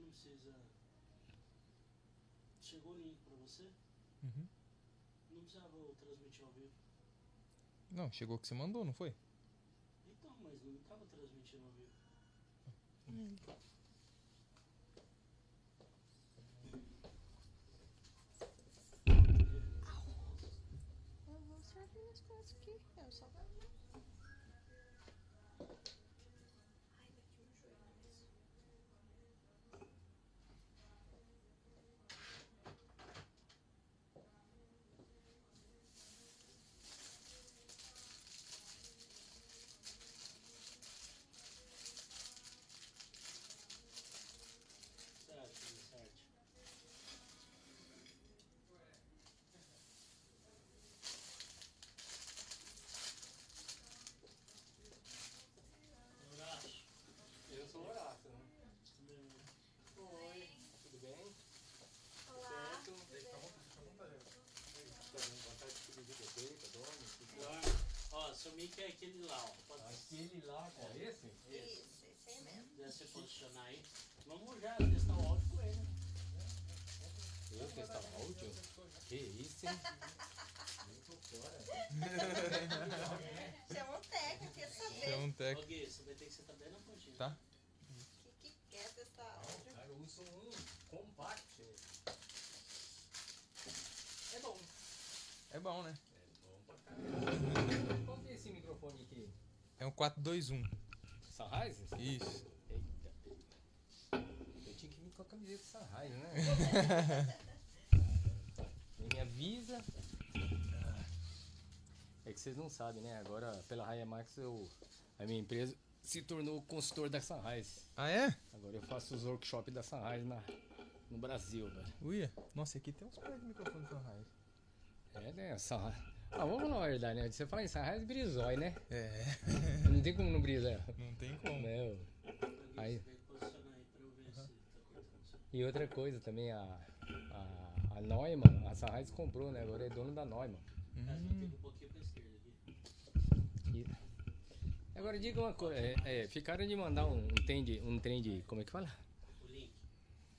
não precisa. Chegou o link pra você? Uhum. Não precisava transmitir ao vivo. Não, chegou o que você mandou, não foi? Então, mas não tava transmitindo ao vivo. Eu vou servir as coisas aqui. Eu só vou. Ai, bati meu joelho na mesa. Certo, certo. Horácio. Eu sou o Horácio, né? Meu, Oi, tudo bem? Olá. Certo? Tá bom? Tá bem, vontade de pedir deita, dorme, tudo bem? Eduardo, ó, mic é aquele lá, ó. Pode Aquele lá, qual é esse? Isso, esse aí mesmo. Deve se posicionar aí. Vamos já testar o áudio com ele. né? Eu testar áudio? Que isso, hein? Eu tô fora. Chama o técnico, quer É saber um Ô tec. Gui, você vai ter que sentar bem na pontinha. Tá? o que, que quer testar áudio. Cara, eu uso um compact. É bom. É bom, né? É bom pra caramba. Qual que é esse? É um 421. Sunrise? Isso. Eita. Eu tinha que vir com a camiseta Sunrise, né? Me avisa. É que vocês não sabem, né? Agora, pela Raia Max, eu, a minha empresa se tornou consultor da Sunrise. Ah, é? Agora eu faço os workshops da Sunrise na, no Brasil, velho. Uia. Nossa, aqui tem uns pés de microfone Sunrise. É, né? Sunrise. Ah, vamos falar a verdade, né? Você fala em Sunrise, brisói, né? É. Não tem como não brisar. Não tem como. Meu. Aí. E outra coisa também, a, a, a Neumann, a Sunrise comprou, né? Agora é dono da Neumann. Hum. E- Agora diga uma coisa, é, é, ficaram de mandar um, um trem de, um trem de, como é que fala? O link.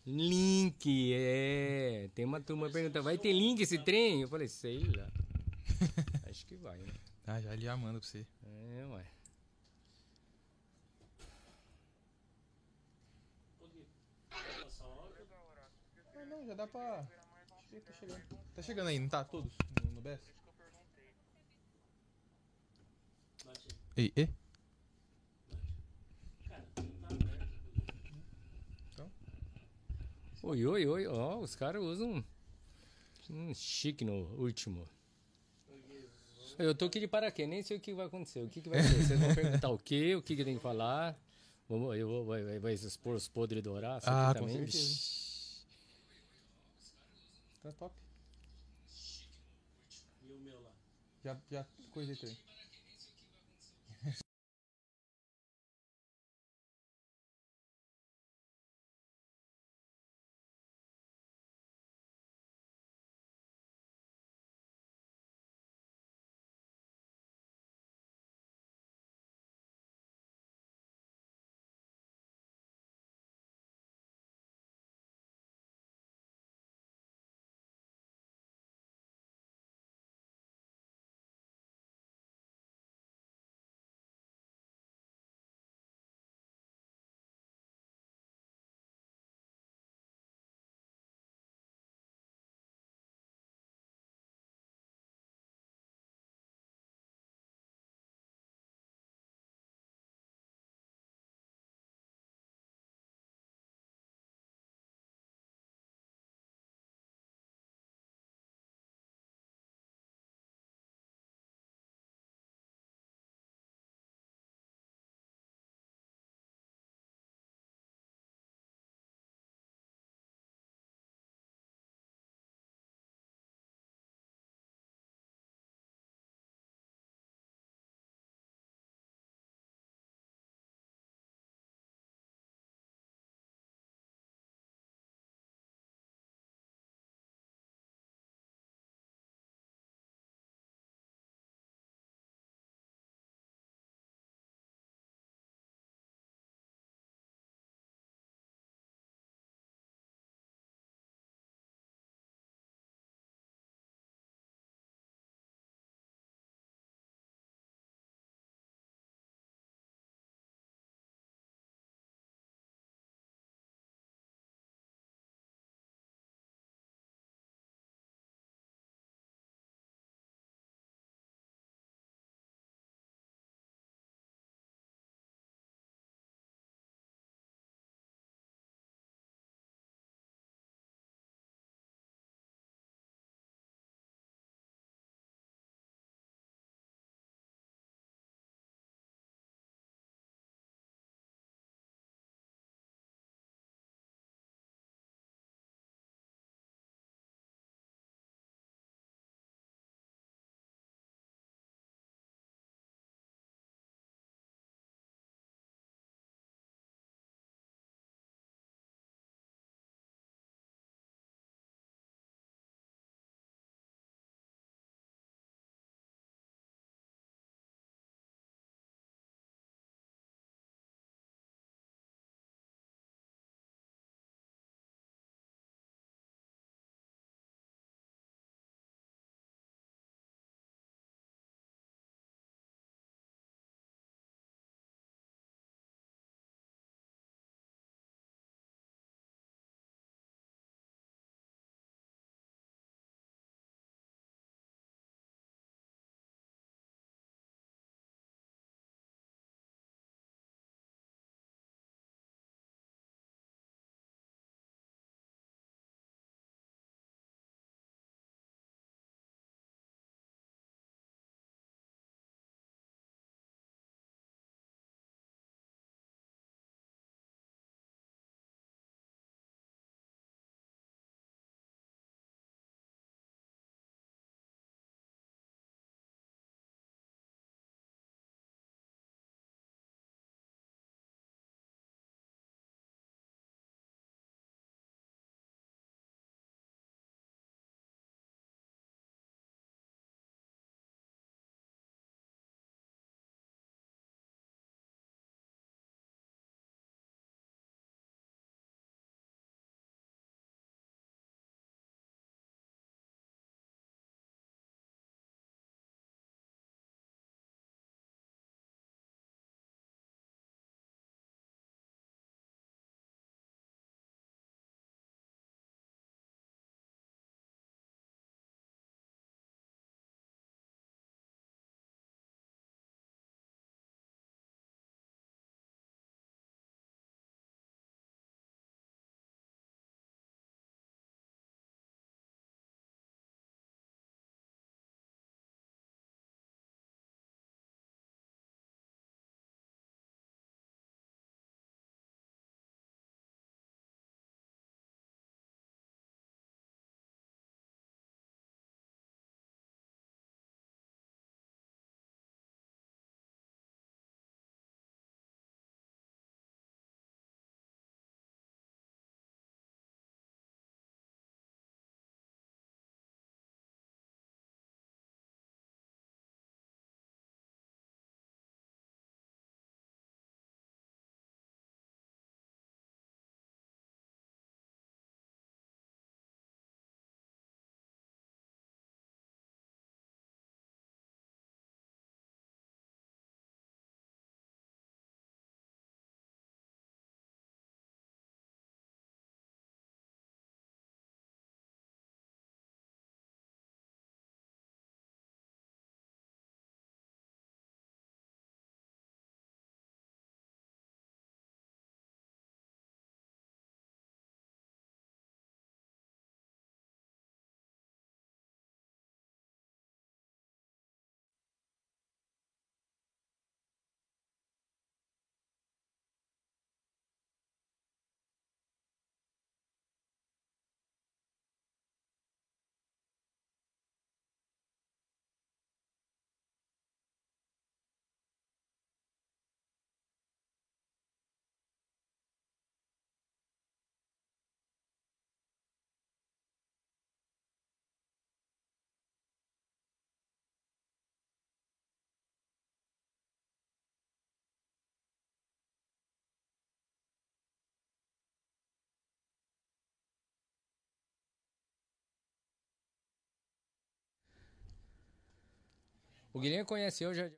Link, é. Tem uma turma perguntando, vai ter link esse trem? Eu falei, sei lá. Acho que vai, né? Ah, já ele já manda pra você. É, ué. Ô Gui, pode passar o áudio? Ah, não, já dá pra. Ver, tá chegando. Tá chegando aí, não tá? Todos? No, no BS? Ei, e? Não tá aberto. Oi, oi, oi, ó, os caras usam um chique no último. Eu tô aqui de paraquedas, nem sei o que vai acontecer. O que, que vai ser? Vocês vão perguntar o quê? O que, que tem que falar? Vamos, eu vou, vai, vai- vai expor os podres do Horácio Ah, também. certeza. Tá top. E o meu lá? Já, já coisei também. O Guilherme conheceu já.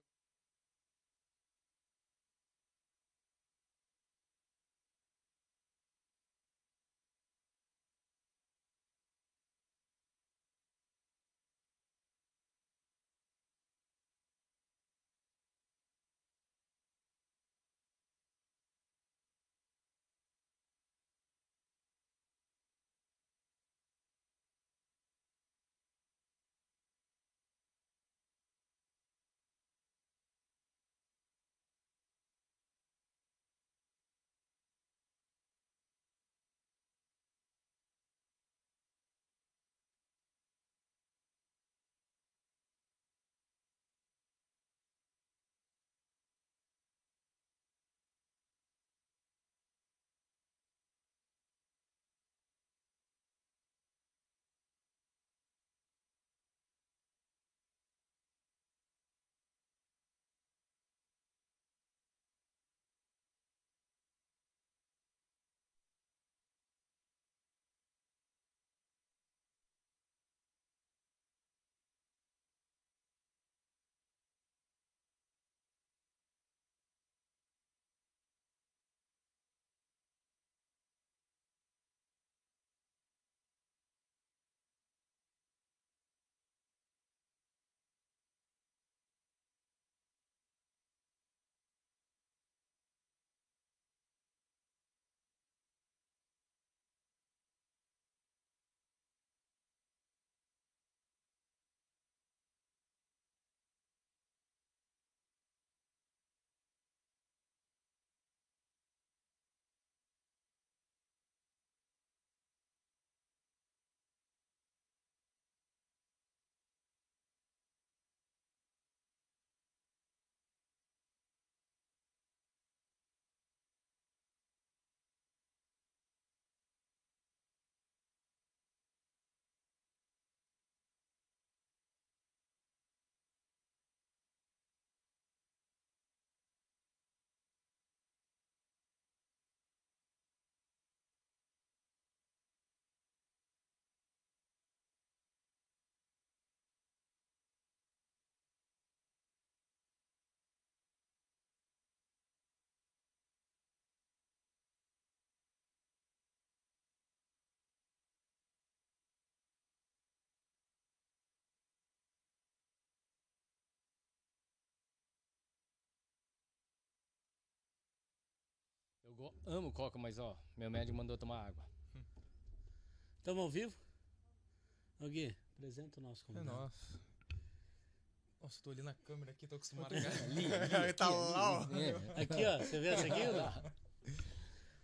Eu amo coca, mas ó, meu médico mandou tomar água. Estamos ao vivo? Ô Gui, apresenta o nosso É convidado. nossa. Tô ali na câmera aqui, tô acostumado a Ali, Tá lá, ó. É. Aqui, ó, você vê essa aqui? ó?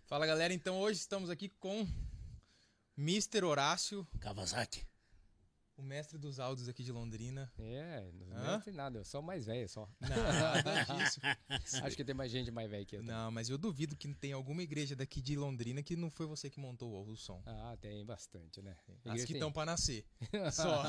Fala galera, então hoje estamos aqui com Mr. Horácio, Kawasaki. O mestre dos áudios aqui de Londrina. É, não tem nada, eu sou mais velho só. Nada disso. Acho que tem mais gente mais velha que eu. Não, mas eu duvido que tem alguma igreja daqui de Londrina que não foi você que montou o som. Ah, tem bastante, né? As que tem- estão pra nascer. Só.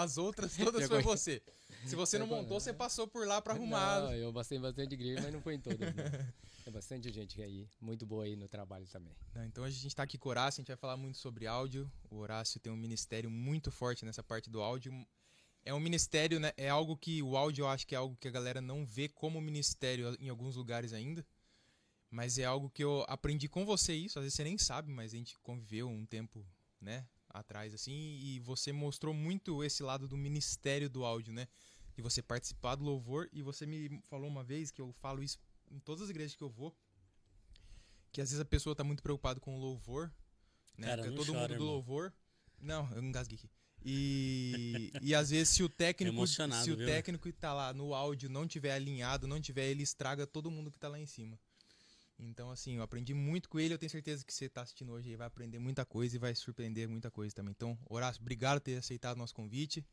As outras todas foi você. Se você não montou, você passou por lá pra arrumar. Não, eu passei bastante igreja, mas não foi em todas. né? Tem bastante gente aí, muito boa aí no trabalho também. Não, então a gente tá aqui com o Horácio, a gente vai falar muito sobre áudio. O Horácio tem um ministério muito forte nessa parte do áudio. É um ministério, né? É algo que o áudio eu acho que é algo que a galera não vê como ministério em alguns lugares ainda. Mas é algo que eu aprendi com você isso, às vezes você nem sabe, mas a gente conviveu um tempo, né, atrás assim, e você mostrou muito esse lado do ministério do áudio, né? De você participar do louvor e você me falou uma vez que eu falo isso em todas as igrejas que eu vou, que às vezes a pessoa tá muito preocupada com o louvor, né? Cara, Porque todo chora, mundo do irmão. louvor. Não, eu engasguei aqui. E, e às vezes se o técnico se o viu? técnico que tá lá no áudio não tiver alinhado, não tiver, ele estraga todo mundo que tá lá em cima. Então assim, eu aprendi muito com ele, eu tenho certeza que você tá assistindo hoje aí vai aprender muita coisa e vai surpreender muita coisa também. Então, Horácio, obrigado por ter aceitado o nosso convite.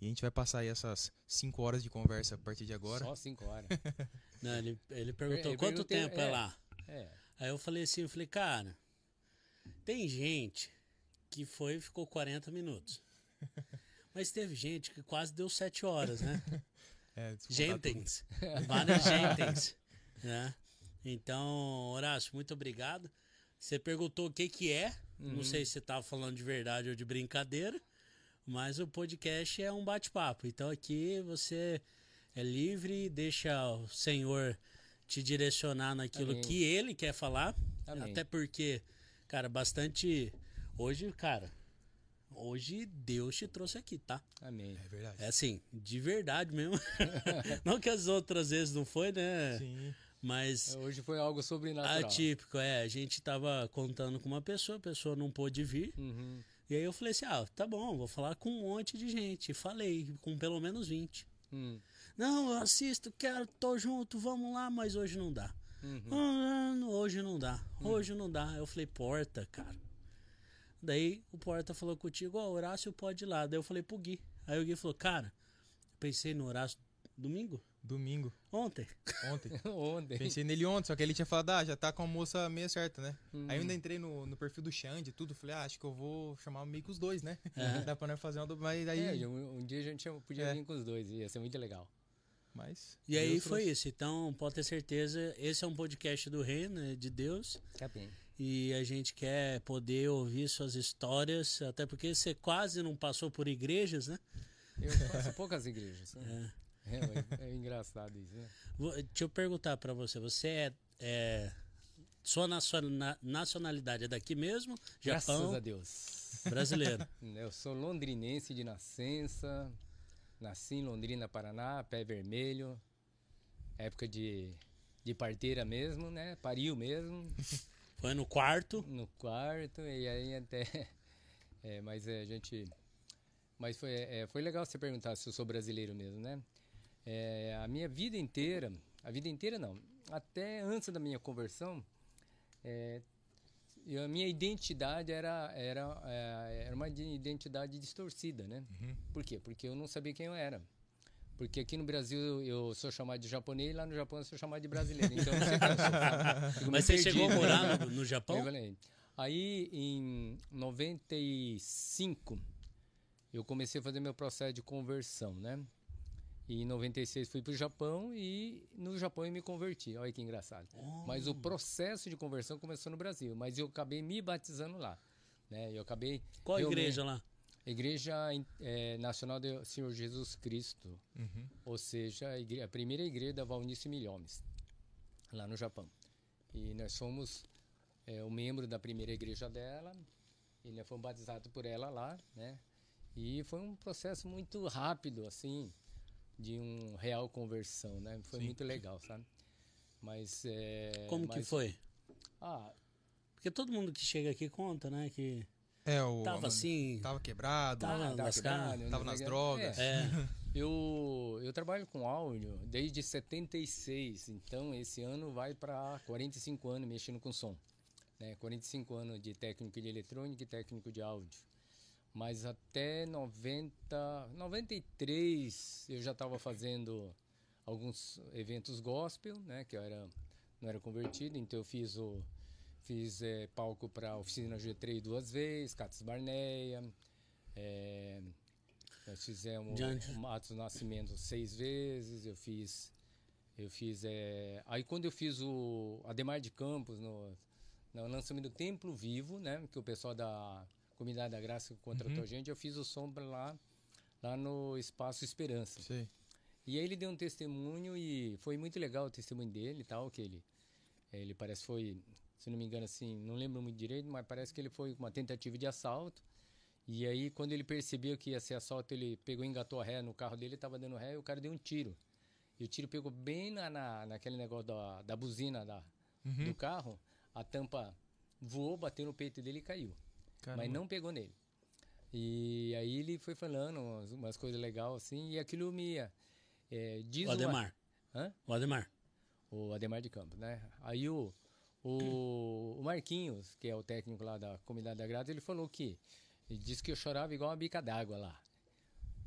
E a gente vai passar aí essas 5 horas de conversa a partir de agora. Só cinco horas. Não, ele, ele perguntou Eu quanto perguntei- tempo é, é. lá. É. Aí eu falei assim, eu falei, cara, tem gente que foi e ficou 40 minutos. Mas teve gente que quase deu 7 horas, né? É, tudo. Gentens. Vários gentens. Né? Então, Horácio, muito obrigado. Você perguntou o que que é. Uhum. Não sei se você estava falando de verdade ou de brincadeira. Mas o podcast é um bate-papo. Então aqui você é livre, deixa o Senhor te direcionar naquilo Amém. que Ele quer falar. Amém. Até porque, cara, bastante. Hoje, cara, hoje Deus te trouxe aqui, tá? Amém. É verdade. É assim, de verdade mesmo. não que as outras vezes não foi, né? Sim. Mas Hoje foi algo sobrenatural. atípico, é. A gente tava contando com uma pessoa, a pessoa não pôde vir. Uhum. E aí eu falei assim: ah, tá bom, vou falar com um monte de gente. Falei, com pelo menos 20. Hum. Não, eu assisto, quero, tô junto, vamos lá, mas hoje não dá. Uhum. Ah, hoje não dá, hoje não dá. Eu falei, Porta, cara. Daí o Porta falou contigo, ó, Horácio pode ir lá. Daí eu falei pro Gui. Aí o Gui falou, cara, pensei no Horácio domingo? Domingo, Ontem. ontem. Ontem. Pensei nele ontem, só que ele tinha falado, ah, já tá com a moça meia certa, né? Hum. Aí eu ainda entrei no, no perfil do Xande e tudo, falei, ah, acho que eu vou chamar meio que os dois, né? Aham. Dá pra nós fazer uma do... Mas aí... É, e um, um dia a gente podia É. vir com os dois, ia ser muito legal. Mas... E aí Deus foi trouxe. isso. Então, pode ter certeza, esse é um podcast do reino, né, de Deus. Tá bem. E a gente quer poder ouvir suas histórias, até porque você quase não passou por igrejas, né? Eu faço poucas igrejas. Né? É. é engraçado isso, né? Vou- Deixa eu perguntar pra você, você é, é sua naciona- nacionalidade é daqui mesmo? Graças Japão, a Deus. brasileiro. Eu sou londrinense de nascença. Nasci em Londrina, Paraná, pé vermelho. Época de, de parteira mesmo, né? Pariu mesmo. Foi no quarto. no quarto e aí até é, mas é, a gente mas foi é, foi legal você perguntar se eu sou brasileiro mesmo né É, a minha vida inteira a vida inteira não até antes da minha conversão é, a minha identidade era era é, era uma de- identidade distorcida né por quê porque eu não sabia quem eu era porque aqui no Brasil eu sou chamado de japonês e lá no Japão eu sou chamado de brasileiro então eu não sei quem eu sou? Fico Mas você chegou a perdido. morar no, no Japão? Falei. Aí em 95 eu comecei a fazer meu processo de conversão, né? E em 96 fui para o Japão e no Japão eu me converti. Olha que engraçado. Mas o processo de conversão começou no Brasil, mas eu acabei me batizando lá, né? Eu acabei Qual igreja lá? Igreja eh, Nacional do Senhor Jesus Cristo, Uhum. ou seja, a, igre- a primeira igreja da Valnice Milhomes, lá no Japão. E nós somos é, um membro da primeira igreja dela, e nós fomos batizados por ela lá, né? E foi um processo muito rápido, assim, de um real conversão, né? Foi Sim. muito legal, sabe? Mas é, Como que mas- foi? Ah, Porque todo mundo que chega aqui conta, né? Que É, o... tava assim. Tava quebrado, Tava lascado. quebrado, tava não nas quê. drogas. É, É, Eu, eu trabalho com áudio desde 76, então esse ano vai para 45 anos mexendo com som. Né? 45 anos de técnico de eletrônica e técnico de áudio. Mas até 90, 93 eu já estava fazendo alguns eventos gospel, né? que eu era, não era convertido, então eu fiz o fiz eh, palco para a oficina G3 duas vezes, Cates Barneia, eh, nós fizemos Diante. o Matos Nascimento seis vezes, eu fiz. Eu fiz. é, Aí quando eu fiz o Ademar de Campos no, no lançamento do Templo Vivo, né? Que o pessoal da Comunidade da Graça contratou a gente, eu fiz o sombra lá, lá no Espaço Esperança. Sei. E aí ele deu um testemunho e foi muito legal o testemunho dele e tal, que ele, ele parece que foi, se não me engano assim, não lembro muito direito, mas parece que ele foi uma tentativa de assalto. E aí quando ele percebeu que ia ser assalto, ele pegou e engatou a ré no carro dele, estava dando ré e o cara deu um tiro. E o tiro pegou bem na, na, naquele negócio da, da buzina da, do carro, a tampa voou, bateu no peito dele e caiu. Caramba. Mas não pegou nele. E aí ele foi falando umas, umas coisas legais assim, e aquilo me. É, diz o Ademar. Hã? O Ademar. O Ademar de Campos, né? Aí o, o, o Marquinhos, que é o técnico lá da Comunidade da Grata, ele falou que. Ele disse que eu chorava igual uma bica d'água lá.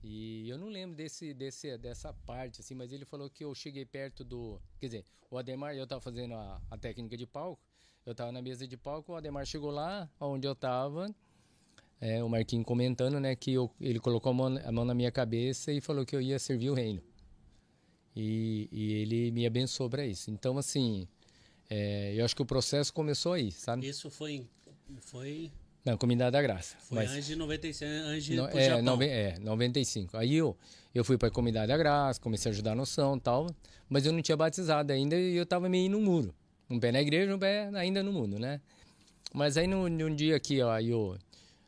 E eu não lembro desse, desse, dessa parte, assim, mas ele falou que eu cheguei perto do. Quer dizer, o Ademar, eu estava fazendo a, a técnica de palco, eu estava na mesa de palco, o Ademar chegou lá, onde eu estava, é, o Marquinhos comentando, né, que eu- ele colocou a mão, a mão na minha cabeça e falou que eu ia servir o reino. E, e ele me abençoou para isso. Então, assim, é, eu acho que o processo começou aí, sabe? Isso foi. Foi. Na Comunidade da Graça. Foi Mas- antes de 96, antes de No- é, Japão. nove- é, 95. Aí eu, eu fui para a Comunidade da Graça, comecei a ajudar a noção e tal, mas eu não tinha batizado ainda e eu tava meio no muro. Um pé na igreja, um pé ainda no mundo, né? Mas aí num, num dia que ó, eu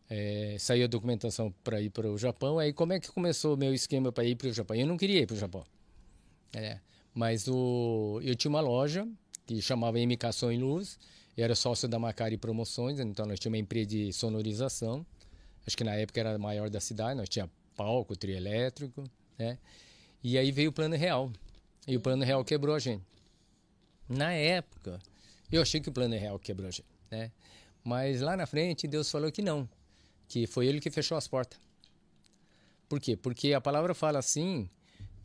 é, saiu a documentação para ir para o Japão, aí como é que começou o meu esquema para ir para o Japão? Eu não queria ir para o Japão. É, mas o, eu tinha uma loja que chamava MK Som e Luz, eu era sócio da Macari Promoções, então nós tínhamos uma empresa de sonorização, acho que na época era a maior da cidade, nós tinha palco, trio elétrico, né? E aí veio o Plano Real, e o Plano Real quebrou a gente. Na época, eu achei que o Plano Real quebrou né? Mas lá na frente, Deus falou que não, que foi ele que fechou as portas. Por quê? Porque a palavra fala assim,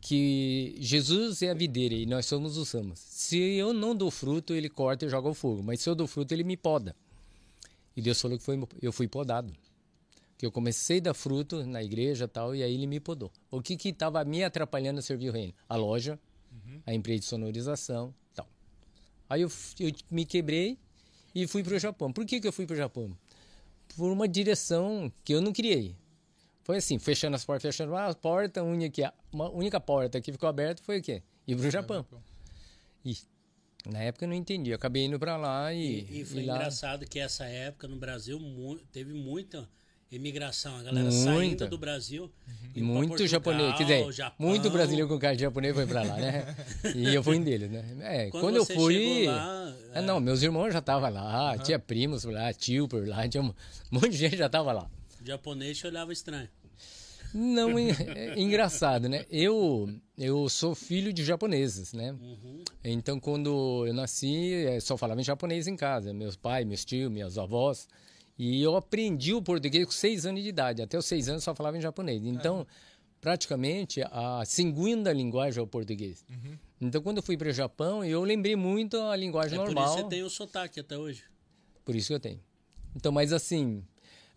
que Jesus é a videira e nós somos os ramos. Se eu não dou fruto, ele corta e joga ao fogo. Mas se eu dou fruto, ele me poda. E Deus falou que foi, eu fui podado. Que eu comecei a dar fruto na igreja e tal, e aí ele me podou. O que que estava me atrapalhando a servir o reino? A loja, a empresa de sonorização tal. Aí eu, eu me quebrei e fui para o Japão. Por que, que eu fui para o Japão? Por uma direção que eu não queria ir. Foi assim, fechando as portas, fechando as portas, a única, uma única porta que ficou aberta foi o quê? Ir pro Japão. E na época eu não entendi, eu acabei indo para lá e, E, e foi e lá, engraçado que essa época no Brasil teve muita imigração, a galera Muita. saindo do Brasil. pra muito Portugal, japonês, quer dizer, Japão. muito brasileiro com cara de japonês foi para lá, né? E eu fui um deles, né? É, Quando quando, eu fui, lá, Ah, não, meus irmãos já estavam lá, tinha primos por lá, tio por lá, tinha um monte de gente já tava lá. O japonês te olhava estranho. Não, é, é engraçado, né? Eu, eu sou filho de japoneses, né? Uhum. Então, quando eu nasci, eh, só falava em japonês em casa. Meus pais, meus tios, minhas avós. E eu aprendi o português com seis anos de idade. Até os seis anos só falava em japonês. Então, praticamente, a segunda linguagem é o português. Então, quando eu fui para o Japão, eu lembrei muito a linguagem É por normal. isso que você tem o sotaque até hoje. Por isso que eu tenho. Então, mas assim,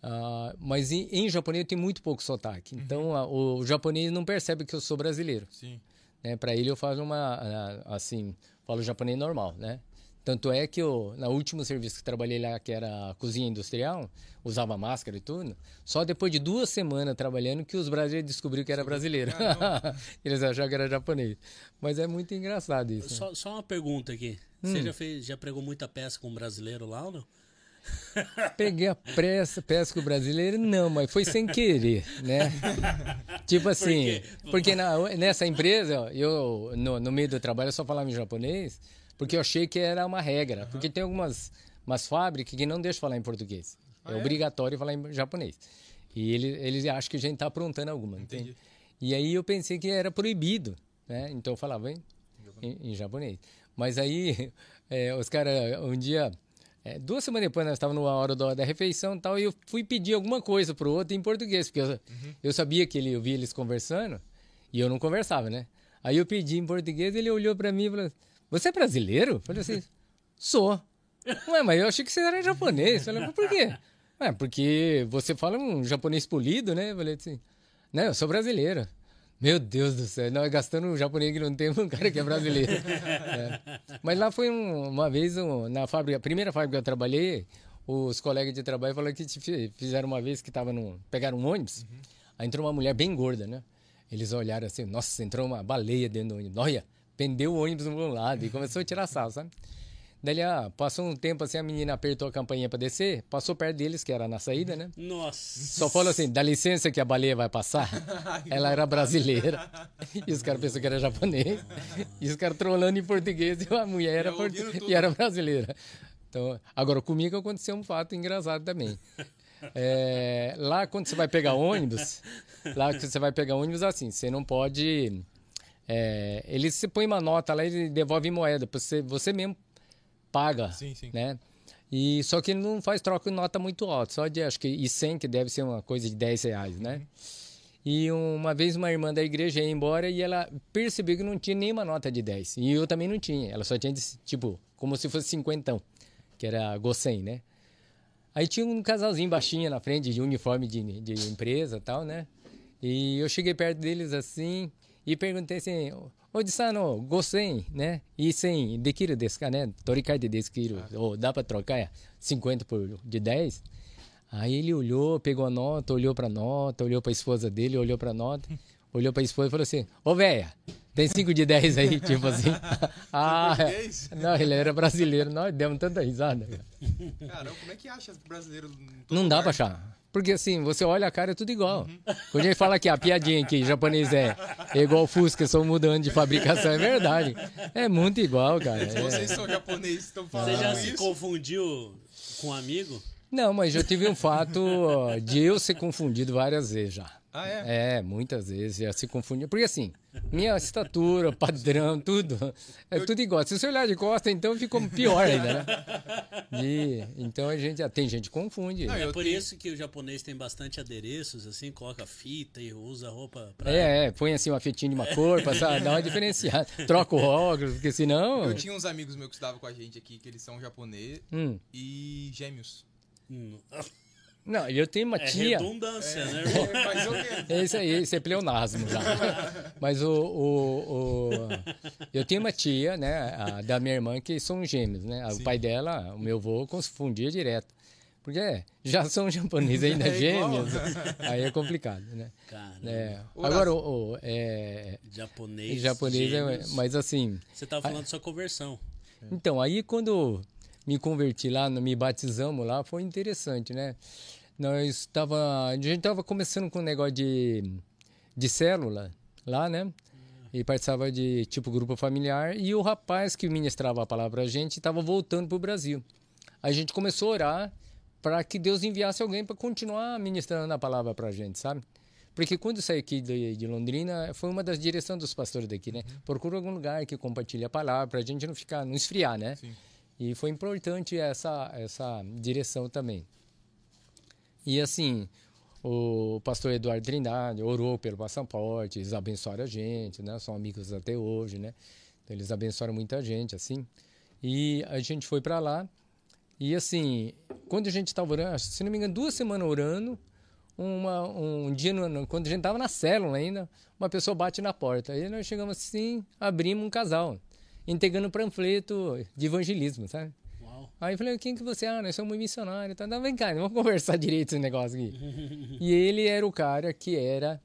ah, mas em, em japonês eu tenho muito pouco sotaque. Então, a- o, japonês não percebe que eu sou brasileiro. Sim. Né? Para ele eu faço uma, ah, assim, falo japonês normal, né? Tanto é que eu, no último serviço que trabalhei lá, que era a cozinha industrial, usava máscara e tudo, só depois de duas semanas trabalhando que os brasileiros descobriram que era brasileiro. Eles acharam que era japonês. Mas é muito engraçado isso. né? Só, só uma pergunta aqui. Hum. Você já, fez, já pregou muita peça com um brasileiro lá ou não? Peguei a pressa, pesca brasileiro, não, mas foi sem querer, né? Tipo assim, quê? porque na- nessa empresa, eu no, no meio do trabalho eu só falava em japonês, porque eu achei que era uma regra. Porque tem algumas umas fábricas que não deixam falar em português. é, obrigatório falar em japonês. E eles, eles acham que a gente está aprontando alguma, entende? E aí eu pensei que era proibido, né? Então eu falava em, em, em japonês. Mas aí é, os caras, um dia, é, duas semanas depois, nós estávamos na hora da, da refeição e tal, e eu fui pedir alguma coisa pro outro em português, porque eu, eu sabia que ele, eu via eles conversando e eu não conversava, né? Aí eu pedi em português, ele olhou para mim e falou: Você é brasileiro? Eu falei assim: Sou. Ué, mas eu achei que você era japonês. Eu falei: "Mas Por quê? Ué, porque você fala um japonês polido, né? Eu falei assim: Não, eu sou brasileiro. Meu Deus do céu, nós gastando um japonês que não tem um cara que é brasileiro. É. Mas lá foi um- uma vez, um, na fábrica, a primeira fábrica que eu trabalhei, os colegas de trabalho falaram que fizeram uma vez que tava no, pegaram um ônibus, aí entrou uma mulher bem gorda, né? Eles olharam assim, nossa, entrou uma baleia dentro do ônibus. Olha, pendeu o ônibus no lado e começou a tirar sal, sabe? Daí, ah, passou um tempo assim, a menina apertou a campainha para descer, passou perto deles, que era na saída, né? Nossa. Só falou assim, dá licença que a baleia vai passar. Ela era brasileira. E os caras pensaram que era japonês. E os caras trolando em português e a mulher era, portu- e era brasileira. Então, agora, comigo aconteceu um fato engraçado também. É, lá, quando você vai pegar ônibus, lá que você vai pegar ônibus, assim, você não pode... É, eles se põe uma nota lá e devolve moeda. pra Você, você mesmo paga, Sim, sim. né? E só que ele não faz troca de nota muito alta, só de acho que e 100 que deve ser uma coisa de 10 reais, né? E uma vez uma irmã da igreja ia embora e ela percebeu que não tinha nenhuma nota de 10. E eu também não tinha, ela só tinha de, tipo, como se fosse cinquentão, que era Gossen, né? Aí tinha um casalzinho baixinho na frente de uniforme de, de empresa e tal, né? E eu cheguei perto deles assim e perguntei assim, Odisano, Gosen, né? E sem, dekiru desu ka, né? Torikai de desu kiru. Ou dá pra trocar é, 50 por de 10? Aí ele olhou, pegou a nota, olhou pra nota, olhou pra esposa dele, olhou pra nota, olhou pra esposa e falou assim: Ô véia, tem 5 de 10 aí, tipo assim. ah, português? não, ele era brasileiro, nós demos tanta risada. cara. Caramba, como é que acha brasileiro? Não dá lugar? pra achar. Porque assim, você olha a cara, é tudo igual. Quando ele fala que a piadinha que japonês é, é igual Fusca, só mudando de fabricação, é verdade. É muito igual, cara. Se É. vocês são japoneses estão falando Você já se isso. confundiu com um amigo? Não, mas já tive um fato de eu ser confundido várias vezes já. Ah, é? É, muitas vezes já se confundia. Porque assim, minha estatura, padrão, tudo, é tudo igual. Se você olhar de costa, então ficou pior ainda, né? De- então a gente, tem gente que confunde. Não, É por tenho- isso que o japonês tem bastante adereços, assim, coloca fita e usa roupa pra. É, é, põe assim uma fitinha de uma cor pra sa- dar uma diferenciada. Troca o óculos, porque senão. Eu tinha uns amigos meus que estudavam com a gente aqui, que eles são japonês Hum. e gêmeos. Hum, Não, eu tenho uma É tia. redundância, né, irmão? É, ou menos. Esse aí, esse é pleonasmo já. Mas o, o, o- Eu tenho uma tia, né, a da minha irmã, que são gêmeos, né? O pai dela, o meu avô, confundia direto. Porque é, já são japoneses ainda É gêmeos. Aí é complicado, né? Cara, É, agora, o, o- é, japonês. japonês, é, mas assim. Você tava falando da sua conversão. Então, aí quando me converti lá, me batizamos lá, foi interessante, né? Nós estava, a gente estava começando com um negócio de, de célula lá, né? E participava de tipo grupo familiar. E o rapaz que ministrava a palavra pra gente estava voltando para o Brasil. A gente começou a orar para que Deus enviasse alguém para continuar ministrando a palavra para a gente, sabe? Porque quando eu saí aqui de, de Londrina, foi uma das direções dos pastores daqui, né? Procura algum lugar que compartilhe a palavra para a gente não ficar, não esfriar, né? Sim. E foi importante essa, essa direção também. E assim, o pastor Eduardo Trindade orou pelo passaporte, eles abençoaram a gente, né? São amigos até hoje, né? Então, eles abençoaram muita gente, assim. E a gente foi para lá. E assim, quando a gente estava orando, se não me engano, duas semanas orando, uma, um dia, no- quando a gente estava na célula ainda, uma pessoa bate na porta. Aí nós chegamos assim, abrimos um casal, entregando panfleto de evangelismo, sabe? Uau. Aí eu falei, quem que você é? Ah, nós somos missionários. Tá, não, vem cá, vamos conversar direito esse negócio aqui. e ele era o cara que era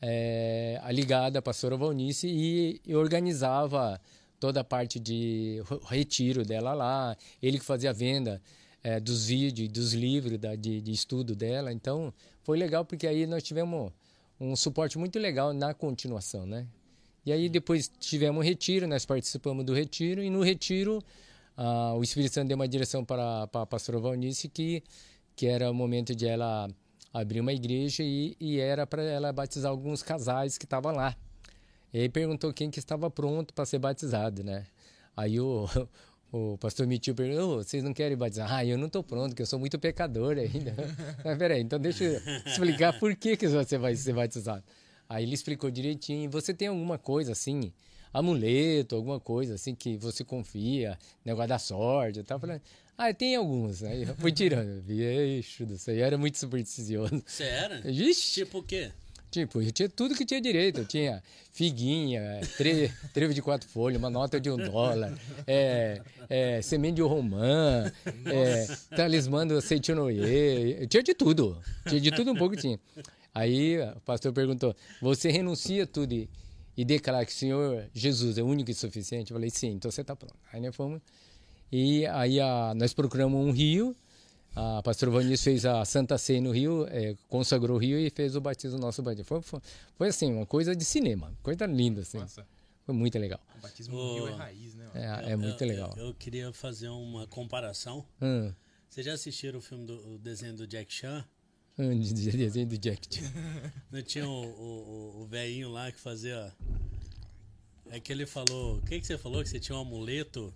é, ligado à pastora Valnice e, e organizava toda a parte de ro- retiro dela lá. Ele que fazia a venda é, dos vídeos, dos livros da, de, de estudo dela. Então, foi legal porque aí nós tivemos um suporte muito legal na continuação, né? E aí depois tivemos um retiro, nós participamos do retiro e no retiro ah, o Espírito Santo deu uma direção para, para a pastora Valnice que, que era o momento de ela abrir uma igreja e, e era para ela batizar alguns casais que estavam lá. E aí perguntou quem que estava pronto para ser batizado, né? Aí o, o pastor Mitil perguntou, "Ô, vocês não querem batizar? Ah, eu não estou pronto, que eu sou muito pecador ainda. Mas peraí, então deixa eu explicar por que, que você vai ser batizado. Aí ele explicou direitinho, você tem alguma coisa assim, amuleto, alguma coisa assim que você confia, negócio da sorte e tal. Falei, ah, tem alguns. Aí eu fui tirando. Vixe, do céu, eu era muito supersticioso. Você era? Vixe, Tipo o quê? Tipo, eu tinha tudo que tinha direito. Eu tinha figuinha, tre, trevo de quatro folhas, uma nota de um dólar, é, é, semente de romã, é, talismã do Seitonoye. Eu tinha de tudo. Tinha de tudo um pouco tinha. Aí o pastor perguntou: Você renuncia tudo e, e declara que o Senhor Jesus é único e suficiente? Eu falei: Sim, então você está pronto. Aí nós fomos. E aí a, nós procuramos um rio. A pastora Vanice fez a Santa Ceia no Rio, eh, consagrou o Rio e fez o batismo do nosso batismo. Foi, foi, foi assim, uma coisa de cinema, coisa linda, assim. Nossa, Foi muito legal. o batismo no. Rio é raiz, né? É, é muito eu, legal. Eu, eu queria fazer uma comparação. Hum, Vocês já assistiram o filme do o desenho do Jack Chan? De- de desenho do Jack Chan. Não tinha o, o, o- velhinho lá que fazia. É que ele falou. O que, que você falou? Que você tinha um amuleto?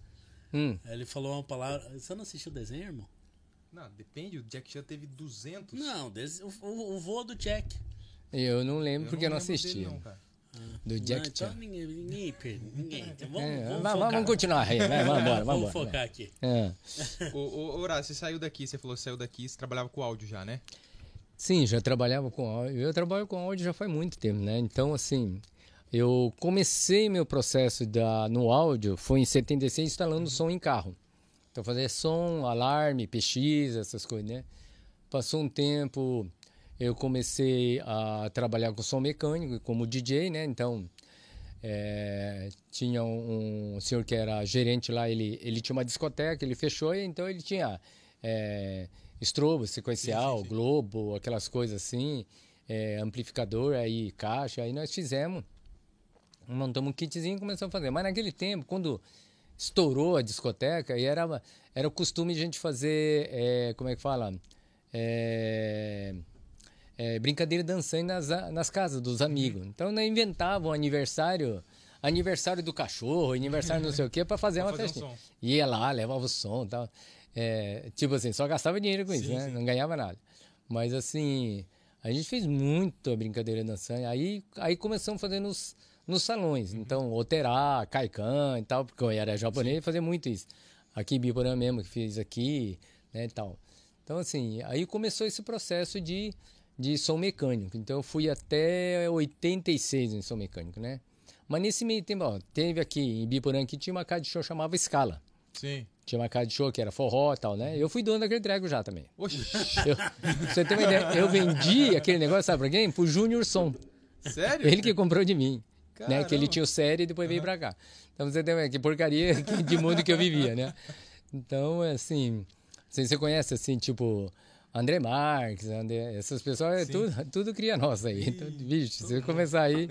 Hum, Ele falou uma palavra. Você não assistiu o desenho, irmão? Não, depende, o Jack Chan teve 200. Não, des- o, o, o voo do Jack. eu não lembro porque eu não lembro dele, assisti. não, cara. Do Jack não, então ninguém, ninguém, ninguém. Então vamos, É, vamos, vamos continuar aí, vai, vamos embora, Vamos vamos embora. focar aqui. É. Ô, ô, Horácio, você saiu daqui, você falou que saiu daqui, você trabalhava com áudio já, né? Sim, já trabalhava com áudio. Eu trabalho com áudio já faz muito tempo, né? Então, assim, eu comecei meu processo da, no áudio, foi em 76, instalando som em carro. Então, fazer som, alarme, PX, essas coisas, né? Passou um tempo, eu comecei a trabalhar com som mecânico, como DJ, né? Então, é, tinha um, um senhor que era gerente lá, ele, ele tinha uma discoteca, ele fechou, então ele tinha é, estrobo, sequencial, Sim, sim, sim. globo, aquelas coisas assim, é, amplificador, aí caixa, aí nós fizemos, montamos um kitzinho e começamos a fazer. Mas naquele tempo, quando estourou a discoteca, e era, era o costume de a gente fazer, é, como é que fala? É, é, brincadeira dançando nas, nas casas dos amigos. Então, nós inventava um aniversário, aniversário do cachorro, aniversário não sei o quê, para fazer Pra uma fazer um festinha. som. Ia lá, levava o som e tal. É, tipo assim, só gastava dinheiro com isso, Sim, né? sim. Não ganhava nada. Mas assim, a gente fez muito a brincadeira dançando. Aí, aí começamos a fazer nos, nos salões. Uhum. Então, Oterá, Kaikan e tal, porque eu era japonês, fazia muito isso. Aqui em Biporã mesmo, que fiz aqui, né, e tal. Então, assim, aí começou esse processo de, de som mecânico. Então, eu fui até 86 em som mecânico, né? Mas nesse meio tempo, ó, teve aqui em Biporã que tinha uma casa de show chamava Scala. Sim. Tinha uma casa de show que era forró e tal, né? Eu fui dono daquele treco já também. Oxi, Eu, você ter uma ideia, eu vendi aquele negócio, sabe pra quem? Pro Júnior Som. sério? Ele que comprou de mim. Né? Que ele tinha o série e depois veio pra cá. Então você tem uma ideia, que porcaria de mundo que eu vivia, né? Então, assim, assim, você conhece, assim, tipo, André Marques, André, essas pessoas, é tudo, tudo cria nossa aí. Então, bicho, se você começar aí,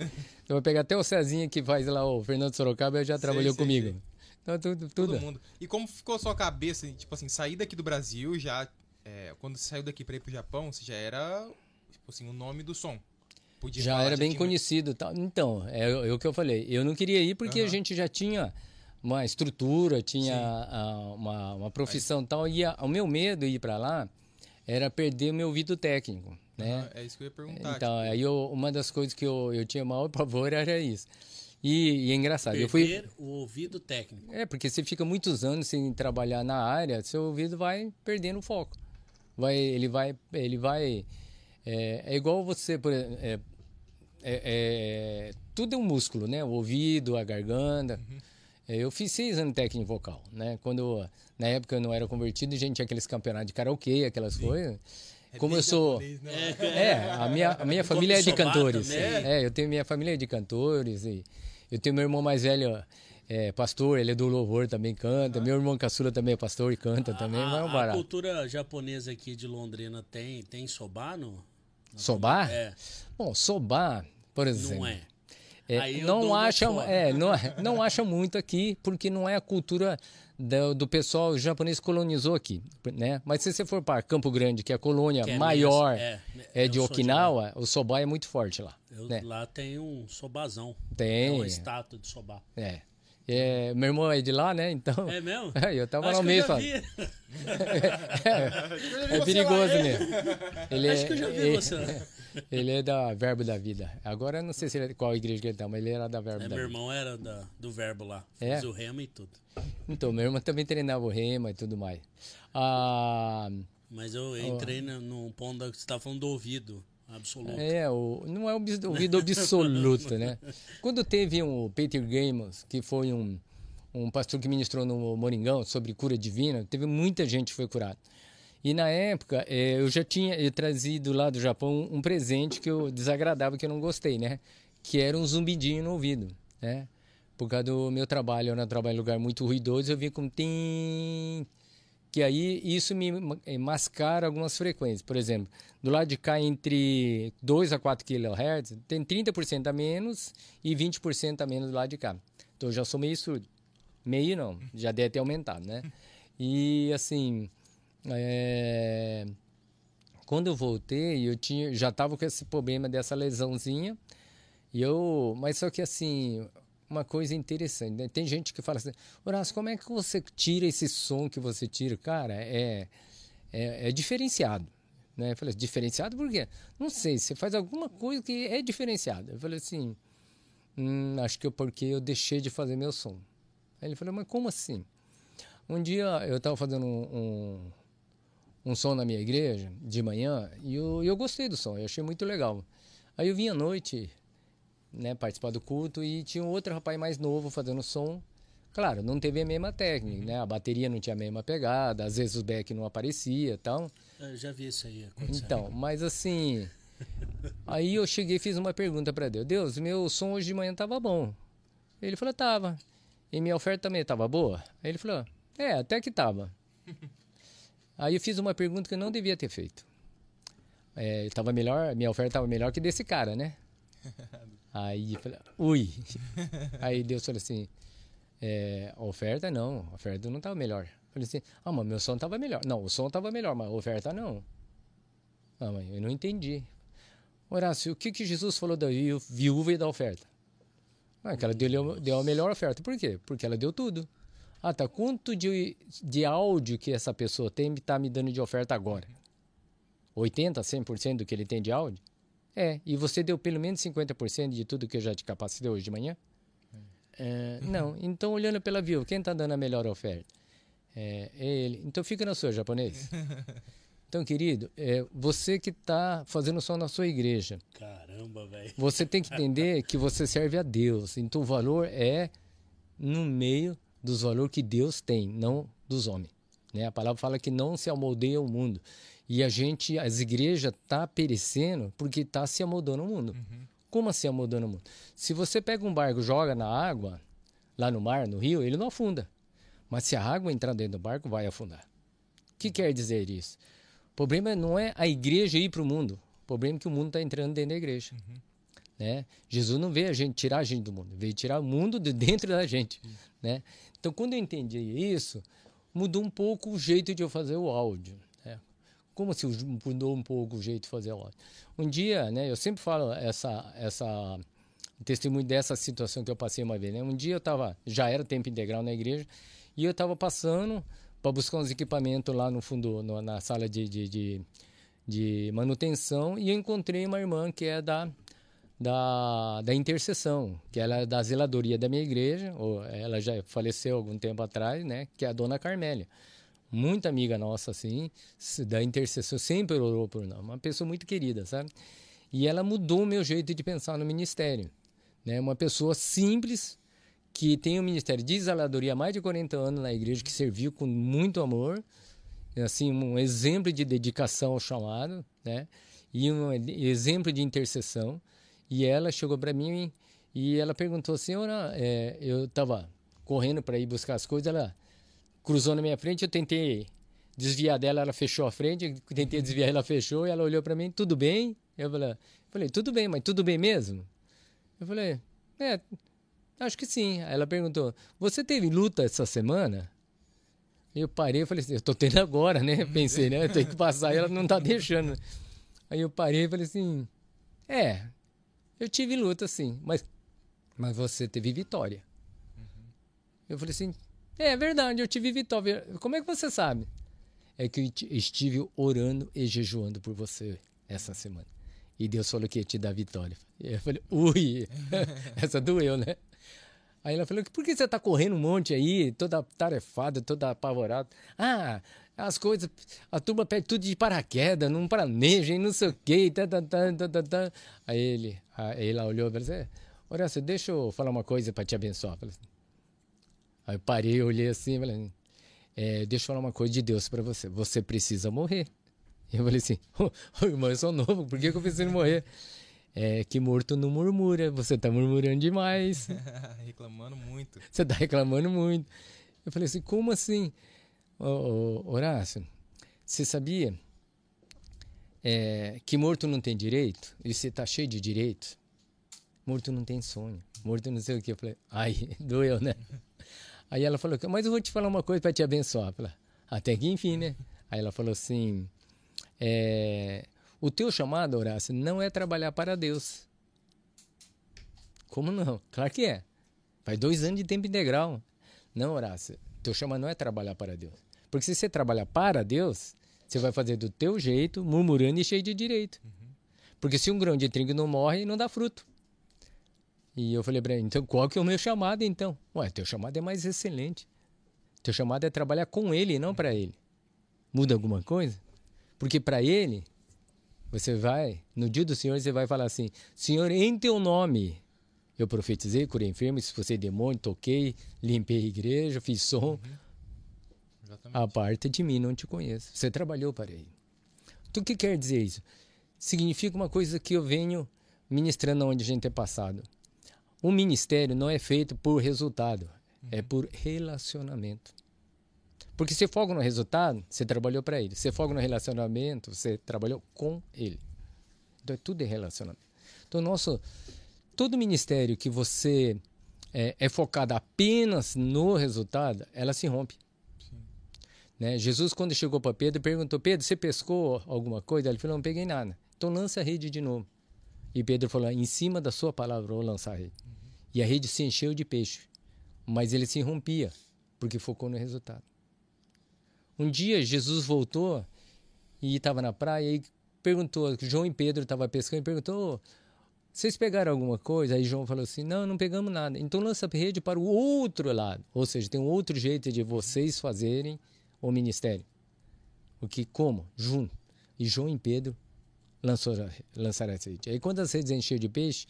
eu vou pegar até o Cezinha que faz lá o Fernando Sorocaba, já trabalhou sei, comigo. sei. Então, tudo, Todo tudo. mundo. E como ficou a sua cabeça, tipo assim, sair daqui do Brasil já. é, quando você saiu daqui pra ir pro Japão, você já era, tipo assim, o nome do som. Podia já falar, era bem tinha- conhecido. Tal. Então, é, é o que eu falei. Eu não queria ir porque a Aham. gente já tinha uma estrutura, tinha ah, uma, uma profissão e tal. E a- o meu medo de ir para lá era perder o meu ouvido técnico, né? Aham, é isso que eu ia perguntar. Então, tipo, aí eu- uma das coisas que eu, eu tinha maior pavor era isso. E, e é engraçado, eu fui... Perder o ouvido técnico. É, porque você fica muitos anos sem trabalhar na área, seu ouvido vai perdendo o foco. Vai, ele vai, ele vai. É, é igual você, por é, é- é- tudo é um músculo, né? O ouvido, a garganta. É, Eu fiz seis anos técnico vocal, né? Quando na época eu não era convertido, a gente tinha aqueles campeonatos de karaokê, aquelas coisas. É Como eu sou japonês, né? é, a minha, a minha família é de cantores. também. É, eu tenho minha família é de cantores e eu tenho meu irmão mais velho, é pastor, ele é do louvor, também canta. Meu irmão caçula também é pastor e canta também, a, um a barato. cultura japonesa aqui de Londrina tem, tem sobá no? Sobar? É, Bom, sobar, por exemplo. não é. É, não acham, fora. é, não, não acham muito aqui, porque não é a cultura do, do pessoal japonês colonizou aqui, né? Mas se você for para Campo Grande, que é a colônia é maior é, é, de sou de Okinawa, o soba é muito forte lá. Eu- né? Lá tem um sobazão. Tem. É uma estátua de sobá. É. É, meu irmão é de lá, né? Então. É mesmo? eu tava Acho lá já só. vi. É perigoso, né? Ele Acho é, que eu já vi ele, você. ele é da Verbo da Vida. Agora eu não sei se ele, qual igreja que ele tá, mas ele era da Verbo É, da meu Vida. irmão era da, do verbo lá. É? Fez o remo e tudo. Então, meu irmão também treinava o rema e tudo mais. Ah, Mas eu entrei no, no ponto da, que você estava falando do ouvido absoluto. é, o, não é o ouvido absoluto, né? Quando teve um Peter Gamos, que foi um, um pastor que ministrou no Moringão sobre cura divina, teve muita gente que foi curada. E na época, eh, eu já tinha eu trazido lá do Japão um presente que eu desagradava, que eu não gostei, né? Que era um zumbidinho no ouvido, né? Por causa do meu trabalho, eu não trabalho em lugar muito ruidoso, eu vim com tim, que aí isso me eh, mascara algumas frequências. Por exemplo, do lado de cá, entre 2 a 4 kHz, tem 30% a menos e 20% a menos do lado de cá. Então eu já sou meio surdo. Meio não, já deve ter aumentado, né? E assim, é, quando eu voltei, eu tinha, já estava com esse problema dessa lesãozinha. E eu, mas só que assim, uma coisa interessante, né? Tem gente que fala assim, Horácio, como é que você tira esse som que você tira? Cara, é, é, é diferenciado. Né? Eu falei, diferenciado por quê? Não sei, você faz alguma coisa que é diferenciada. Eu falei assim, hum, acho que é porque eu deixei de fazer meu som. Aí ele falou, mas como assim? Um dia eu estava fazendo um, um, um som na minha igreja, de manhã, e eu, eu gostei do som, eu achei muito legal. Aí eu vim à noite, né, participar do culto, e tinha um outro rapaz mais novo fazendo som, Claro, não teve a mesma técnica, né? A bateria não tinha a mesma pegada, às vezes o back não aparecia e tal. Eu já vi isso aí acontecer. Então, mas assim. Aí eu cheguei e fiz uma pergunta para Deus: Deus, meu som hoje de manhã tava bom. Ele falou: tava. E minha oferta também tava boa? Aí ele falou: é, até que tava. Aí eu fiz uma pergunta que eu não devia ter feito. É, tava melhor, minha oferta tava melhor que desse cara, né? Aí eu falei, ui. Aí Deus falou assim: é, oferta não, oferta não tava melhor. Eu falei assim: ah, mas meu som tava melhor. Não, o som tava melhor, mas a oferta não. Ah, mãe, eu não entendi. Horácio, o que, que Jesus falou da viú- viúva e da oferta? Ah, que ela deu, deu a melhor oferta. Por quê? Porque ela deu tudo. Ah, tá. Quanto de, de áudio que essa pessoa tem tá me dando de oferta agora? 80, 100% do que ele tem de áudio? É. E você deu pelo menos 50% de tudo que eu já te capacitei hoje de manhã? É, não. Então, olhando pela viúva, quem tá dando a melhor oferta? É, é ele. Então, fica na sua, japonês. Então, querido, é, você que está fazendo som na sua igreja, Caramba, velho. você tem que entender que você serve a Deus. Então o valor é no meio dos valores que Deus tem, não dos homens. Né? A palavra fala que não se amoldeia o mundo. E a gente, as igrejas tá perecendo porque tá se amoldando o mundo. Como assim amoldando o mundo? Se você pega um barco joga na água, lá no mar, no rio, ele não afunda. Mas se a água entrar dentro do barco, vai afundar. O que quer dizer isso? O problema não é a igreja ir para o mundo. O problema é que o mundo está entrando dentro da igreja. Né? Jesus não veio a gente tirar a gente do mundo, veio tirar o mundo de dentro da gente. Né? Então, quando eu entendi isso, mudou um pouco o jeito de eu fazer o áudio. Né? Como se mudou um pouco o jeito de fazer o áudio? Um dia, né, eu sempre falo essa, essa testemunho dessa situação que eu passei uma vez. Né? Um dia eu estava, já era tempo integral na igreja, e eu estava passando para buscar uns equipamentos lá no fundo, no- na sala de, de, de, de manutenção, e eu encontrei uma irmã que é da, da, da intercessão, que ela é da zeladoria da minha igreja, ou ela já faleceu algum tempo atrás, né? Que é a dona Carmélia. Muita amiga nossa, assim, da intercessão, sempre orou por nós. Uma pessoa muito querida, sabe? E ela mudou o meu jeito de pensar no ministério. Né? Uma pessoa simples, que tem um ministério de zeladoria há mais de 40 anos na igreja, que serviu com muito amor, assim, um exemplo de dedicação ao chamado, né? E um exemplo de intercessão. E ela chegou para mim e ela perguntou, senhora, é, eu estava correndo para ir buscar as coisas, ela cruzou na minha frente, eu tentei desviar dela, ela fechou a frente, eu tentei desviar, ela fechou, e ela olhou para mim, tudo bem? Eu falei, tudo bem, mas tudo bem mesmo? Eu falei, é, acho que sim. Aí ela perguntou, você teve luta essa semana? Eu parei e falei assim, eu tô tendo agora, né? Pensei, né? Tem que passar e ela não tá deixando. Aí eu parei e falei assim, é, eu tive luta sim, mas, mas você teve vitória. Eu falei assim, é, verdade, eu tive vitória. Como é que você sabe? É que eu ti- estive orando e jejuando por você essa semana. E Deus falou que ia te dar vitória. E eu falei, ui, essa doeu, né? Aí ela falou, por que você tá correndo um monte aí, toda tarefada, toda apavorada? Ah, as coisas, a turma pede tudo de paraquedas, não planeja, e não sei o quê, tá, tá, tá, tá, tá, tá. Aí ele, aí ela olhou e falou assim, Horácio, deixa eu falar uma coisa para te abençoar. Assim, Aí eu parei, olhei assim e falei, é, deixa eu falar uma coisa de Deus para você. Você precisa morrer. Eu falei assim, ô irmão, eu sou novo, por que, que eu preciso morrer? É que morto não murmura, você tá murmurando demais, Reclamando muito. você tá reclamando muito. Eu falei assim, como assim? Ô, Horácio, você sabia é, que morto não tem direito? E você tá cheio de direitos? Morto não tem sonho, morto não sei o que. Eu falei, ai, doeu, né? Aí ela falou, mas eu vou te falar uma coisa para te abençoar. Falei, até que enfim, né? Aí ela falou assim, é, o teu chamado, Horácio, não é trabalhar para Deus. Como não? Claro que é. Faz dois anos de tempo integral. Não, Horácio, teu chamado não é trabalhar para Deus. Porque se você trabalhar para Deus, você vai fazer do teu jeito, murmurando e cheio de direito. Porque se um grão de trigo não morre, não dá fruto. E eu falei para ele, então qual que é o meu chamado então? Ué, teu chamado é mais excelente. Teu chamado é trabalhar com ele e não para ele. Muda alguma coisa? Porque para ele, você vai, no dia do Senhor, você vai falar assim: Senhor, em teu nome, Eu profetizei, curei enfermo, expulsei demônio, toquei, limpei a igreja, fiz som. Exatamente. A parte de mim não te conheço. Você trabalhou para ele. Então, o que quer dizer isso? Significa uma coisa que eu venho ministrando onde a gente é passado. O ministério não é feito por resultado, é por relacionamento. Porque se foca no resultado, você trabalhou para ele. Se foca no relacionamento, você trabalhou com ele. Então é tudo em relacionamento. Então, nosso, todo ministério que você é, é focado apenas no resultado, ela se rompe. Né? Jesus, quando chegou para Pedro, perguntou: Pedro, você pescou alguma coisa? Ele falou: Não peguei nada. Então lança a rede de novo. E Pedro falou: Em cima da sua palavra, vou lançar a rede. E a rede se encheu de peixe. Mas ele se rompia, porque focou no resultado. Um dia, Jesus voltou e estava na praia e perguntou: João e Pedro estavam pescando e perguntou: vocês pegaram alguma coisa? Aí João falou assim: não, não pegamos nada. Então lança a rede para o outro lado. Ou seja, tem um outro jeito de vocês fazerem o ministério. O que? Como? Junto. E João e Pedro lançou, lançaram essa rede. Aí quando as redes encheram de peixe,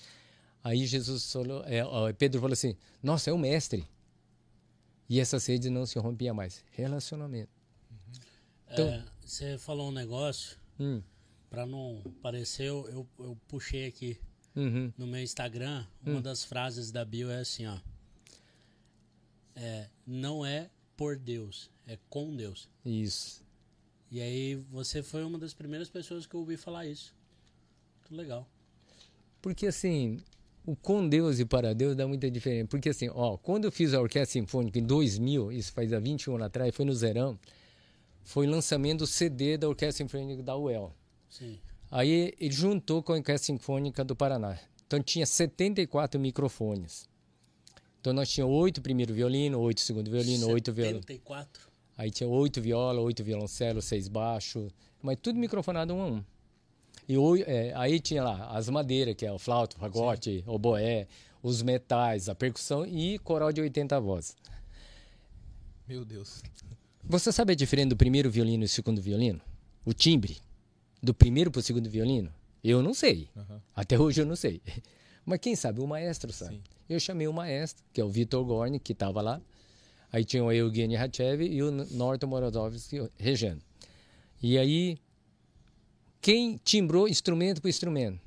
aí Jesus falou, é, Pedro falou assim: Nossa, é o mestre. E essas redes não se rompiam mais. Relacionamento. Então- É, você falou um negócio, Hum, pra não parecer, eu, eu, eu puxei aqui uhum, no meu Instagram, uma das frases da bio é assim, ó. É, não é por Deus, é com Deus. isso. E aí você foi uma das primeiras pessoas que eu ouvi falar isso. Muito legal. Porque assim, o com Deus e para Deus dá muita diferença. Porque assim, ó, quando eu fiz a Orquestra Sinfônica em 2000, isso faz há 21 anos atrás, foi no Zerão, foi lançamento do CD da Orquestra Sinfônica da UEL. Sim. Aí ele juntou com a Orquestra Sinfônica do Paraná. Então tinha 74 microfones. Então nós tínhamos oito primeiro violino, oito segundo violino, oito violino. 74. Aí tinha oito viola, oito violoncelo, seis baixo, mas tudo microfonado um a um. E é, aí tinha lá as madeiras, que é o flauta, o fagote, o boé, os metais, a percussão e coral de 80 vozes. Meu Deus. Você sabe a diferença do primeiro violino e do segundo violino? O timbre do primeiro para o segundo violino? Eu não sei. Aham. Até hoje eu não sei. Mas quem sabe? O maestro sabe. Sim. Eu chamei o maestro, que é o Vitor Gorni, que estava lá. Aí tinha o Evgeny Hachev e o Norton Morozovsky regendo. E aí, quem timbrou instrumento por instrumento?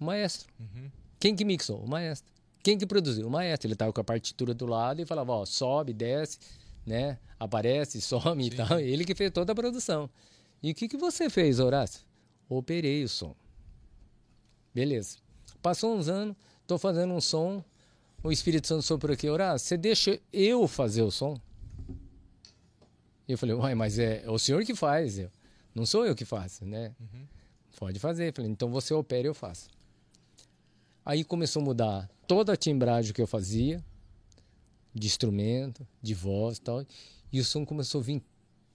O maestro. Uhum. Quem que mixou? O maestro. Quem que produziu? O maestro. Ele estava com a partitura do lado e falava, ó, sobe, desce, né? Aparece, some e tal. Ele que fez toda a produção. E o que, que você fez, Horácio? Operei o som. Beleza. Passou uns anos, tô fazendo um som, o Espírito Santo soprou aqui, Horácio, você deixa eu fazer o som? Eu falei, uai, mas é, é o senhor que faz, eu, não sou eu que faço, né? Pode fazer. Eu falei, então você opera e eu faço. Aí começou a mudar toda a timbragem que eu fazia, de instrumento, de voz e tal, e o som começou a vir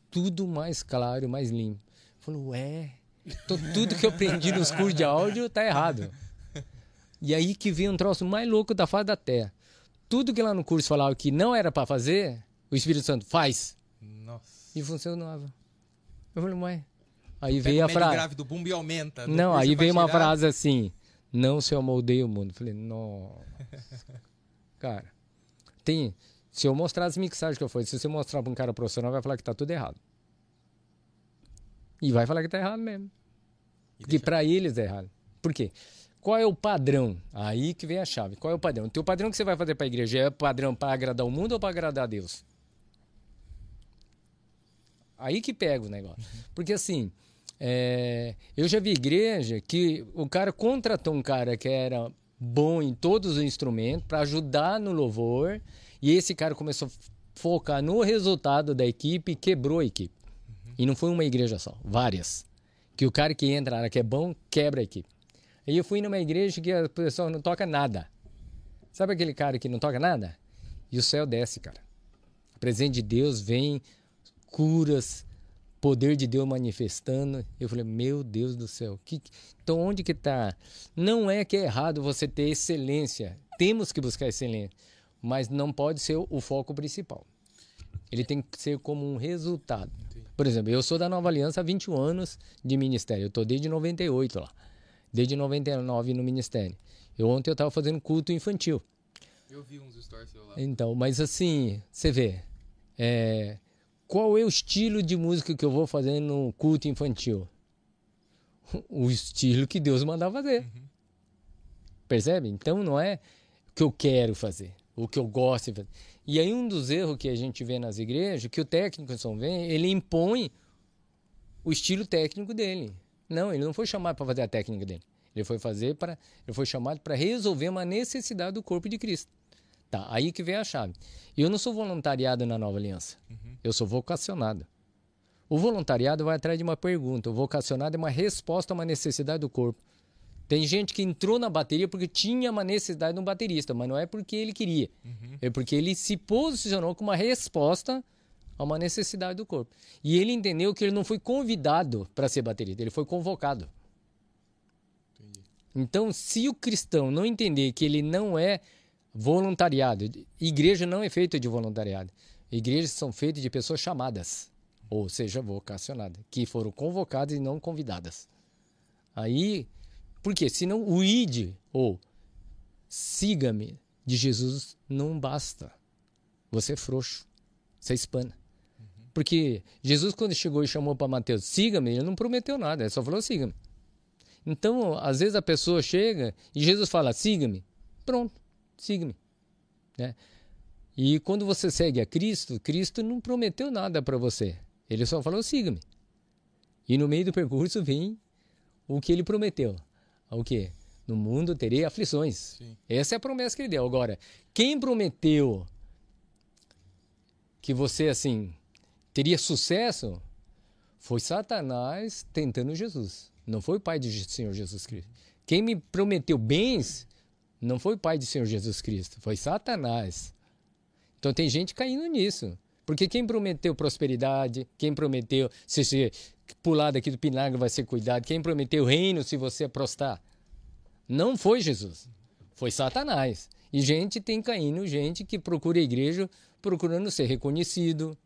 tudo mais claro, mais limpo. Falei, ué, então tudo que eu aprendi nos cursos de áudio tá errado. E aí que vem um troço mais louco da face da terra. Tudo que lá no curso falava que não era para fazer, o Espírito Santo faz. Nossa. E funcionava. Eu falei, ué. Aí Pega veio a frase. grave do bumbo e aumenta. Não, aí pra veio uma tirar- frase assim: Não se amoldeie o mundo. Eu falei, nossa. Cara, tem. Se eu mostrar as mixagens que eu fiz, se você mostrar para um cara profissional, vai falar que tá tudo errado. E vai falar que tá errado mesmo. E Porque deixa- para eles é errado. Por quê? Qual é o padrão? Aí que vem a chave. Qual é o padrão? O teu padrão que você vai fazer para a igreja é padrão para agradar o mundo ou para agradar a Deus? Aí que pega o negócio. Porque assim, é, eu já vi igreja que o cara contratou um cara que era bom em todos os instrumentos para ajudar no louvor e esse cara começou a focar no resultado da equipe e quebrou a equipe. E não foi uma igreja só, várias. Que o cara que entra na área que é bom quebra a equipe. Aí eu fui numa igreja que a pessoa não toca nada. Sabe aquele cara que não toca nada? E o céu desce, cara. O presente de Deus vem, curas, poder de Deus manifestando. Eu falei, meu Deus do céu. Que, então onde que tá? Não é que é errado você ter excelência. Temos que buscar excelência. Mas não pode ser o foco principal. Ele tem que ser como um resultado. Por exemplo, eu sou da Nova Aliança há 21 anos de ministério. Eu estou desde 98 lá. Desde 99 no ministério. Eu ontem eu tava fazendo culto infantil. Eu vi uns stories lá. Então, mas assim, você vê, é, qual é o estilo de música que eu vou fazer no culto infantil? O estilo que Deus mandar fazer. Percebe? Então não é o que eu quero fazer, o que eu gosto de fazer. E aí um dos erros que a gente vê nas igrejas, que o técnico São Vem, ele impõe o estilo técnico dele. Não, ele não foi chamado para fazer a técnica dele. Ele foi fazer para, ele foi chamado para resolver uma necessidade do corpo de Cristo. Tá, aí que vem a chave. Eu não sou voluntariado na Nova Aliança. Eu sou vocacionado. O voluntariado vai atrás de uma pergunta. O vocacionado é uma resposta a uma necessidade do corpo. Tem gente que entrou na bateria porque tinha uma necessidade de um baterista, mas não é porque ele queria. É porque ele se posicionou como uma resposta a uma necessidade do corpo. E ele entendeu que ele não foi convidado para ser baterista, ele foi convocado. Então, se o cristão não entender que ele não é voluntariado, igreja não é feita de voluntariado. Igrejas são feitas de pessoas chamadas, ou seja, vocacionadas, que foram convocadas e não convidadas. Aí, porque senão o id ou siga-me de Jesus não basta. Você é frouxo, você é espana. Porque Jesus, quando chegou e chamou para Mateus, siga-me, ele não prometeu nada, ele só falou siga-me. Então, às vezes a pessoa chega e Jesus fala, siga-me. Pronto, siga-me. Né? E quando você segue a Cristo, Cristo não prometeu nada para você. Ele só falou, siga-me. E no meio do percurso vem o que ele prometeu. O quê? No mundo terei aflições. Sim. Essa é a promessa que ele deu. Agora, quem prometeu que você, assim, teria sucesso foi Satanás tentando Jesus. Não foi o pai do Senhor Jesus Cristo. Quem me prometeu bens não foi o pai do Senhor Jesus Cristo, foi Satanás. Então tem gente caindo nisso. Porque quem prometeu prosperidade, quem prometeu se você pular daqui do pináculo vai ser cuidado, quem prometeu reino se você prostar, não foi Jesus, foi Satanás. E gente tem caindo, gente que procura a igreja procurando ser reconhecido,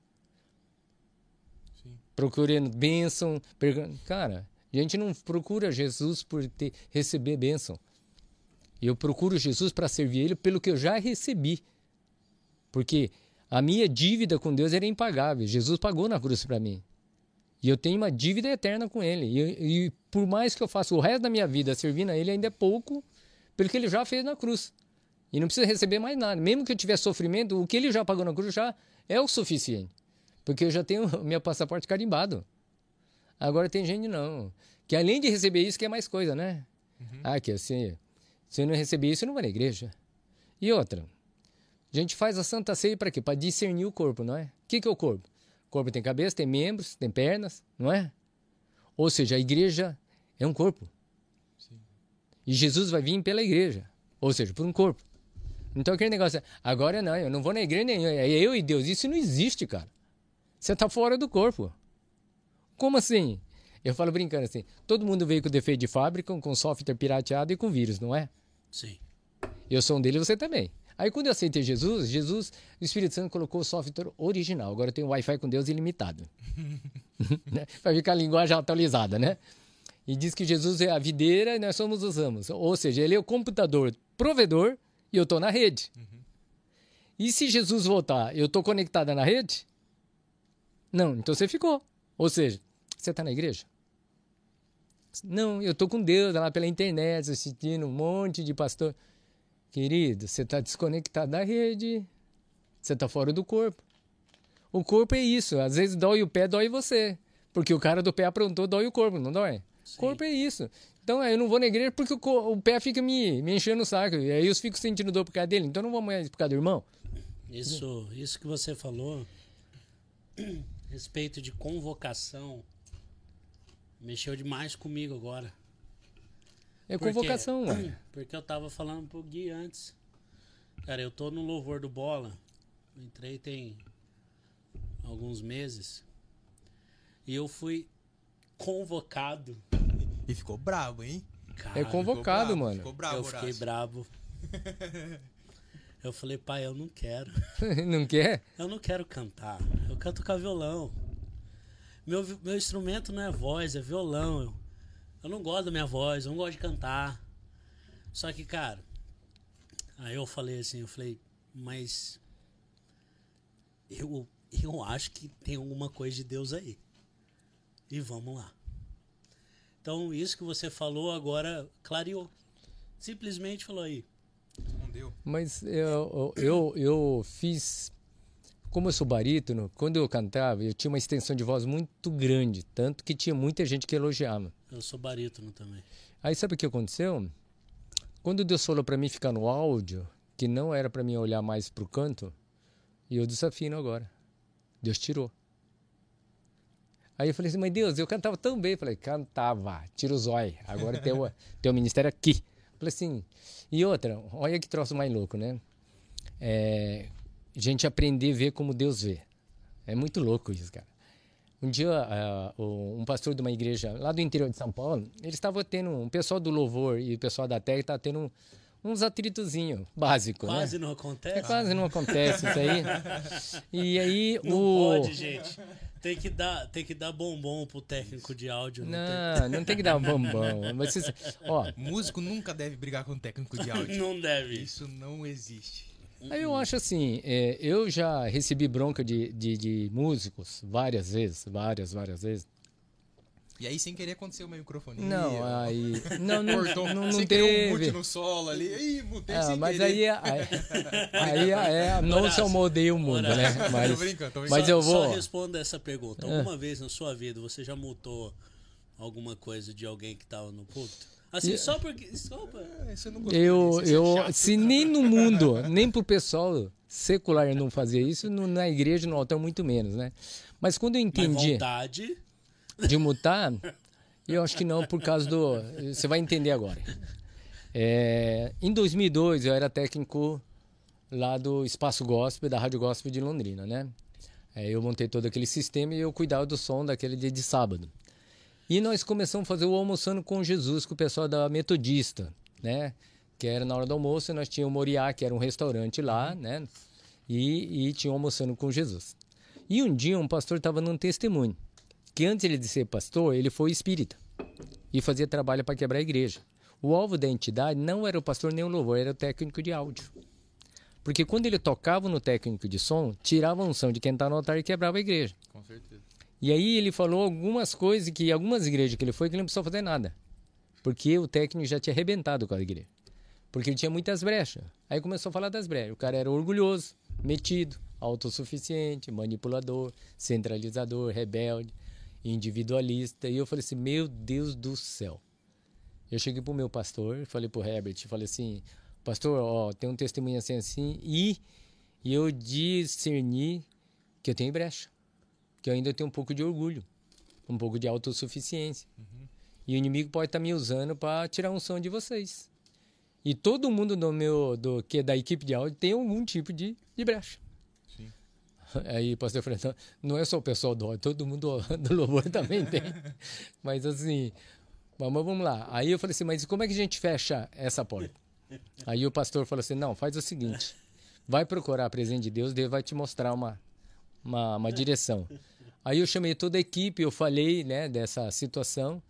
procurando bênção. Cara, a gente não procura Jesus por ter, receber bênção. Eu procuro Jesus para servir Ele pelo que eu já recebi. Porque a minha dívida com Deus era impagável. Jesus pagou na cruz para mim. E eu tenho uma dívida eterna com Ele. E, e por mais que eu faça o resto da minha vida servindo a Ele, ainda é pouco pelo que Ele já fez na cruz. E não precisa receber mais nada. Mesmo que eu tiver sofrimento, o que Ele já pagou na cruz já é o suficiente. Porque eu já tenho meu passaporte carimbado. Agora tem gente não. Que além de receber isso, quer mais coisa, né? Ah, que assim, se eu não receber isso, eu não vou na igreja. E outra, a gente faz a Santa Ceia para quê? Para discernir o corpo, não é? O que, que é o corpo? O corpo tem cabeça, tem membros, tem pernas, não é? Ou seja, a igreja é um corpo. E Jesus vai vir pela igreja. Ou seja, por um corpo. Então aquele negócio, agora não, eu não vou na igreja nenhuma, é eu e Deus. Isso não existe, cara. Você está fora do corpo. Como assim? Eu falo brincando assim, todo mundo veio com defeito de fábrica, com software pirateado e com vírus, não é? Sim. Eu sou um deles, você também. Aí quando eu aceitei Jesus, Jesus, o Espírito Santo colocou o software original. Agora eu tenho Wi-Fi com Deus ilimitado. Né? Vai ficar a linguagem atualizada, né? E diz que Jesus é a videira e nós somos os ramos. Ou seja, ele é o computador provedor e eu estou na rede. E se Jesus voltar, eu estou conectada na rede? Não, então você ficou. Ou seja, você está na igreja? Não, eu estou com Deus lá pela internet, assistindo um monte de pastor. Querido, você está desconectado da rede. Você está fora do corpo. O corpo é isso. Às vezes dói o pé, dói você. Porque o cara do pé aprontou, dói o corpo, não dói? O corpo é isso. Então eu não vou na igreja porque o, pé fica me, me enchendo o saco. E aí eu fico sentindo dor por causa dele. Então eu não vou mais por causa do irmão. Isso, isso que você falou, respeito de convocação, mexeu demais comigo agora. É Por quê? convocação, ué. Porque eu tava falando pro Gui antes. Cara, eu tô no louvor do bola. Entrei tem alguns meses. E eu fui convocado. E ficou brabo, hein? Cara, É Ficou convocado, brabo, mano. Ficou brabo, eu fiquei Horácio. brabo. Eu falei, pai, eu não quero. não quer? Eu não quero cantar. Eu canto com violão. Meu, meu instrumento não é voz, é violão. Eu, eu não gosto da minha voz, eu não gosto de cantar. Só que, cara, aí eu falei assim, eu falei, mas eu, eu acho que tem alguma coisa de Deus aí. E vamos lá. Então, isso que você falou agora clareou. Simplesmente falou aí. Mas eu, eu, eu fiz. Como eu sou barítono, quando eu cantava, eu tinha uma extensão de voz muito grande. Tanto que tinha muita gente que elogiava. Eu sou barítono também. Aí sabe o que aconteceu? Quando Deus falou para mim ficar no áudio, que não era para mim olhar mais pro canto, e eu desafino agora. Deus tirou. Aí eu falei assim, mas Deus, eu cantava tão bem. Eu falei, cantava, tira o zóio. Agora tem o, tem o ministério aqui. Falei assim, e outra, olha que troço mais louco, né? É, gente aprender a ver como Deus vê. É muito louco isso, cara. Um dia, uh, um pastor de uma igreja lá do interior de São Paulo, ele estava tendo, um pessoal do louvor e o pessoal da terra estava tendo um, uns atritozinhos básicos, né? Quase não acontece. É, quase não acontece isso aí. E aí Não o. pode, gente. Tem que dar, tem que dar bombom pro técnico de áudio. Não, Não, não tem que dar bombom. Mas, vocês- ó, Músico nunca deve brigar com técnico de áudio. tem, não deve. Isso não existe. aí eu acho assim, é, eu já recebi bronca de, de, de músicos várias vezes, várias, várias vezes. E aí, sem querer, aconteceu o meu microfone. Não, aí. Não, não, Cortou, não, não sem querer um mute teve. no solo ali. Ih, mutei Ah, sem mas querer. aí, é- aí, aí é, não se Horácio, almodei o mundo, né? Mas, Tô brincando, tô brincando. mas só, eu vou. Só responda essa pergunta. Alguma vez na sua vida você já multou alguma coisa de alguém que tava no culto? Assim, E- só porque. Só. É, não gostou Eu, é eu, chato. se nem no mundo, nem pro pessoal secular eu não fazia isso, no- na igreja, no altar, muito menos, né? Mas quando eu Mas entendi vontade. De mutar, eu acho que não, por causa do. Você vai entender agora. É, em 2002, eu era técnico lá do Espaço Gospel, da Rádio Gospel de Londrina, né? É, eu montei todo aquele sistema e eu cuidava do som daquele dia de sábado. E nós começamos a fazer o Almoçando com Jesus com o pessoal da Metodista, né? Que era na hora do almoço, nós tínhamos o Moriá, que era um restaurante lá, né? E, e tinha Almoçando com Jesus. E um dia um pastor estava num testemunho, que antes ele de ser pastor, ele foi espírita e fazia trabalho para quebrar a igreja. O alvo da entidade não era o pastor nem o louvor, era o técnico de áudio. Porque quando ele tocava no técnico de som, tirava a unção de quem está no altar e quebrava a igreja. Com certeza. E aí ele falou algumas coisas que algumas igrejas que ele foi que ele não precisou fazer nada. Porque o técnico já tinha arrebentado com a igreja. Porque ele tinha muitas brechas. Aí começou a falar das brechas. O cara era orgulhoso, metido, autossuficiente, manipulador, centralizador, rebelde, individualista. E eu falei assim: "Meu Deus do céu". Eu cheguei pro meu pastor, falei pro Herbert, falei assim: "Pastor, ó, tem um testemunho assim assim e e eu discerni que eu tenho brecha que eu ainda tenho um pouco de orgulho, um pouco de autossuficiência. E o inimigo pode estar me usando para tirar um som de vocês. E todo mundo do meu, do que é da equipe de áudio tem algum tipo de, de brecha. Aí o pastor falou, "Não, é só o pessoal do todo mundo do louvor também tem. Mas assim, mas vamos lá. Aí eu falei assim, mas como é que a gente fecha essa porta? Aí o pastor falou assim, não, faz o seguinte, vai procurar a presença de Deus, Deus vai te mostrar uma, uma, uma direção. Aí eu chamei toda a equipe, eu falei, né, dessa situação.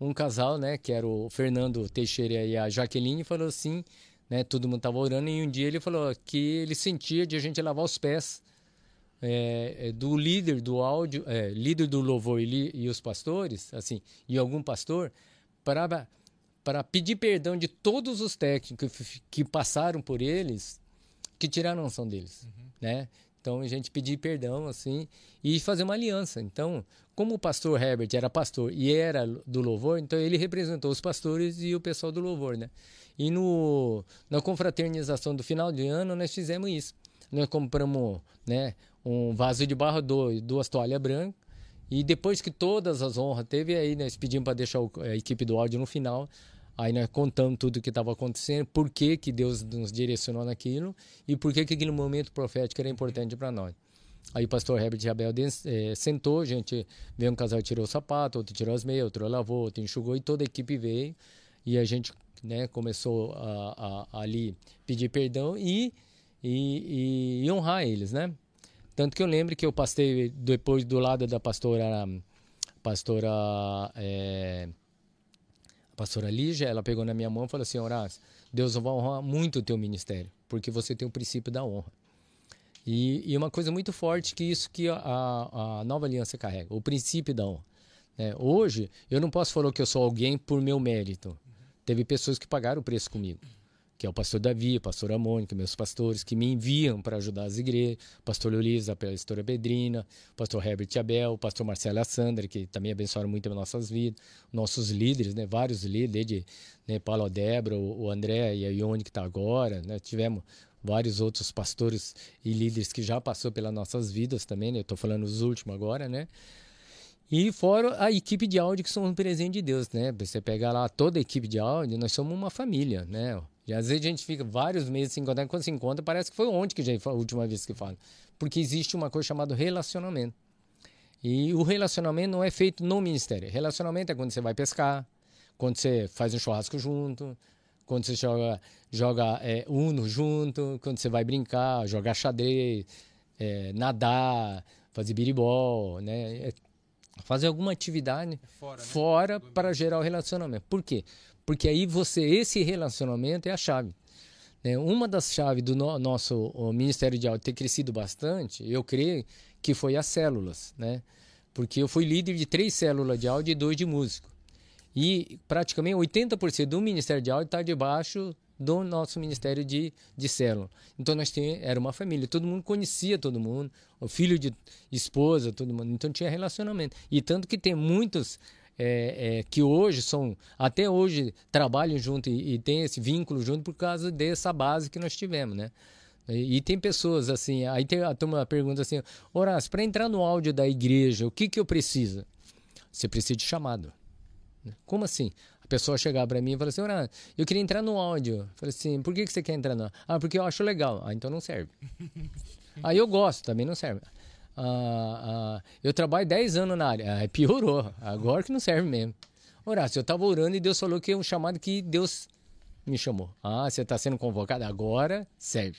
Um casal, né, que era o Fernando Teixeira e a Jaqueline, falou assim, né, todo mundo tava orando e um dia ele falou que ele sentia de a gente lavar os pés é, é, do líder do áudio, é, líder do louvor e, li- e os pastores, assim, e algum pastor, para para pedir perdão de todos os técnicos que, passaram por eles, que tiraram a unção deles, né? Então a gente pedir perdão assim e fazer uma aliança. Então, como o pastor Herbert era pastor e era do louvor, então ele representou os pastores e o pessoal do louvor, né? E no na confraternização do final de ano nós fizemos isso. Nós compramos, né, um vaso de barro, duas toalhas brancas e depois que todas as honras teve, aí nós pedimos para deixar a equipe do áudio no final. Aí nós contamos tudo o que estava acontecendo, por que, que Deus nos direcionou naquilo e por que, que aquele momento profético era importante para nós. Aí o pastor Herbert Jabel eh, sentou, a gente veio um casal tirou o sapato, outro tirou as meias, outro lavou, outro enxugou e toda a equipe veio e a gente né, começou a, a- a ali pedir perdão e, e, e honrar eles, né? Tanto que eu lembro que eu passei depois do lado da pastora, pastora, é, a pastora Lígia, ela pegou na minha mão e falou assim, Horácio, Deus vai honrar muito o teu ministério, porque você tem o princípio da honra. E, e uma coisa muito forte que isso que a, a nova aliança carrega, o princípio da honra. É, hoje, eu não posso falar que eu sou alguém por meu mérito. Teve pessoas que pagaram o preço comigo, que é o pastor Davi, o pastor Amônica, meus pastores, que me enviam para ajudar as igrejas, pastor Luiz, pela história Pedrina, pastor Herbert Abel, pastor Marcelo e a Sandra, que também abençoaram muito as nossas vidas, nossos líderes, né, vários líderes, desde né, Paulo Débora, o, André e a Ione que está agora, né, tivemos vários outros pastores e líderes que já passou pelas nossas vidas também, né, eu estou falando os últimos agora, né, e fora a equipe de áudio que são um presente de Deus, né? Você pegar lá toda a equipe de áudio, nós somos uma família, né? E às vezes a gente fica vários meses sem encontrar, quando se encontra, parece que foi ontem que foi a última vez que fala. Porque existe uma coisa chamada relacionamento. E o relacionamento não é feito no ministério. Relacionamento é quando você vai pescar, quando você faz um churrasco junto, quando você joga, joga é, uno junto, quando você vai brincar, jogar xadrez, é, nadar, fazer biribol, né? É fazer alguma atividade Fora, né? fora para gerar o relacionamento. Por quê? Porque aí você esse relacionamento é a chave. Né? Uma das chaves do no, nosso Ministério de Áudio ter crescido bastante, eu creio que foi as células, né? Porque eu fui líder de três células de áudio e dois de músico. E praticamente 80% do Ministério de Áudio está debaixo do nosso Ministério de, de Célula. Então nós tínhamos, era uma família, todo mundo conhecia todo mundo, o filho de esposa, todo mundo, então tinha relacionamento. E tanto que tem muitos é, é, que hoje são, até hoje, trabalham junto e, e tem esse vínculo junto por causa dessa base que nós tivemos, né? E, e tem pessoas assim, aí tem a turma pergunta assim, Horácio, para entrar no áudio da igreja, o que que eu preciso? Você precisa de chamado. Como assim? A pessoa chegar para mim e falar assim, Horácio, eu queria entrar no áudio. Eu falei assim, por que que você quer entrar no Ah, porque eu acho legal. Ah, então não serve. aí eu gosto, também não serve. Ah, ah, eu trabalho 10 anos na área. Ah, piorou. Agora que não serve mesmo. Horácio, eu estava orando e Deus falou que é um chamado que Deus me chamou. Ah, você está sendo convocado? Agora serve.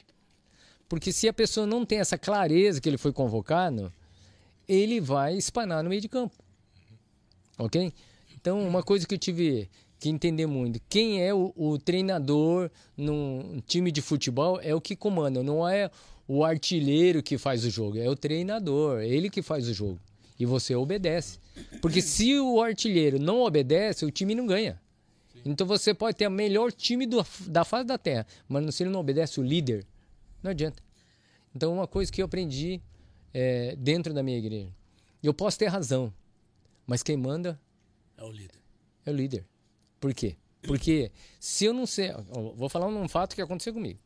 Porque se a pessoa não tem essa clareza que ele foi convocado, ele vai espanar no meio de campo. Ok? Então, uma coisa que eu tive que entender muito: quem é o, o treinador num time de futebol é o que comanda, não é o artilheiro que faz o jogo, é o treinador, ele que faz o jogo. E você obedece. Porque se o artilheiro não obedece, o time não ganha. Então você pode ter o melhor time do, da face da terra, mas se ele não obedece o líder, não adianta. Então, uma coisa que eu aprendi é, dentro da minha igreja: eu posso ter razão, mas quem manda É o líder. é o líder. Por quê? Porque se eu não sei. Vou falar um fato que aconteceu comigo.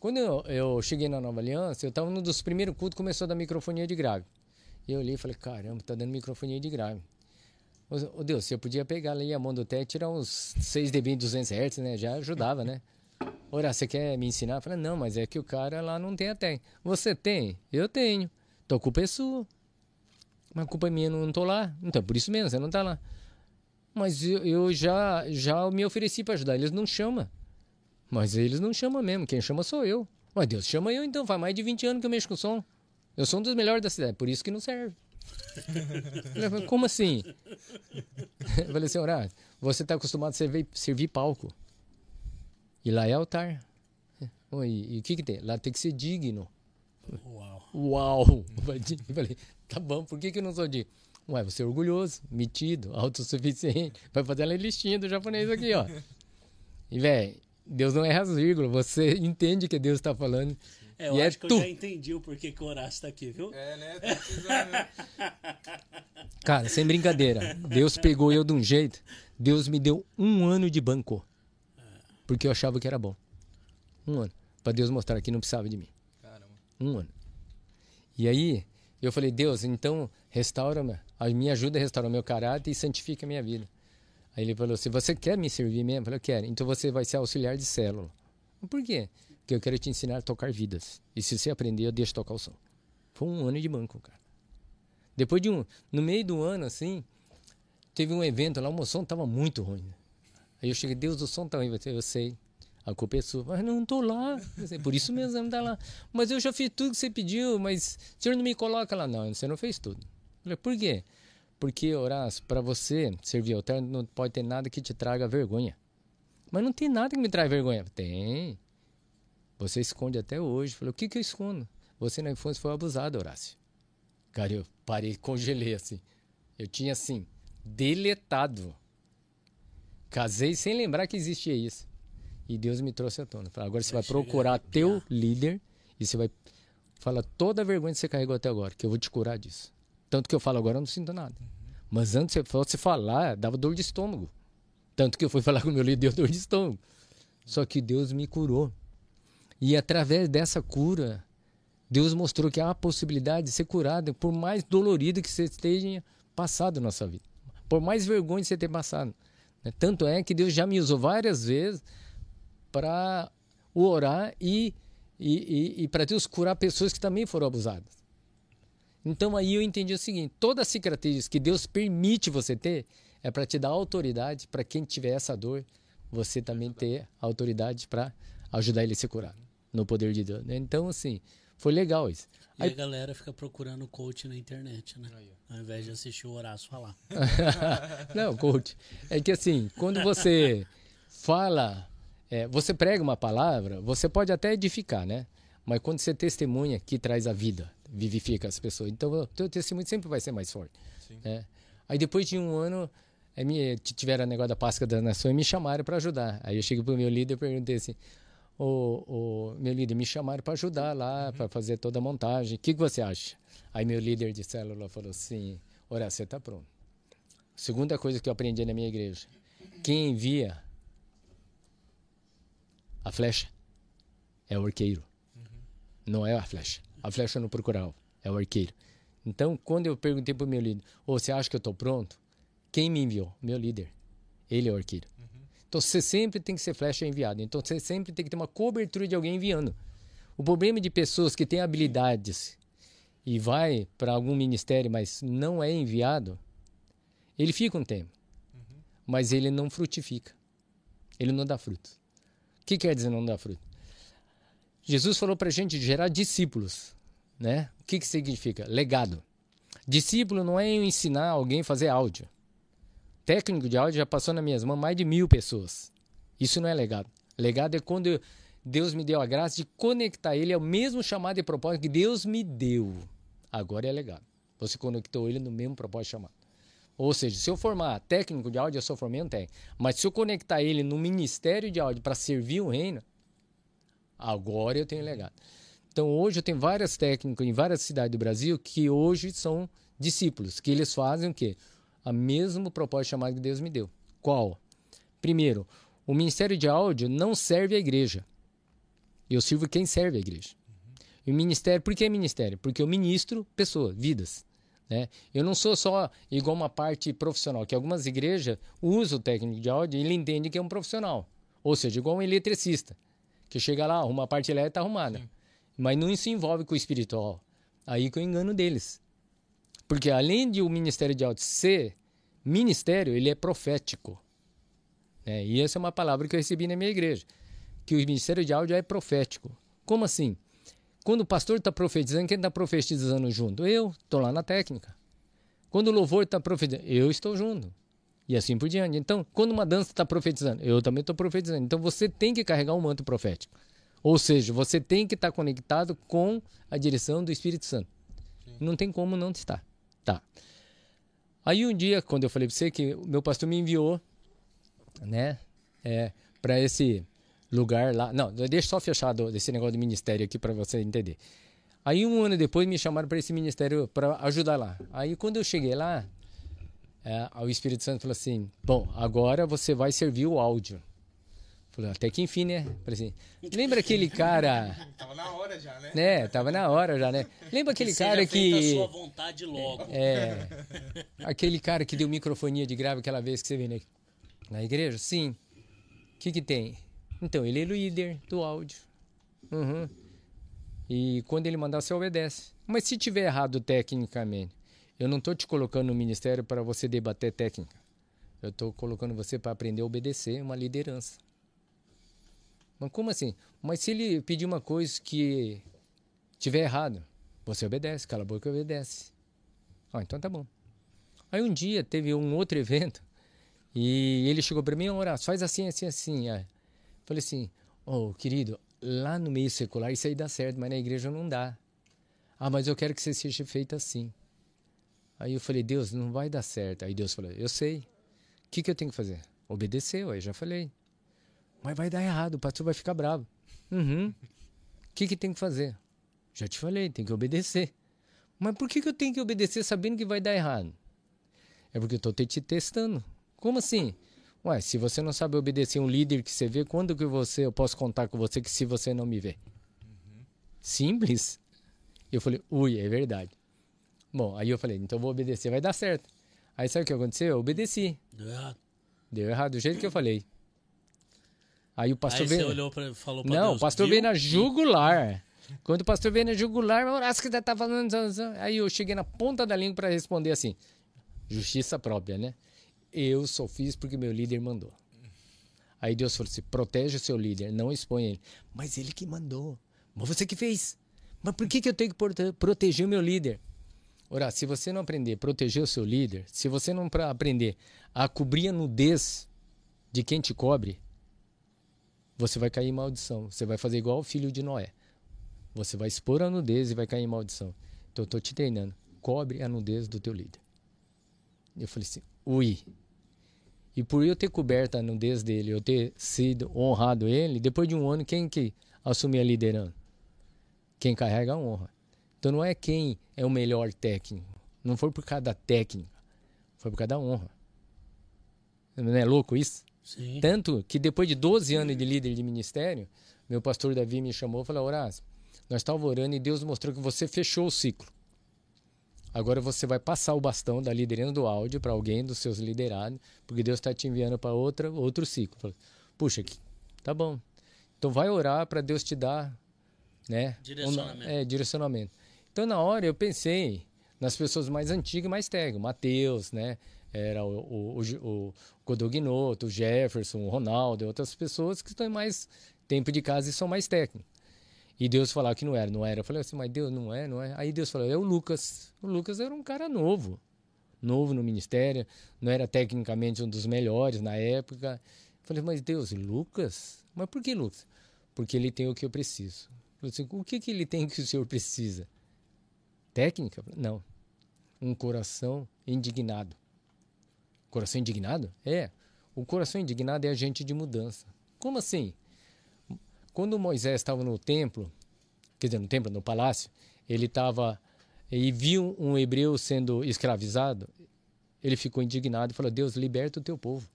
Quando eu, eu cheguei na Nova Aliança, eu estava num dos primeiros cultos que começou a dar microfonia de grave. E eu olhei e falei: caramba, tá dando microfonia de grave. Ô ô, Deus, se eu podia pegar ali a mão do Té e tirar uns 6 dB em 200 Hz, né? Já ajudava, né? Ora, você quer me ensinar? Eu falei: não, mas é que o cara lá não tem até. Você tem? Eu tenho. Então culpa é sua. Mas culpa é minha, eu não tô lá. Então, por isso mesmo, você não tá lá. Mas eu, eu já, já me ofereci para ajudar. Eles não chamam. Mas eles não chamam mesmo. Quem chama sou eu. Mas Deus chama eu então. Faz mais de 20 anos que eu mexo com som. Eu sou um dos melhores da cidade. Por isso que não serve. Eu falei, Como assim? Eu falei assim, Horácio, você está acostumado a servir, servir palco. E lá é altar. E o que, que tem? Lá tem que ser digno. Uau. Uau! Eu falei, tá bom, por que, que eu não sou de. Ué, você é orgulhoso, metido, autossuficiente. Vai fazer a listinha do japonês aqui, ó. E, velho, Deus não erra as vírgulas. Você entende que Deus tá falando. É, eu e é acho que tu. eu já entendi o porquê que o Horácio tá aqui, viu? É, né? Né? Cara, sem brincadeira. Deus pegou eu de um jeito. Deus me deu um ano de banco. Porque eu achava que era bom. Um ano. Pra Deus mostrar que não precisava de mim. Caramba. Um ano. E aí, eu falei, Deus, então restaura, a me ajuda a restaurar meu caráter e santifica a minha vida. Aí ele falou, se você quer me servir mesmo, eu falei, eu quero. Então você vai ser auxiliar de célula. Por quê? Porque eu quero te ensinar a tocar vidas. E se você aprender, eu deixo tocar o som. Foi um ano de banco, cara. Depois de um, no meio do ano, assim, teve um evento lá, o som tava muito ruim. Aí eu cheguei, Deus, o som tá ruim. Eu sei, a culpa é sua. Mas não tô lá. Por isso mesmo, não tá lá. Mas eu já fiz tudo que você pediu, mas o senhor não me coloca lá. Não, você não fez tudo. Eu falei, por quê? Porque, Horácio, para você servir ao altar, não pode ter nada que te traga vergonha. Mas não tem nada que me traz vergonha. Tem. Você esconde até hoje. Falei, o que, que eu escondo? Você na infância foi abusado, Horácio. Cara, eu parei, congelei assim. Eu tinha assim, deletado. Casei sem lembrar que existia isso. E Deus me trouxe à tona. Falei, agora você vai, procurar teu líder e você vai falar toda a vergonha que você carregou até agora, que eu vou te curar disso. Tanto que eu falo agora, eu não sinto nada. Mas antes você falar, dava dor de estômago. Tanto que eu fui falar com o meu líder, deu dor de estômago. Só que Deus me curou. E através dessa cura, Deus mostrou que há a possibilidade de ser curado, por mais dolorido que você esteja passado na sua vida. Por mais vergonha que você tenha passado. né? Tanto é que Deus já me usou várias vezes para orar e, e, e, e para Deus curar pessoas que também foram abusadas. Então aí eu entendi o seguinte: toda cicatriz que Deus permite você ter é para te dar autoridade para quem tiver essa dor, você também ter autoridade para ajudar ele a se curar no poder de Deus. né? Então assim, foi legal isso. E Aí- a galera fica procurando coach na internet, né? Ao invés de assistir o Horácio falar. Não, coach. É que assim, quando você fala, é, você prega uma palavra, você pode até edificar, né? Mas quando você testemunha, que traz a vida, vivifica as pessoas. Então, o teu testemunho sempre vai ser mais forte. né? Aí depois de um ano, é, me, tiveram o negócio da Páscoa das Nações e me chamaram para ajudar. Aí eu cheguei pro meu líder e perguntei assim, ô, ô, meu líder, me chamaram para ajudar lá, para fazer toda a montagem. O que, que você acha? Aí meu líder de célula falou assim, Ora, você está pronto. Segunda coisa que eu aprendi na minha igreja. Quem envia a flecha é o arqueiro. Não é a flecha. A flecha não procura alvo, é o arqueiro. Então, quando eu perguntei para o meu líder, "Ô, você acha que eu estou pronto? Quem me enviou? Meu líder. Ele é o arqueiro. Então, você sempre tem que ser flecha enviado. Então, você sempre tem que ter uma cobertura de alguém enviando. O problema de pessoas que têm habilidades e vai para algum ministério, mas não é enviado, ele fica um tempo, mas ele não frutifica. Ele não dá fruto. O que quer dizer não dá fruto? Jesus falou para a gente gerar discípulos, né? O que, que significa? Legado. Discípulo não é eu ensinar alguém a fazer áudio. Técnico de áudio já passou nas minhas mãos mais de mil pessoas. Isso não é legado. Legado é quando eu- Deus me deu a graça de conectar ele ao mesmo chamado e propósito que Deus me deu. Agora é legado. Você conectou ele no mesmo propósito chamado. Ou seja, se eu formar técnico de áudio, eu sou formei um técnico. Mas se eu conectar ele no ministério de áudio para servir o reino, agora eu tenho legado. Então hoje eu tenho vários técnicos em várias cidades do Brasil que hoje são discípulos, que eles fazem o quê? A mesmo propósito chamado que Deus me deu. Qual? Primeiro, o ministério de áudio não serve à igreja. Eu sirvo quem serve à igreja. E o ministério, por que ministério? Porque eu ministro pessoas, vidas. Né? Eu não sou só igual uma parte profissional, que algumas igrejas usam o técnico de áudio e ele entende que é um profissional. Ou seja, igual um eletricista, que chega lá, arruma a parte elétrica está arrumada. Mas não se envolve com o espiritual. Aí que eu engano deles. Porque além de o ministério de áudio ser ministério, ele é profético. né? E essa é uma palavra que eu recebi na minha igreja. Que o ministério de áudio é profético. Como assim? Quando o pastor está profetizando, quem está profetizando junto? Eu, estou lá na técnica. Quando o louvor está profetizando, eu estou junto. E assim por diante. Então, quando uma dança está profetizando, eu também estou profetizando. Então, você tem que carregar um manto profético. Ou seja, você tem que estar conectado com a direção do Espírito Santo. Não tem como não estar. Tá. Aí um dia, quando eu falei para você que o meu pastor me enviou, né, é, para esse lugar lá. Não, deixa só fechar do, desse negócio de ministério aqui para você entender. Aí um ano depois me chamaram para esse ministério para ajudar lá. Aí quando eu cheguei lá, é, o Espírito Santo falou assim: Bom, agora você vai servir o áudio. Falei, até que enfim, né? Falei assim, lembra aquele cara. Tava na hora já, né? Né, tava na hora já, né? Lembra aquele Seja cara feita a que. sua vontade logo. É. Aquele cara que deu microfonia de grave aquela vez que você veio na, na igreja? Sim. O que que tem? Então, ele é o líder do áudio. Uhum. E quando ele mandar, você obedece. Mas se tiver errado tecnicamente, eu não estou te colocando no ministério para você debater técnica. Eu estou colocando você para aprender a obedecer uma liderança. Mas como assim? Mas se ele pedir uma coisa que tiver errado, você obedece, cala a boca e obedece. Ah, então tá bom. Aí um dia teve um outro evento E ele chegou para mim, Horácio, faz assim, assim, assim. Aí, falei assim, ô querido, lá no meio secular isso aí dá certo, mas na igreja não dá. Ah, mas eu quero que você seja feito assim. Aí eu falei, Deus, não vai dar certo. Aí Deus falou, eu sei. O que, que eu tenho que fazer? Obedecer, eu já falei. Mas vai dar errado, o pastor vai ficar bravo. Uhum. O que, que tem que fazer? Já te falei, tem que obedecer. Mas por que, que eu tenho que obedecer sabendo que vai dar errado? É porque eu estou te testando. Como assim? Ué, se você não sabe obedecer um líder que você vê, quando que você, eu posso contar com você que se você não me vê? Simples. Eu falei, ui, é verdade. Bom, aí eu falei, então vou obedecer, vai dar certo. Aí sabe o que aconteceu? Eu obedeci. Deu errado. Deu errado do jeito que eu falei. Aí o pastor Aí você veio. olhou pra, falou pra Não, Deus. o pastor viu? veio na jugular. Quando o pastor veio na jugular, Horácio que tá falando. Aí eu cheguei na ponta da língua para responder assim: justiça própria, né? Eu só fiz porque meu líder mandou. Aí Deus falou assim: protege o seu líder, não expõe ele. Mas ele que mandou. Mas você que fez. Mas por que, que eu tenho que prote- proteger o meu líder? Ora, se você não aprender a proteger o seu líder, se você não aprender a cobrir a nudez de quem te cobre, você vai cair em maldição. Você vai fazer igual o filho de Noé. Você vai expor a nudez e vai cair em maldição. Então eu estou te treinando. Cobre a nudez do teu líder. Eu falei assim, ui. E por eu ter coberto a nudez dele, eu ter sido honrado ele, depois de um ano, quem que assumiu a liderança? Quem carrega a honra. Então não é quem é o melhor técnico. Não foi por causa da técnica. Foi por causa da honra. Não é louco isso? Sim. Tanto que depois de 12 anos de líder de ministério, meu pastor Davi me chamou e falou: Horácio, nós estávamos orando e Deus mostrou que você fechou o ciclo. Agora você vai passar o bastão da liderança do áudio para alguém dos seus liderados, porque Deus está te enviando para outra outro ciclo. Falei, Puxa, tá bom. Então vai orar para Deus te dar, né? Direcionamento. um- é, direcionamento. Então na hora eu pensei nas pessoas mais antigas mais técnicas, Mateus, né? Era o, o, o, o Codognoto, o Jefferson, o Ronaldo, outras pessoas que estão mais tempo de casa e são mais técnicos. E Deus falava que não era, não era. Eu falei assim, mas Deus não é, não é. Aí Deus falou, é o Lucas. O Lucas era um cara novo, novo no ministério, não era tecnicamente um dos melhores na época. Eu falei, mas Deus, Lucas? Mas por que Lucas? Porque ele tem o que eu preciso. Eu falei assim, o que, que ele tem que o senhor precisa? Técnica? Não. Um coração indignado. Coração indignado? É. O coração indignado é agente de mudança. Como assim? Quando Moisés estava no templo, quer dizer, no templo, no palácio, ele estava e viu um hebreu sendo escravizado, ele ficou indignado e falou: Deus, liberta o teu povo.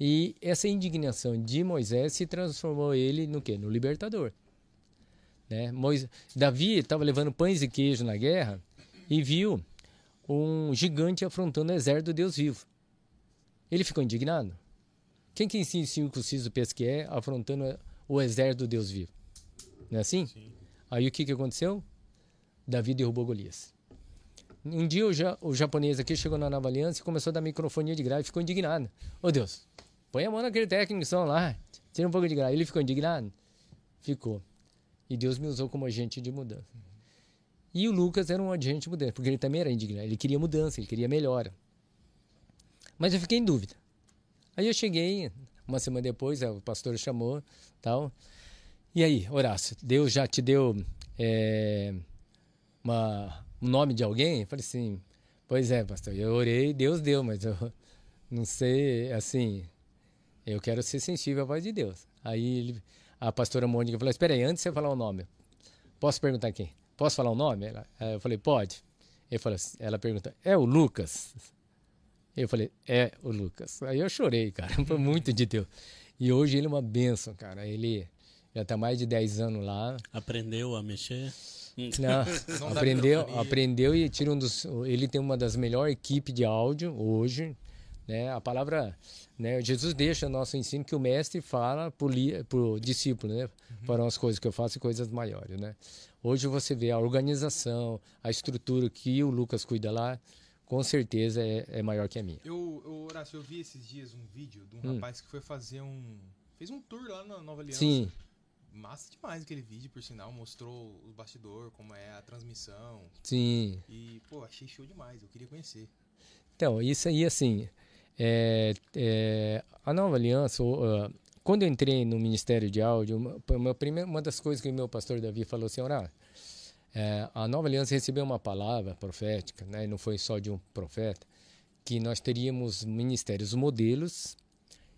E essa indignação de Moisés se transformou ele no quê? No libertador. Né? Moisés, Davi estava levando pães e queijo na guerra e viu um gigante afrontando o exército do Deus vivo. Ele ficou indignado. Quem que ensina circunciso pensa que é afrontando o exército do Deus vivo? Não é assim? Aí o que, que aconteceu? Davi derrubou Golias. Um dia o, ja, o japonês aqui chegou na Nova Aliança e começou a dar microfonia de grave e ficou indignado. Ô Deus, põe a mão naquele técnico que são lá, tira um pouco de grave. Ele ficou indignado? Ficou. E Deus me usou como agente de mudança. E o Lucas era um agente de mudança, porque ele também era indignado. Ele queria mudança, ele queria melhora. Mas eu fiquei em dúvida. Aí eu cheguei, uma semana depois, o pastor chamou, tal. E aí, Horácio, Deus já te deu é, uma, um nome de alguém? Eu falei assim, pois é, pastor, eu orei, Deus deu, mas eu não sei, assim, eu quero ser sensível à voz de Deus. Aí ele, a pastora Mônica falou, espera aí, antes de você falar o nome, posso perguntar quem? Posso falar o nome? Ela, eu falei, pode. Ele falou, assim, ela pergunta, é o Lucas? Eu falei, é o Lucas. Aí eu chorei, cara, foi muito de Deus. E hoje ele é uma bênção, cara. Ele já está mais de 10 anos lá. Aprendeu a mexer? Não, Não aprendeu, aprendeu e tira um dos. Ele tem uma das melhores equipes de áudio hoje. Né? A palavra. Né? Jesus deixa nosso ensino que o mestre fala para o discípulo, né? Farão as coisas que eu faço e coisas maiores. Né? Hoje você vê a organização, a estrutura que o Lucas cuida lá, com certeza é, é maior que a minha. Eu, eu, Horácio, eu vi esses dias um vídeo de um Hum. rapaz que foi fazer um. Fez um tour lá na Nova Aliança. Sim, Massa demais aquele vídeo, por sinal. Mostrou o bastidor, como é a transmissão. sim. E, pô, achei show demais. Eu queria conhecer. Então, isso aí, assim, é, é, a nova aliança, ah, quando eu entrei no Ministério de Áudio, uma, primeira, uma das coisas que o meu pastor Davi falou assim, Ora, é, a nova aliança recebeu uma palavra profética, né, não foi só de um profeta, que nós teríamos ministérios modelos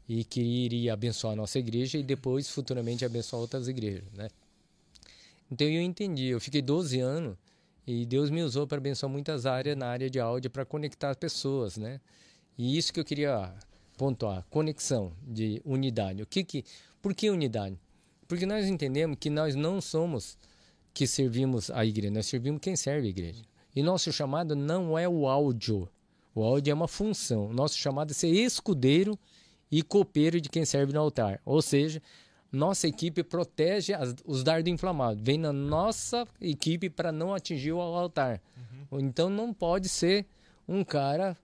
e que iria abençoar a nossa igreja e depois futuramente abençoar outras igrejas, né? Então eu entendi, eu fiquei 12 anos e Deus me usou para abençoar muitas áreas na área de áudio para conectar pessoas, né? E isso que eu queria pontuar, conexão de unidade. O que que por que unidade? Porque nós entendemos que nós não somos que servimos a igreja, nós servimos quem serve a igreja. E nosso chamado não é o áudio. O áudio é uma função. Nosso chamado é ser escudeiro e copeiro de quem serve no altar. Ou seja, nossa equipe protege as, os dardos inflamados. Vem na nossa equipe para não atingir o altar. Uhum. Então não pode ser um cara.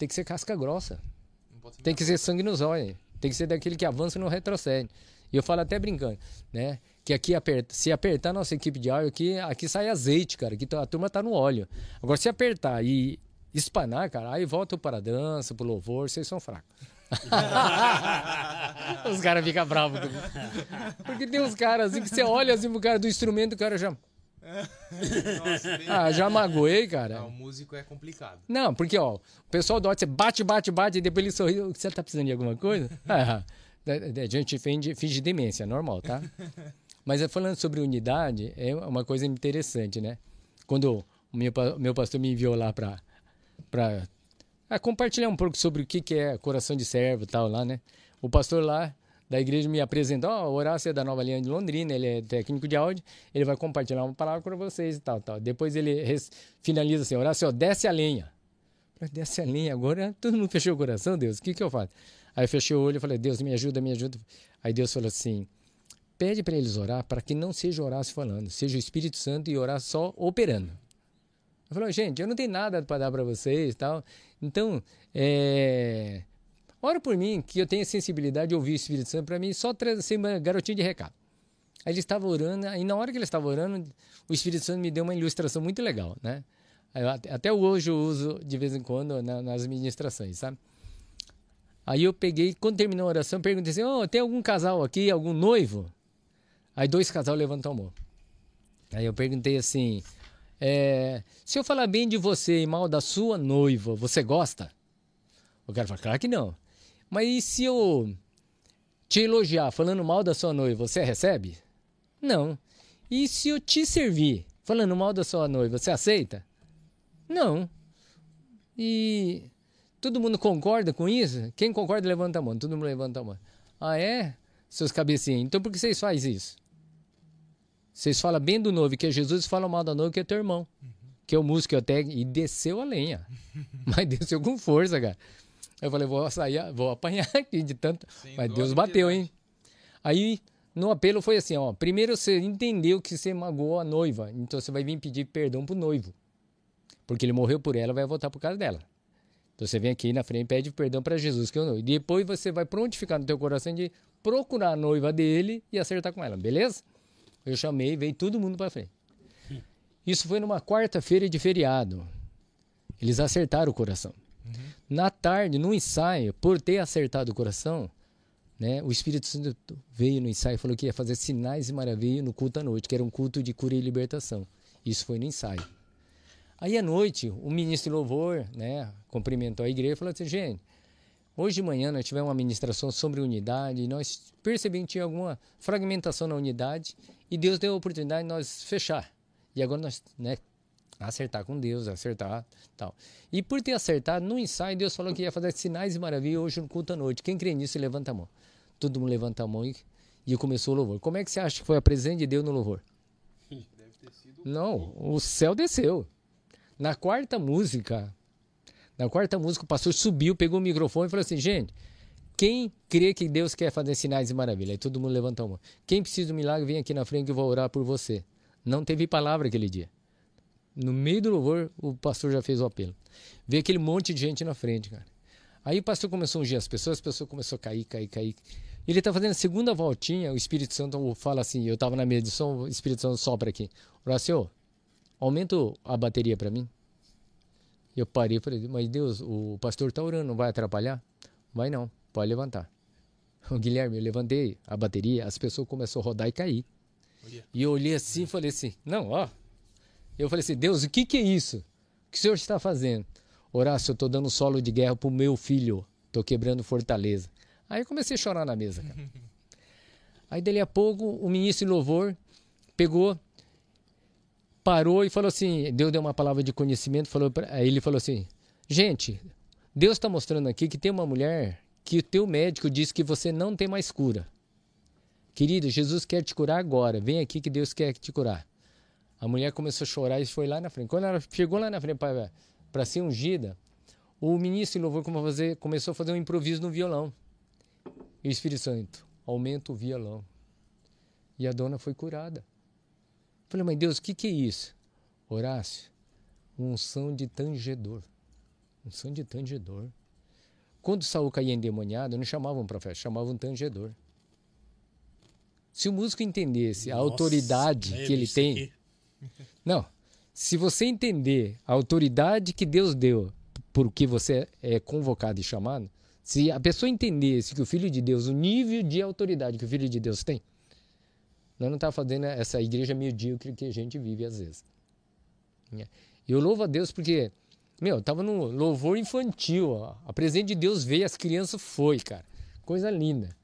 Tem que ser casca grossa. Tem que ser sangue nos olhos. Tem que ser daquele que avança e não retrocede. E eu falo até brincando, né? Que aqui aperta, se apertar nossa equipe de óleo, aqui, aqui sai azeite, cara. Aqui tá, a turma tá no óleo. Agora, se apertar e espanar, cara, aí volta para a dança, pro louvor, vocês são fracos. os caras ficam bravos comigo. Porque tem uns caras assim que você olha assim pro cara do instrumento, o cara já. Nossa, ah, já magoei, cara. Não, o músico é complicado. Não, porque, ó, o pessoal do você bate, bate, bate, e depois ele sorri. Você tá precisando de alguma coisa? Ah, a gente finge, finge demência, normal, tá? Mas falando sobre unidade, é uma coisa interessante, né? Quando o meu, meu pastor me enviou lá para a compartilhar um pouco sobre o que, que é coração de servo e tal lá, né? O pastor lá da igreja me apresentou, ó, oh, Horácio é da Nova Linha de Londrina, ele é técnico de áudio, ele vai compartilhar uma palavra para vocês e tal, tal. Depois ele finaliza assim, Horácio, desce a lenha. Desce a lenha, agora todo mundo fechou o coração, Deus, o que que eu faço? Aí eu fechei o olho e falei, Deus, me ajuda, me ajuda. Aí Deus falou assim, pede para eles orar para que não seja Horácio falando, seja o Espírito Santo e orar só operando. Eu falei, gente, eu não tenho nada para dar para vocês tal. Então, é... ora por mim, que eu tenha sensibilidade de ouvir o Espírito Santo para mim, só ser uma garotinha de recado. Aí ele estava orando, e na hora que ele estava orando, o Espírito Santo me deu uma ilustração muito legal, né? Até hoje eu uso de vez em quando nas ministrações, sabe? Aí eu peguei, quando terminou a oração, perguntei assim: oh, tem algum casal aqui, algum noivo? Aí dois casal levantou a mão. Aí eu perguntei assim: é, se eu falar bem de você e mal da sua noiva, você gosta? O cara fala, claro que não. Mas e se eu te elogiar falando mal da sua noiva, você recebe? Não. E se eu te servir falando mal da sua noiva, você aceita? Não. E todo mundo concorda com isso? Quem concorda, levanta a mão. Todo mundo levanta a mão. Ah, é? Seus cabecinhos. Então por que vocês fazem isso? Vocês falam bem do noivo, que é Jesus, e falam mal da noiva, que é teu irmão. Uhum. Que é o músico até. E desceu a lenha. Mas desceu com força, cara. Eu falei, vou sair, vou apanhar aqui de tanto. Sem Mas Deus bateu, hein? Aí, no apelo foi assim, ó. Primeiro você entendeu que você magoou a noiva. Então você vai vir pedir perdão pro noivo. Porque ele morreu por ela, vai voltar por causa dela. Então você vem aqui na frente e pede perdão para Jesus, que é o noivo. E depois você vai prontificar no teu coração de procurar a noiva dele e acertar com ela, beleza? Eu chamei, veio todo mundo para frente. Isso foi numa quarta-feira de feriado. Eles acertaram o coração. Uhum. Na tarde, no ensaio, por ter acertado o coração, né, o Espírito Santo veio no ensaio e falou que ia fazer sinais e maravilhas no culto à noite, que era um culto de cura e libertação. Isso foi no ensaio. Aí à noite, o ministro de louvor, né, cumprimentou a igreja e falou assim: gente, Hoje de manhã nós tivemos uma ministração sobre unidade e nós percebemos que tinha alguma fragmentação na unidade e Deus deu a oportunidade de nós fechar. E agora nós, né, acertar com Deus, acertar tal. E por ter acertado, no ensaio, Deus falou que ia fazer sinais e maravilhas hoje no culto à noite. Quem crê nisso, levanta a mão. Todo mundo levanta a mão e, e começou o louvor. Como é que você acha que foi a presença de Deus no louvor? Não, o céu desceu. Na quarta música, na quarta música, o pastor subiu, pegou o microfone e falou assim: gente, quem crê que Deus quer fazer sinais e maravilhas? Aí todo mundo levantou a mão. Quem precisa um milagre, vem aqui na frente que eu vou orar por você. Não teve palavra aquele dia. No meio do louvor, o pastor já fez o apelo. Veio aquele monte de gente na frente, cara. Aí o pastor começou a ungir as pessoas, as pessoas começaram a cair, cair, cair. Ele está fazendo a segunda voltinha, o Espírito Santo fala assim, eu estava na mesa de som, o Espírito Santo sopra aqui. Horácio, aumenta a bateria para mim. Eu parei e falei, mas Deus, o pastor tá orando, não vai atrapalhar? Vai não, pode levantar. O Guilherme, eu levantei a bateria, as pessoas começaram a rodar e cair. E eu olhei assim e falei assim, não, ó. Eu falei assim, Deus, o que que é isso? O que o senhor está fazendo? Horácio, eu tô dando solo de guerra pro meu filho. Tô quebrando fortaleza. Aí eu comecei a chorar na mesa, cara. Aí dali a pouco o ministro de louvor pegou, parou e falou assim, Deus deu uma palavra de conhecimento, falou pra, aí ele falou assim, gente, Deus está mostrando aqui que tem uma mulher que o teu médico disse que você não tem mais cura. Querido, Jesus quer te curar agora. Vem aqui que Deus quer te curar. A mulher começou a chorar e foi lá na frente. Quando ela chegou lá na frente para ser ungida, o ministro louvor começou a fazer- começou a fazer um improviso no violão. E o Espírito Santo, aumenta o violão. E a dona foi curada. Falei, mas Deus, o que, que é isso? Horácio, unção de tangedor. Unção de tangedor. Quando Saul caía endemoniado, não chamavam um profeta, chamavam um tangedor. Se o músico entendesse a Nossa, autoridade velho, que ele tem. não. Se você entender a autoridade que Deus deu por que você é convocado e chamado, se a pessoa entendesse que o Filho de Deus, o nível de autoridade que o Filho de Deus tem, nós não estamos fazendo essa igreja medíocre que a gente vive às vezes. E eu louvo a Deus porque, meu, eu tava no louvor infantil, ó. a presença de Deus veio, as crianças foi, cara. Coisa linda.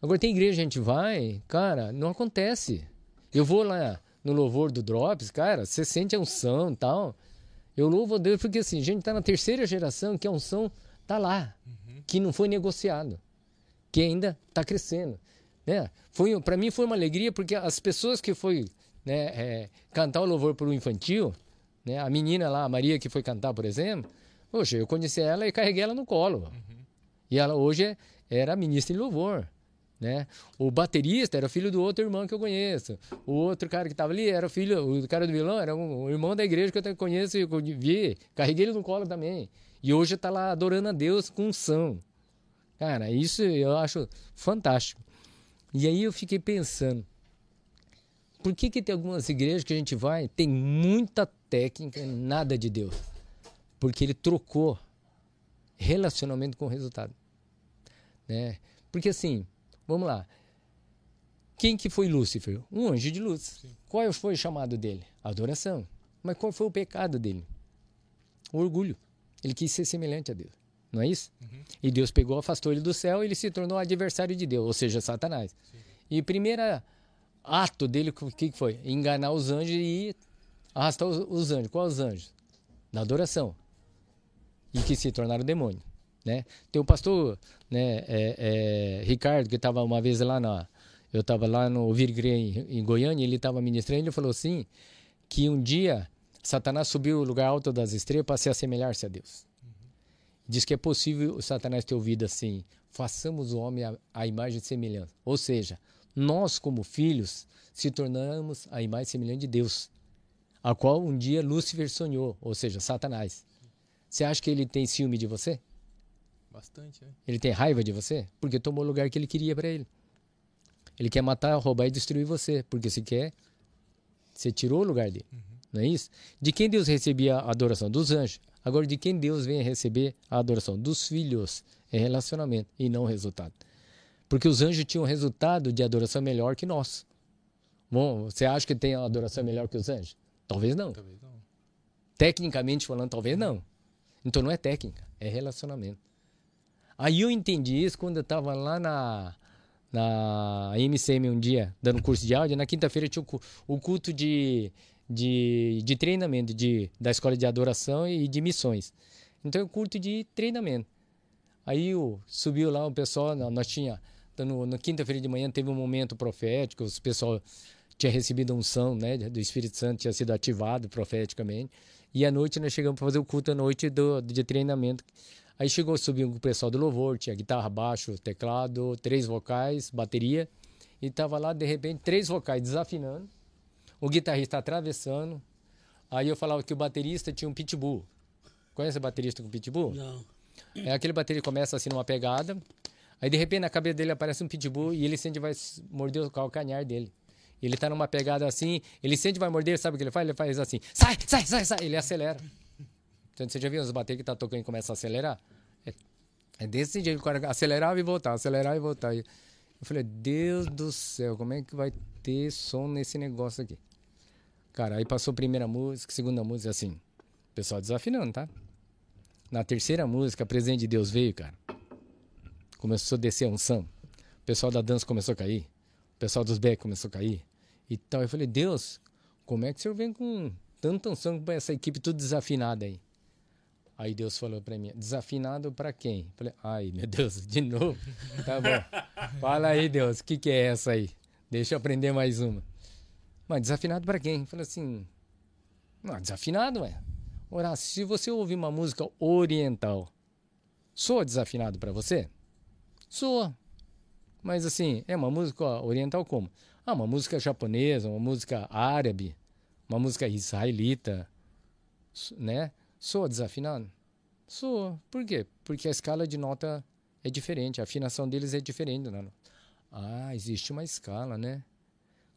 Agora tem igreja, a gente vai, cara, não acontece. Eu vou lá no louvor do Drops, cara, você sente a unção e tal. Eu louvo a Deus porque assim, a gente tá na terceira geração que a unção tá lá, que não foi negociado, que ainda tá crescendo, né? Foi para mim foi uma alegria porque as pessoas que foi, né, é, cantar o louvor pro infantil, né? A menina lá, a Maria que foi cantar, por exemplo, poxa, eu conheci ela e carreguei ela no colo. E ela hoje é- era ministra em louvor. Né? O baterista era filho do outro irmão que eu conheço. O outro cara que estava ali era filho, o cara do violão era um, um irmão da igreja que eu conheço e vi. Carreguei ele no colo também. E hoje está lá adorando a Deus com unção. Cara, isso eu acho fantástico. E aí eu fiquei pensando, por que, que tem algumas igrejas que a gente vai, tem muita técnica nada de Deus? Porque ele trocou relacionamento com resultado. Né? Porque assim, vamos lá. Quem que foi Lúcifer? Um anjo de luz. Qual foi o chamado dele? Adoração. Mas qual foi o pecado dele? O orgulho. Ele quis ser semelhante a Deus. Não é isso? E Deus pegou, afastou ele do céu e ele se tornou adversário de Deus, ou seja, Satanás. E o primeiro ato dele, o que foi? Enganar os anjos e arrastar os, os anjos. Quais os anjos? Na adoração. E que se tornaram demônio. Né? Tem o pastor né, é, é, Ricardo, que estava uma vez lá na. Eu estava lá no Virgre em, em Goiânia, ele estava ministrando, ele falou assim: que um dia Satanás subiu o lugar alto das estrelas para se assemelhar-se a Deus. Diz que é possível o Satanás ter ouvido assim: façamos o homem à, à imagem e semelhança. Ou seja, nós, como filhos, se tornamos a imagem e semelhança de Deus, a qual um dia Lúcifer sonhou, ou seja, Satanás. Você acha que ele tem ciúme de você? Bastante, né? Ele tem raiva de você? Porque tomou o lugar que ele queria para ele. Ele quer matar, roubar e destruir você. Porque se quer, você tirou o lugar dele. Não é isso? De quem Deus recebia a adoração? Dos anjos. Agora, de quem Deus vem receber a adoração? Dos filhos. É relacionamento e não resultado. Porque os anjos tinham resultado de adoração melhor que nós. Bom, você acha que tem adoração melhor que os anjos? Talvez não. Talvez não. Tecnicamente falando, talvez não. Então não é técnica, é relacionamento. Aí eu entendi isso quando eu estava lá na, na MCM um dia, dando curso de áudio. Na quinta-feira tinha o o culto de, de, de treinamento de, da escola de adoração e de missões. Então um culto de treinamento. Aí o, subiu lá o pessoal, nó- nós tinha, no, na quinta-feira de manhã teve um momento profético, os pessoal tinha recebido unção né, do Espírito Santo, tinha sido ativado profeticamente. E à noite nós chegamos para fazer o culto à noite do, de treinamento. Aí chegou, subiu o pessoal do louvor, tinha guitarra, baixo, teclado, três vocais, bateria. E tava lá, de repente, três vocais desafinando. O guitarrista atravessando. Aí eu falava que o baterista tinha um pitbull. Conhece baterista com pitbull? Não. É aquele baterista que começa assim numa pegada. Aí de repente na cabeça dele aparece um pitbull e ele sente vai morder o calcanhar dele. Ele tá numa pegada assim, ele sente vai morder, sabe o que ele faz? Ele faz assim: sai, sai, sai, sai. Ele acelera. Você já viu as baterias que tá tocando e começa a acelerar? É, é desse jeito, o cara acelerava e voltava, acelerava e voltava. Eu falei, Deus do céu, como é que vai ter som nesse negócio aqui? Cara, aí passou a primeira música, segunda música, assim, o pessoal desafinando, tá? Na terceira música, Presente de Deus veio, cara. Começou a descer a unção. O pessoal da dança começou a cair. O pessoal dos back começou a cair. E tal. Eu falei, Deus, como é que o senhor vem com tanta unção com essa equipe tudo desafinada aí? Aí Deus falou pra mim, desafinado pra quem? Falei, ai meu Deus, de novo? Tá bom. Fala aí, Deus, o que, que é essa aí? Deixa eu aprender mais uma. Mas desafinado pra quem? Falei assim, não, desafinado, ué. Horácio, se você ouvir uma música oriental, soa desafinado para você? Soa. Mas assim, é uma música oriental como? Ah, uma música japonesa, uma música árabe, uma música israelita, né? Soa desafinado? Soa. Por quê? Porque a escala de nota é diferente, a afinação deles é diferente. Né? Ah, existe uma escala, né?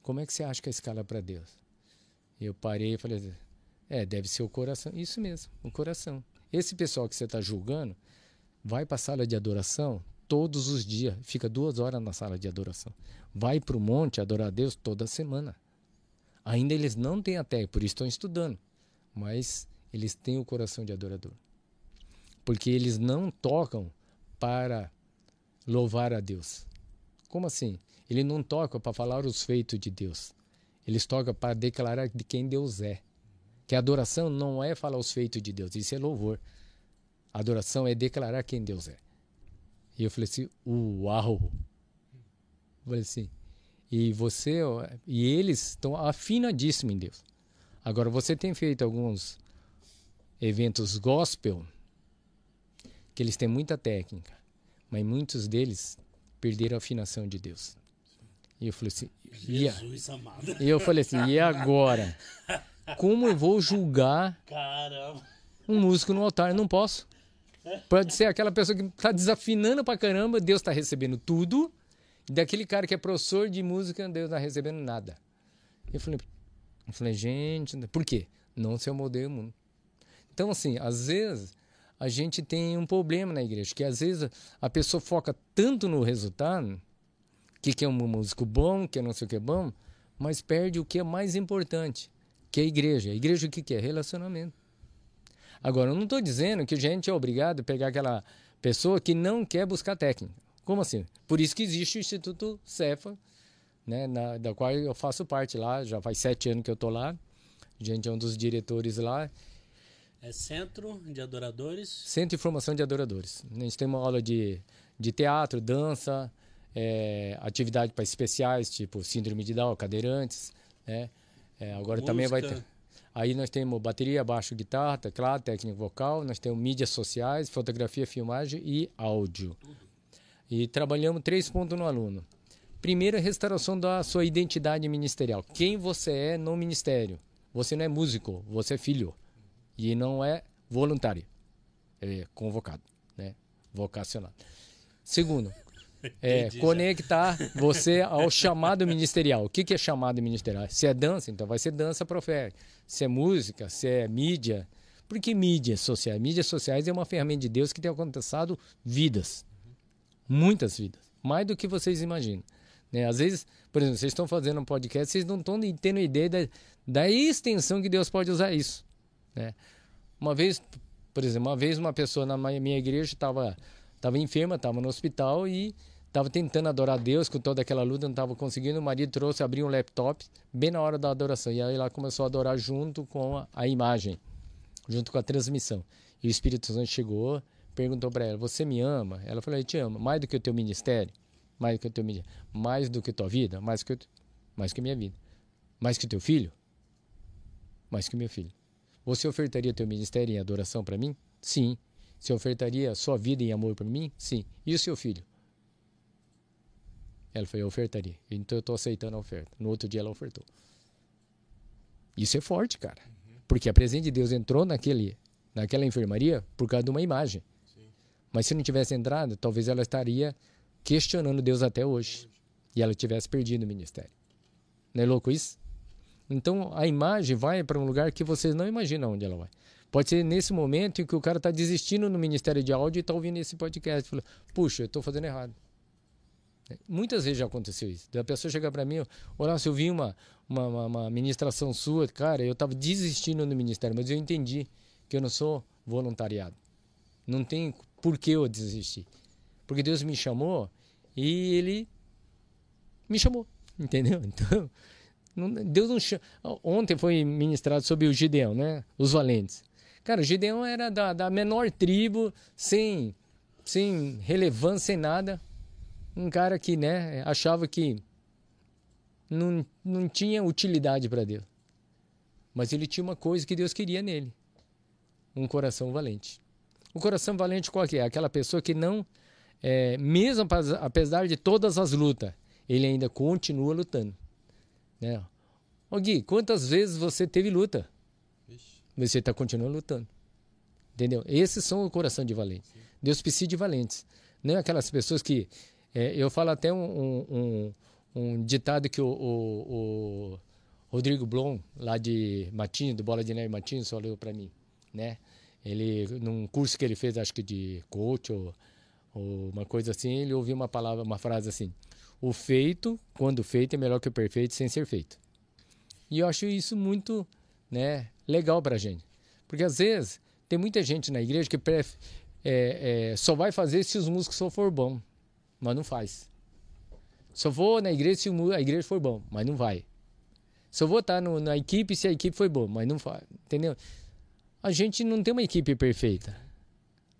Como é que você acha que é a escala para Deus? Eu parei e falei é, deve ser o coração. Isso mesmo, o coração. Esse pessoal que você está julgando vai para a sala de adoração todos os dias, fica duas horas na sala de adoração. Vai para o monte adorar a Deus toda semana. Ainda eles não têm até, por isso estão estudando, mas eles têm o coração de adorador. Porque eles não tocam para louvar a Deus. Como assim? Ele não toca para falar os feitos de Deus. Eles tocam para declarar de quem Deus é. Que adoração não é falar os feitos de Deus, isso é louvor. Adoração é declarar quem Deus é. E eu falei assim, uau! Eu falei assim, e você e eles estão afinadíssimos em Deus. Agora, você tem feito alguns eventos gospel que eles têm muita técnica, mas muitos deles perderam a afinação de Deus. E eu falei assim, Jesus amado. E eu falei assim, e agora? Como eu vou julgar Caramba. um músico no altar? Eu não posso. Pode ser aquela pessoa que está desafinando pra caramba, Deus está recebendo tudo. E daquele cara que é professor de música, Deus não está recebendo nada. Eu falei, eu falei, gente, por quê? Não se amoldei o mundo. Então, assim, às vezes a gente tem um problema na igreja, que às vezes a pessoa foca tanto no resultado, que, é um músico bom, que é não sei o que é bom, mas perde o que é mais importante, que é a igreja. A igreja o que, que é? Relacionamento. Agora, eu não estou dizendo que a gente é obrigado a pegar aquela pessoa que não quer buscar técnica. Como assim? Por isso que existe o Instituto Cefa, né, na, da qual eu faço parte lá, já faz sete anos que eu estou lá. A gente é um dos diretores lá. É Centro de Adoradores. Centro de Formação de Adoradores. A gente tem uma aula de, de teatro, dança, é, atividade para especiais, tipo síndrome de Down, cadeirantes, né? É, agora Música. também vai ter. Aí nós temos bateria, baixo, guitarra, teclado, técnica vocal, nós temos mídias sociais, fotografia, filmagem e áudio. E trabalhamos três pontos no aluno. Primeiro, a restauração da sua identidade ministerial. Quem você é no ministério. Você não é músico, você é filho. E não é voluntário. É convocado, né? Vocacionado. Segundo, é, Entendi já. conectar você ao chamado ministerial. O que, que é chamado ministerial? Se é dança, então vai ser dança profética. Se é música, se é mídia. Por que mídias sociais? Mídias sociais é uma ferramenta de Deus que tem alcançado vidas. Muitas vidas. Mais do que vocês imaginam. Né? Às vezes, por exemplo, vocês estão fazendo um podcast, vocês não estão tendo ideia da, da extensão que Deus pode usar isso. Né? Uma vez, por exemplo, uma vez uma pessoa na minha igreja estava estava enferma, estava no hospital e estava tentando adorar Deus com toda aquela luta, não estava conseguindo. O marido trouxe, abriu um laptop bem na hora da adoração. E aí ela começou a adorar junto com a, a imagem, junto com a transmissão. E o Espírito Santo chegou, perguntou para ela: Você me ama? Ela falou: Eu te amo. Mais do que o teu ministério? Mais do que o teu ministério? Mais do que tua vida? Mais que, mais que a minha vida? Mais que o teu filho? Mais que o meu filho. Você ofertaria teu ministério em adoração para mim? Sim. Você ofertaria a sua vida em amor para mim? Sim. E o seu filho? Ela falou, eu ofertaria. Então eu estou aceitando a oferta. No outro dia ela ofertou. Isso é forte, cara. Porque a presença de Deus entrou naquele, naquela enfermaria por causa de uma imagem. Mas se não tivesse entrado, talvez ela estaria questionando Deus até hoje. E ela tivesse perdido o ministério. Não é louco isso? Então a imagem vai para um lugar que vocês não imaginam onde ela vai. Pode ser nesse momento em que o cara está desistindo no Ministério de Áudio e está ouvindo esse podcast. Fala, Puxa, eu estou fazendo errado. Muitas vezes já aconteceu isso. Da pessoa chegar para mim, olha, eu vi uma, uma, uma, uma ministração sua, cara, eu estava desistindo no ministério, mas eu entendi que eu não sou voluntariado. Não tem por que eu desistir. Porque Deus me chamou e Ele me chamou, entendeu? Então, Deus não chama. Ontem foi ministrado sobre o Gideão, né? Os valentes. Cara, o Gideão era da, da menor tribo, sem, sem relevância, sem nada um cara que né, achava que não, não tinha utilidade para Deus. Mas ele tinha uma coisa que Deus queria nele: um coração valente. O coração valente qual que é? Aquela pessoa que não, é, mesmo apesar de todas as lutas, ele ainda continua lutando. Né? Ô Gui, quantas vezes você teve luta? Você está continuando lutando. Entendeu? Esses são o coração de valente. Sim. Deus precisa de valentes. Não é aquelas pessoas que é, eu falo até um, um, um ditado que o, o, o, Rodrigo Blom, lá de Matinho, do Bola de Neve Matinho, falou para mim, né? Ele, num curso que ele fez, acho que de coach ou, ou uma coisa assim, ele ouviu uma palavra, uma frase assim: o feito, quando feito, é melhor que o perfeito sem ser feito. E eu acho isso muito, né, legal para gente, porque às vezes tem muita gente na igreja que pref, é, é, só vai fazer se os músicos só for bom mas não faz. Só vou na igreja se a igreja for bom, mas não vai. Só vou estar no, na equipe se a equipe foi boa, mas não faz. Entendeu? A gente não tem uma equipe perfeita.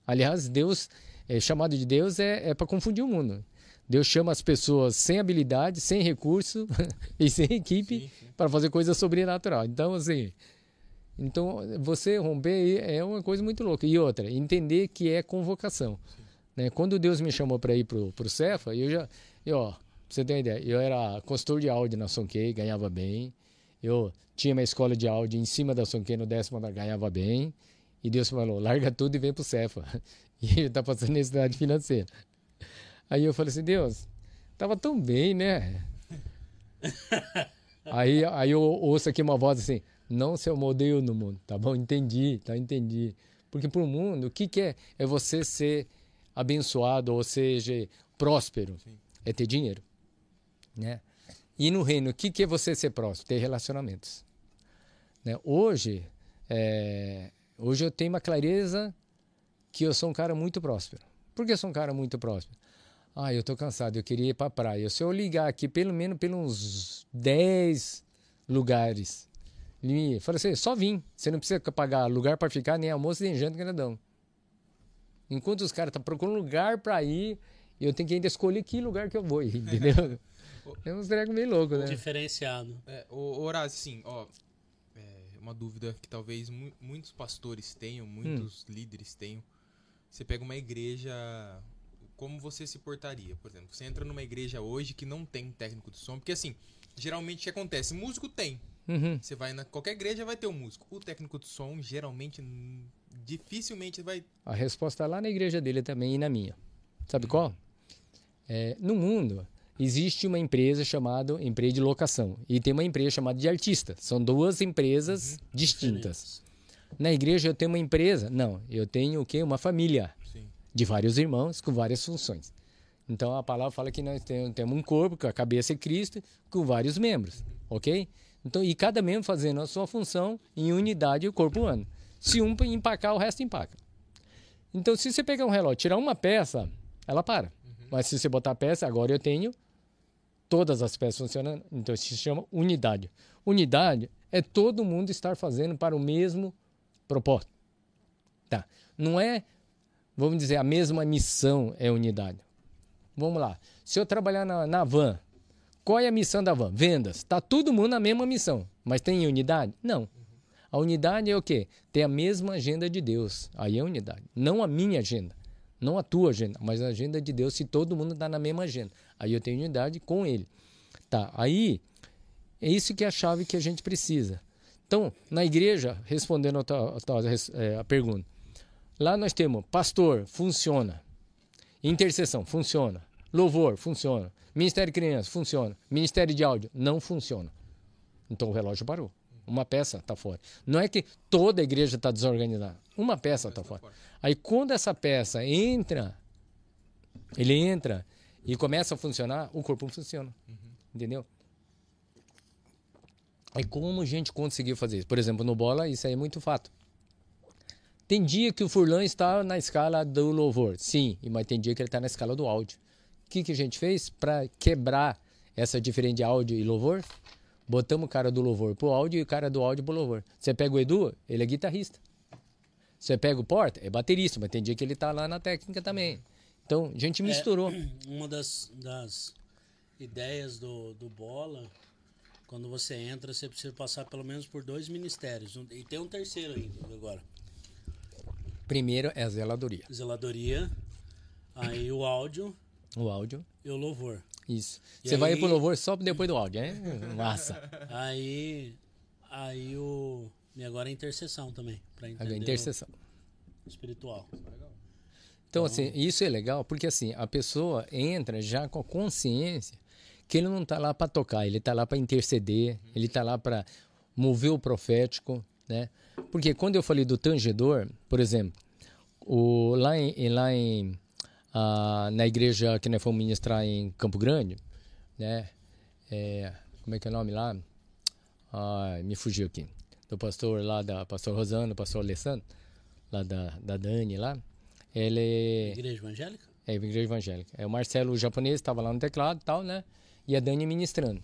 Aliás, Deus, é, chamado de Deus é, é para confundir o mundo. Deus chama as pessoas sem habilidade, sem recurso e sem equipe para fazer coisa sobrenatural. Então, assim, então você romper é uma coisa muito louca. E outra, entender que é convocação. Sim. Né? Quando Deus me chamou para ir pro, pro Cefa, eu já, eu, ó, pra você ter uma ideia, eu era consultor de áudio na Sonkei, ganhava bem. Eu tinha uma escola de áudio em cima da Sonkei, no décimo andar, ganhava bem. E Deus falou, larga tudo e vem pro Cefa. E ele tá passando necessidade financeira. Aí eu falei assim, Deus, tava tão bem, né? aí, aí eu ouço aqui uma voz assim, não se modelo no mundo, tá bom? Entendi, tá? Entendi. Porque pro mundo, o que, que é? É você ser abençoado, ou seja, próspero, Sim. é ter dinheiro, né? E no reino, o que, que é você ser próspero? Ter relacionamentos. Né? Hoje, é, hoje eu tenho uma clareza que eu sou um cara muito próspero. Por que eu sou um cara muito próspero? Ah, eu estou cansado, eu queria ir para a praia. Se eu ligar aqui pelo menos pelos 10 lugares, ele fala assim, só vim. Você não precisa pagar lugar para ficar, nem almoço, nem janta, grandão. Enquanto os caras estão tá procurando lugar para ir, eu tenho que ainda escolher que lugar que eu vou ir, entendeu? é um treco meio louco, né? Diferenciado. É, o Horácio, assim, ó, é uma dúvida que talvez mu muitos pastores tenham, muitos hum. líderes tenham. Você pega uma igreja, como você se portaria? Por exemplo, você entra numa igreja hoje que não tem técnico de som, porque assim, geralmente o que acontece? Músico tem. Uhum. Você vai na qualquer igreja vai ter um músico. O técnico de som geralmente dificilmente vai. A resposta está lá na igreja dele também e na minha. Sabe qual? É, no mundo existe uma empresa chamada empresa de locação e tem uma empresa chamada de artista. São duas empresas uhum. distintas. Na igreja eu tenho uma empresa? Não, eu tenho o quê? Uma família. De vários irmãos com várias funções. Então a palavra fala que nós temos um corpo, que a cabeça é Cristo, com vários membros, ok? Então, e cada membro fazendo a sua função em unidade o corpo humano. Se um empacar, o resto empaca. Então, se você pegar um relógio, tirar uma peça, ela para. Uhum. Mas se você botar a peça, agora eu tenho todas as peças funcionando. Então, isso se chama unidade. Unidade é todo mundo estar fazendo para o mesmo propósito. Tá. Não é, vamos dizer, a mesma missão é unidade. Vamos lá. Se eu trabalhar na, na van, qual é a missão da van? Vendas. Tá todo mundo na mesma missão, mas tem unidade? Não. A unidade é o quê? Ter a mesma agenda de Deus. Aí é unidade. Não a minha agenda. Não a tua agenda, mas a agenda de Deus, se todo mundo está na mesma agenda. Aí eu tenho unidade com ele. Tá, aí é isso que é a chave que a gente precisa. Então, na igreja, respondendo a, tua, a, tua, é, a pergunta, lá nós temos pastor, funciona. Intercessão, funciona. Louvor, funciona. Ministério de criança, funciona. Ministério de áudio, não funciona. Então o relógio parou. Uma peça está fora. Não é que toda a igreja está desorganizada. Uma peça está fora. Aí quando essa peça entra, ele entra e começa a funcionar, o corpo funciona. Entendeu? Aí como a gente conseguiu fazer isso? Por exemplo, no bola, isso aí é muito fato. Tem dia que o Furlan está na escala do louvor, sim, e- mas tem dia que ele está na escala do áudio. O que, que a gente fez para quebrar essa diferença de áudio e louvor? Botamos o cara do louvor pro áudio e o cara do áudio pro louvor. Você pega o Edu, ele é guitarrista. Você pega o Porta, é baterista, mas tem dia que ele tá lá na técnica também. Então, a gente misturou. Uma das, das ideias do, do Bola, quando você entra, você precisa passar pelo menos por dois ministérios. E tem um terceiro ainda agora. Primeiro é a zeladoria. Zeladoria, aí o áudio O áudio, e o louvor. isso. E Você vai aí- pro louvor só depois do áudio, hein? Massa. Aí, aí o... E agora a intercessão também, para entender A intercessão. o espiritual. Então, assim, isso é legal porque, assim, a pessoa entra já com a consciência que ele não está lá para tocar, ele está lá para interceder, ele está lá para mover o profético, né? Porque quando eu falei do tangedor, por exemplo, o, lá em, lá em ah, na igreja que nós fomos ministrar em Campo Grande, né? É, como é que é o nome lá? Me fugiu aqui. Do pastor lá, da pastor Rosano, pastor Alessandro, lá da, da Dani lá. Ele é, Igreja evangélica? é igreja evangélica. É o Marcelo o japonês estava lá no teclado e tal, né? E a Dani ministrando.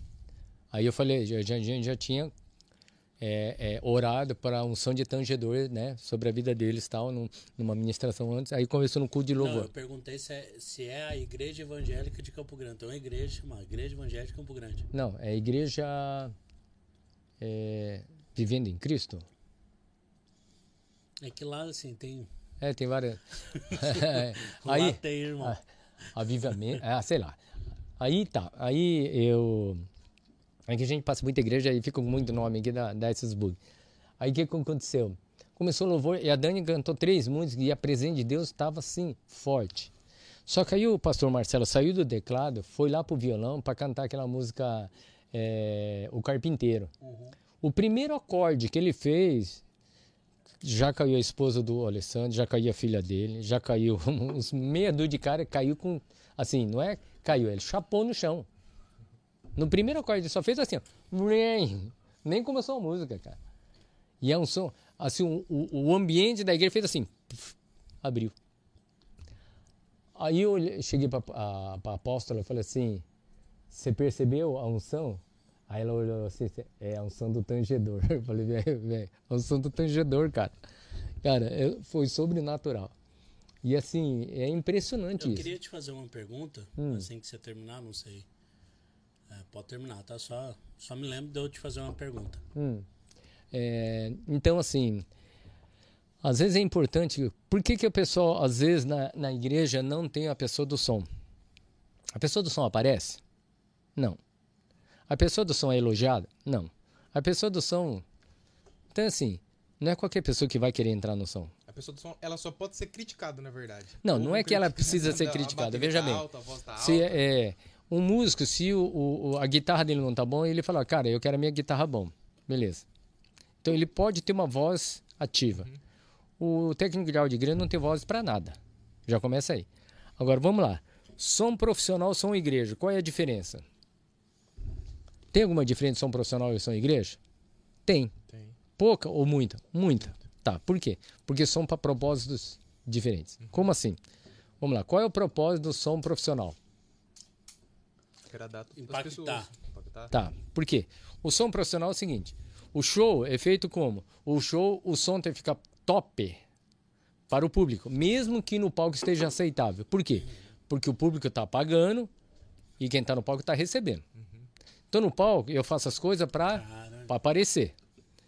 Aí eu falei, já, já- já tinha é, é, orado para um som de tangedor, né? Sobre a vida deles tal, num- numa ministração antes. Aí começou no culto de Não, louvor. eu perguntei se é, se é a igreja evangélica de Campo Grande. Então é uma igreja, uma igreja evangélica de Campo Grande. Não, é igreja é, vivendo em Cristo. É que lá, assim, tem... É, tem várias. Lá aí, tem, irmão. Ah, avivamento. Ah, sei lá. Aí tá. Aí eu. Que a gente passa muita igreja e fica muito nome aqui da, da esses bugs. Aí o que, aconteceu? Começou o louvor e a Dani cantou três músicas e a presença de Deus estava assim, forte. Só que aí o pastor Marcelo saiu do teclado, foi lá pro violão para cantar aquela música é, O Carpinteiro. O primeiro acorde que ele fez, já caiu a esposa do Alessandro, já caiu a filha dele, já caiu uns meia dúzia de cara, caiu com. Assim, não é caiu, ele chapou no chão. No primeiro acorde, só fez assim, ó. Nem começou a música, cara. E é um som. Assim, o, o, ambiente da igreja fez assim, puf, abriu. Aí eu cheguei para a apóstola e falei assim: Você percebeu a unção? Aí ela olhou assim: É a unção do tangedor. Eu falei: Velho, velho, a unção do tangedor, cara. Cara, foi sobrenatural. E assim, é impressionante Eu isso. queria te fazer uma pergunta, Hum. assim que você terminar, não sei. Pode terminar, tá? Só, só me lembro de eu te fazer uma pergunta. Hum. É, então, assim, às vezes é importante. Por que, que a pessoa, às vezes, na, na igreja não tem a pessoa do som? A pessoa do som aparece? Não. A pessoa do som é elogiada? Não. A pessoa do som. Então, assim, não é qualquer pessoa que vai querer entrar no som. A pessoa do som, ela só pode ser criticada, na verdade. Não, O não é que ela precisa ser a criticada, veja bem. alta, a voz tá Se alta. é, é, um músico, se o, o- a guitarra dele não tá bom, ele fala, cara, eu quero a minha guitarra bom. Beleza. Então ele pode ter uma voz ativa. O técnico de áudio de igreja não tem voz para nada. Já começa aí. Agora vamos lá. Som profissional, som igreja. Qual é a diferença? Tem alguma diferença de som profissional e som igreja? Tem. Tem. Pouca ou muita? Muita. Tá, por quê? Porque são para propósitos diferentes. Como assim? Vamos lá, qual é o propósito do som profissional? Agradar todas as Impactar. pessoas. Impactar. Tá, por quê? O som profissional é o seguinte: o show é feito como? O show, o som tem que ficar top para o público, mesmo que no palco esteja aceitável. Por quê? Porque o público está pagando e quem está no palco está recebendo. Então no palco eu faço as coisas para aparecer.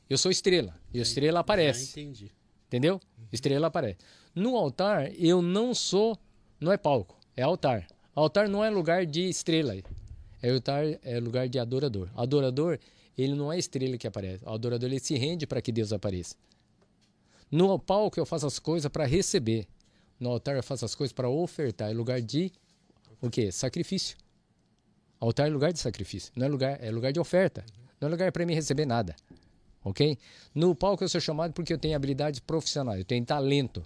Eu sou estrela e a estrela aparece. já entendi. Entendeu? Estrela aparece. No altar, eu não sou. Não é palco, é altar. Altar não é lugar de estrela. É altar, é lugar de adorador. Adorador, ele não é estrela que aparece. O adorador, ele se rende para que Deus apareça. No palco, eu faço as coisas para receber. No altar, eu faço as coisas para ofertar. É lugar de. O quê? Sacrifício. Altar é lugar de sacrifício. Não é lugar, é lugar de oferta. Não é lugar para mim receber nada. ok? No palco eu sou chamado porque eu tenho habilidades profissionais, eu tenho talento.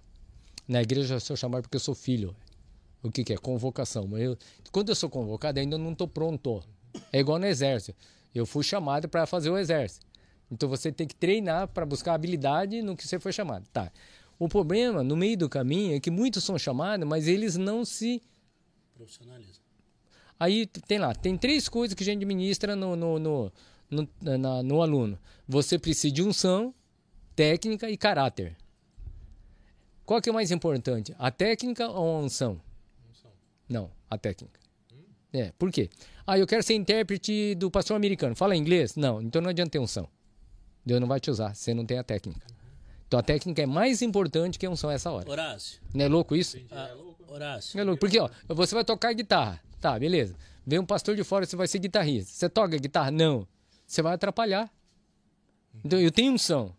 Na igreja eu sou chamado porque eu sou filho. O que, que é? Convocação. Mas eu- quando eu sou convocado, ainda não estou pronto. É igual no exército. Eu fui chamado para fazer o exército. Então você tem que treinar para buscar habilidade no que você foi chamado. Tá. O problema no meio do caminho é que muitos são chamados, mas eles não se Profissionalismo. Aí tem lá, tem três coisas que a gente administra no, no, no, no, na- no aluno. Você precisa de unção, técnica e caráter. Qual que é o mais importante? A técnica ou a unção? Não, a técnica. É, por quê? Ah, eu quero ser intérprete do pastor americano. Fala inglês? Não, então não adianta ter unção. Deus não vai te usar, você não tem a técnica. Então a técnica é mais importante que a unção essa hora. Horácio. Não é louco isso? Ah, Horácio. É louco, porque ó, você vai tocar guitarra. Tá, beleza. Vem um pastor de fora, você vai ser guitarrista. Você toca guitarra? Não. Você vai atrapalhar. Então eu tenho unção.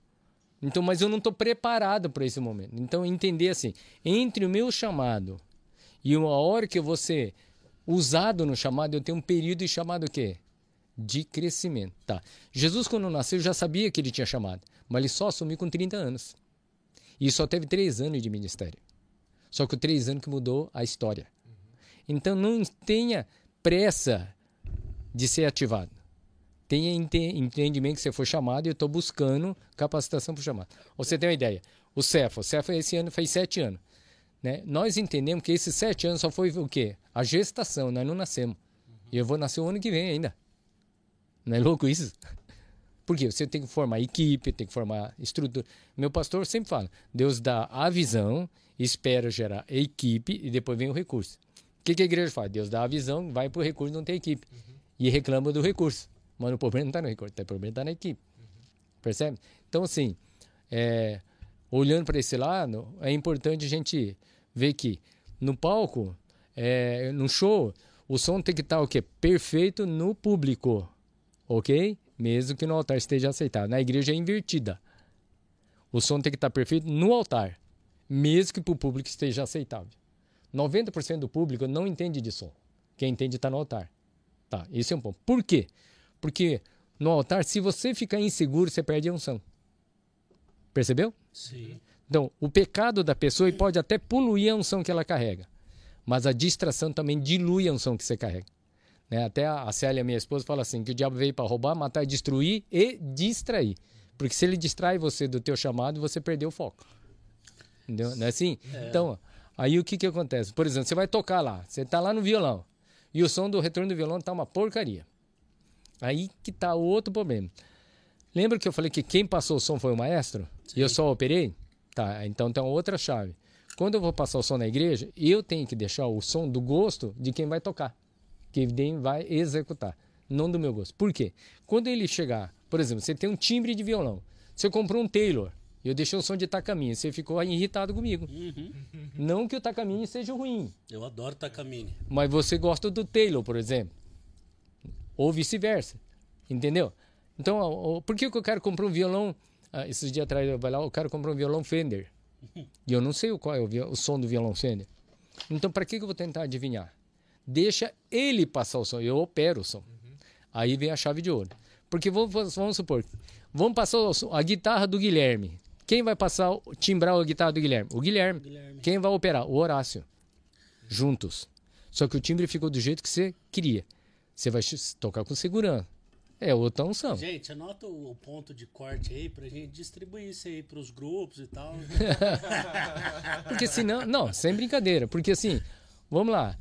Então, mas eu não estou preparado para esse momento. Então, entender assim, entre o meu chamado e a hora que ser usado no chamado, eu tenho um período chamado o quê? De crescimento. Tá. Jesus, quando nasceu, já sabia que ele tinha chamado, mas ele só assumiu com 30 anos. E só teve três anos de ministério. Só que o três anos que mudou a história. Então não tenha pressa de ser ativado. Tenha ente- entendimento que você foi chamado e eu estou buscando capacitação para o chamado. Você tem uma ideia? O Cefa, o Cefa esse ano fez sete anos. Né? Nós entendemos que esses sete anos só foi o quê? A gestação, nós não nascemos. E eu vou nascer o ano que vem ainda. Não é louco isso? Por quê? Você tem que formar equipe, tem que formar estrutura. Meu pastor sempre fala: Deus dá a visão, espera gerar equipe e depois vem o recurso. O que, que a igreja faz? Deus dá a visão, vai para o recurso, não tem equipe. E reclama do recurso. Mas o problema não está no recurso, o problema está na equipe. Percebe? Então, assim, é, olhando para esse lado, é importante a gente ver que no palco, é, no show, o som tem que estar o quê? Perfeito no público ok? Mesmo que no altar esteja aceitado. Na igreja é invertida. O som tem que estar perfeito no altar, mesmo que para o público esteja aceitável. 90% do público não entende de som. Quem entende está no altar. Tá, esse é um ponto. Por quê? Porque no altar, se você ficar inseguro, você perde a unção. Percebeu? Sim. Então, o pecado da pessoa pode até poluir a unção que ela carrega, mas a distração também dilui a unção que você carrega. Né? Até a Célia, minha esposa, fala assim, que o diabo veio para roubar, matar, destruir e distrair. Porque se ele distrai você do teu chamado, você perdeu o foco. Entendeu? Não é assim? Então, aí o que que acontece? Por exemplo, você vai tocar lá, você está lá no violão, e o som do retorno do violão tá uma porcaria. Aí que tá o outro problema. Lembra que eu falei que quem passou o som foi o maestro? E eu só operei? Tá, então tem uma outra chave. Quando eu vou passar o som na igreja, eu tenho que deixar o som do gosto de quem vai tocar, que quem vai executar, não do meu gosto. Por quê? Quando ele chegar, por exemplo, você tem um timbre de violão, você comprou um Taylor, eu deixei o som de Takamine, você ficou irritado comigo. Uhum. Não que o Takamine seja ruim, Eu adoro Takamine. mas você gosta do Taylor, por exemplo. Ou vice-versa. Entendeu? Então, por que, que eu quero comprar um violão? Ah, esses dias atrás eu vai lá, eu quero comprar um violão Fender. E eu não sei o qual é o, o som do violão Fender. Então, para que, que eu vou tentar adivinhar? Deixa ele passar o som, eu opero o som. Aí vem a chave de ouro. Porque vamos, vamos supor, vamos passar o som- a guitarra do Guilherme. Quem vai passar, o- timbrar a guitarra do Guilherme? O Guilherme. Guilherme. Quem vai operar? O Horácio. Juntos. Só que o timbre ficou do jeito que você queria. Você vai tocar com segurança. É outra unção. Gente, anota o ponto de corte aí pra gente distribuir isso aí pros grupos e tal. Porque senão. Não, sem brincadeira. Porque assim, vamos lá.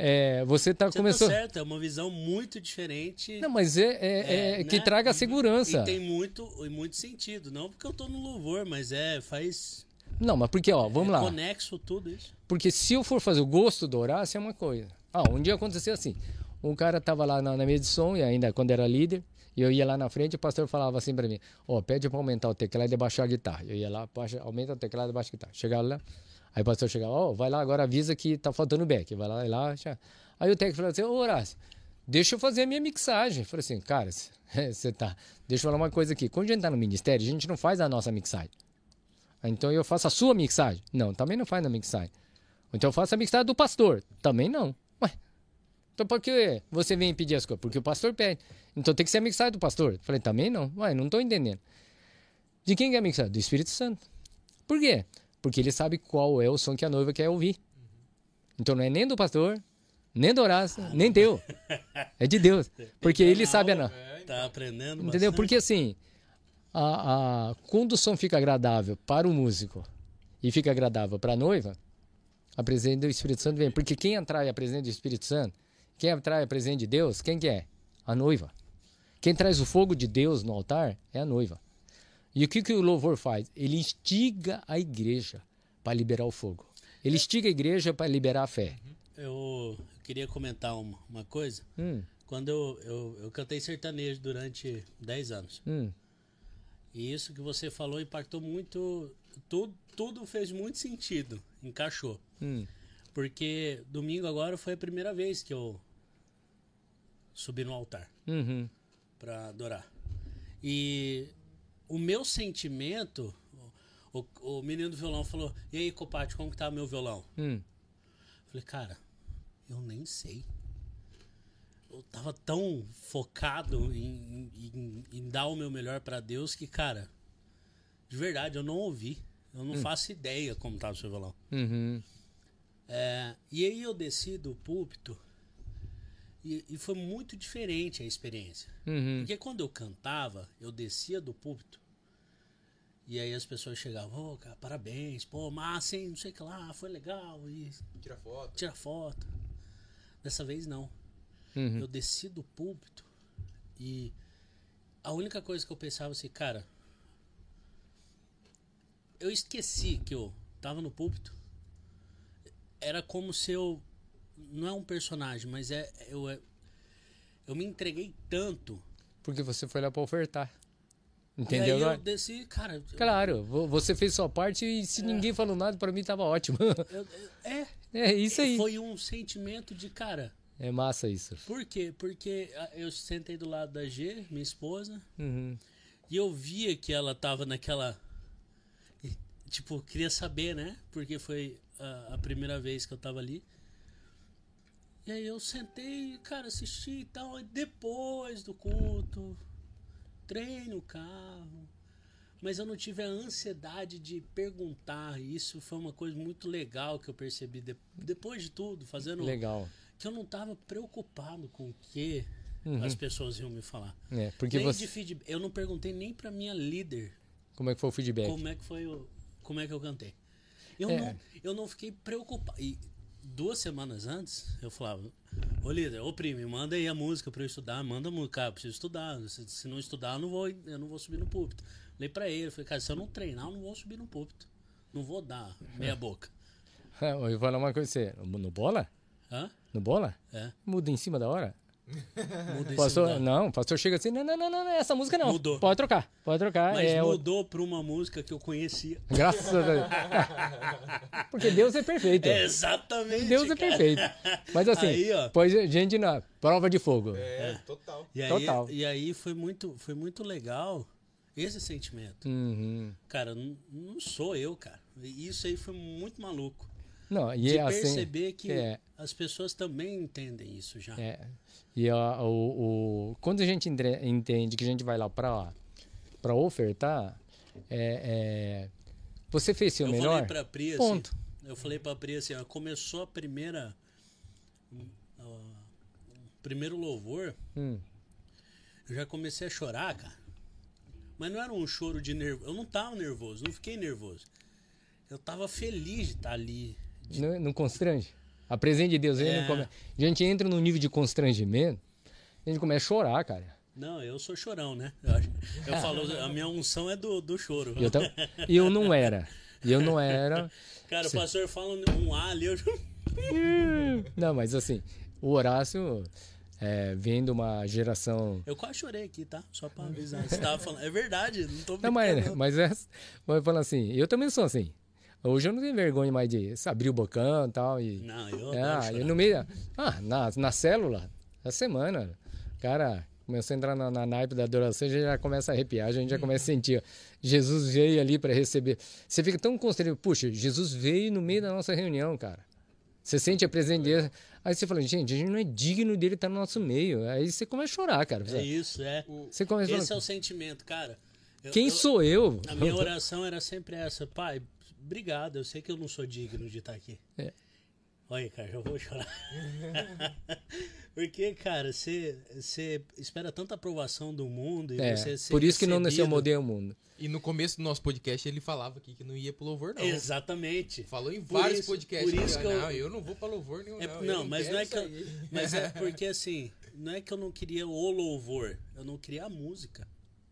É, você tá Você começou. tá certo, é uma visão muito diferente. Não, mas é, é- é que né? traga segurança. E tem muito, e muito sentido. Não porque eu tô no louvor, mas é, faz Não, mas porque, ó, vamos é lá. conexo tudo isso. Porque se eu for fazer o gosto do Horácio, é uma coisa. Ah, um dia aconteceu assim. Um cara tava lá na, na mesa de som, e ainda quando era líder, e eu ia lá na frente, o pastor falava assim pra mim: Ó, pede pra aumentar o teclado e baixar a guitarra. Eu ia lá, baixa, aumenta o teclado e baixa a guitarra. Chegava lá, aí o pastor chegava: Ó, vai lá agora, avisa que tá faltando back. Vai lá, e lá. já. Aí o técnico falou assim: Ô, Horácio, deixa eu fazer a minha mixagem. Eu falei assim: Cara, você tá. Deixa eu falar uma coisa aqui. Quando a gente tá no ministério, a gente não faz a nossa mixagem. Então eu faço a sua mixagem? Não, também não faz na mixagem. Então eu faço a mixagem do pastor? Também não. Então por que você vem pedir as coisas? Porque o pastor pede. Então tem que ser a mixagem do pastor. Falei, também não. Ué, não estou entendendo. De quem que é a mixagem? Do Espírito Santo. Por quê? Porque ele sabe qual é o som que a noiva quer ouvir. Então não é nem do pastor, nem do Horácio, nem teu. É de Deus. Porque ele sabe a não. Tá aprendendo Entendeu? bastante. Porque assim, a, a, quando o som fica agradável para o músico e fica agradável para a noiva, a presença do Espírito Santo vem. Porque quem atrai a presença do Espírito Santo, quem atrai a presença de Deus, quem que é? A noiva. Quem traz o fogo de Deus no altar é a noiva. E o que, que o louvor faz? Ele instiga a igreja para liberar o fogo. Ele instiga a igreja para liberar a fé. Eu queria comentar uma, uma coisa. Hum, Quando eu, eu, eu cantei sertanejo durante 10 anos. hum, E isso que você falou impactou muito. Tudo, tudo fez muito sentido. Encaixou. hum. Porque domingo agora foi a primeira vez que eu subi no altar Uhum. para adorar. E o meu sentimento. O, o menino do violão falou: E aí, Copate, como que tá meu violão? Hum. Falei, cara, eu nem sei. Eu tava tão focado em, em- em dar o meu melhor pra Deus que, cara, de verdade, eu não ouvi. Eu não faço ideia como tava o seu violão. Uhum. É, e aí eu desci do púlpito e, e foi muito diferente a experiência. Uhum. Porque quando eu cantava, eu descia do púlpito e aí as pessoas chegavam, ô, cara, parabéns, pô, massa, hein, não sei o que lá, foi legal, e Tira foto. tira foto. Dessa vez não. Uhum. Eu desci do púlpito e a única coisa que eu pensava assim, cara, eu esqueci que eu tava no púlpito. Era como se eu não é um personagem, mas é eu é- eu me entreguei tanto. Porque você foi lá para ofertar. E Entendeu aí eu desci, cara, Claro, vo- você fez sua parte e se ninguém falou nada, para mim tava ótimo. eu- eu- é, é isso aí. foi um sentimento de cara. É massa isso. Por quê? Porque ah, eu sentei do lado da G, minha esposa, Uhum. E eu via que ela tava naquela. e, Tipo, queria saber, né? Porque foi a, a primeira vez que eu tava ali. E aí eu sentei, cara, assisti e tal. E depois do culto, treino o carro. Mas eu não tive a ansiedade de perguntar. E isso foi uma coisa muito legal que eu percebi de- depois de tudo, fazendo. Legal. Que eu não tava preocupado com o que Uhum. as pessoas iam me falar. É, porque Nem você. de feedback. Eu não perguntei nem pra minha líder Como é que foi o feedback? como é que foi o, como é que eu cantei. Eu, É. não, eu não fiquei preocupado. E duas semanas antes, eu falava, ô líder, ô primo, manda aí a música pra eu estudar, manda a música, cara, eu preciso estudar. Se, se não estudar, eu não vou, eu não vou subir no púlpito. Falei pra ele, falei, cara, se eu não treinar, eu não vou subir no púlpito. Não vou dar meia boca. Eu vou falar uma coisa você. No bola? Hã? No bola? É. Muda em cima da hora? Muda Pastor, não, o pastor chega assim, não, não, não, não, essa música não. Mudou. Pode trocar, pode trocar. Mas é o- mudou pra uma música que eu conhecia. Graças a Deus. Porque Deus é perfeito. Exatamente. Deus é cara. perfeito. Mas assim, Aí, ó. pois gente na prova de fogo. É, total. E aí, Total. E aí foi muito, foi muito legal esse sentimento. Uhum. Cara, não, não sou eu, cara. E Isso aí foi muito maluco. Não, e De é assim, perceber que é. as pessoas também entendem isso já. É. E a- o, o- quando a gente entre- entende que a gente vai lá para para ofertar, é, é, você fez seu eu melhor. falei Pri assim, Ponto. eu falei pra Pri assim, ó, começou a primeira ó, primeiro louvor, Hum. eu já comecei a chorar, cara. Mas não era um choro de nervoso, eu não tava nervoso, não fiquei nervoso. Eu tava feliz de estar ali. Não, não constrange. A presença de Deus, a gente, É. não come- a gente entra num nível de constrangimento, a gente começa a chorar, cara. Não, eu sou chorão, né? Eu, eu falo, a minha unção é do, do choro. E Eu, tam- eu não era. E Eu não era. Cara, o pastor fala um A ali, eu. Não, mas assim, o Horácio é, vem de uma geração. Eu quase chorei aqui, tá? Só pra avisar. Você tava falando. É verdade, não tô Não, brincando. mas, mas é. Mas falando assim, eu também sou assim. Hoje eu não tenho vergonha mais de abrir o bocão e tal. E, Não, eu É, adoro e chorar. no meio. Ah, na, na célula, na semana, o cara começou a entrar na, na naipe da adoração, a gente já começa a arrepiar, a gente já começa a sentir. ó, Jesus veio ali para receber. Você fica tão constrangido. Puxa, Jesus veio no meio da nossa reunião, cara. Você sente a presença dele. Aí você fala, gente, a gente não é digno dele estar no nosso meio. Aí você começa a chorar, cara. É isso, é. Você começa Esse é o sentimento, cara. Eu- Quem eu- sou eu? A minha oração era sempre essa, pai, obrigado, eu sei que eu não sou digno de estar aqui. É. Olha, cara, eu vou chorar. Porque, cara, você, você espera tanta aprovação do mundo e É, você por isso que não nasceu recebido- mudei o mundo. E no começo do nosso podcast ele falava aqui que não ia pro louvor, não. Exatamente. Falou em Por vários isso- podcasts. por isso que, que eu- Não, eu não vou pra louvor nenhum, É- não. não, mas não é que eu-. Mas é porque assim, não é que eu não queria o louvor, eu não queria a música.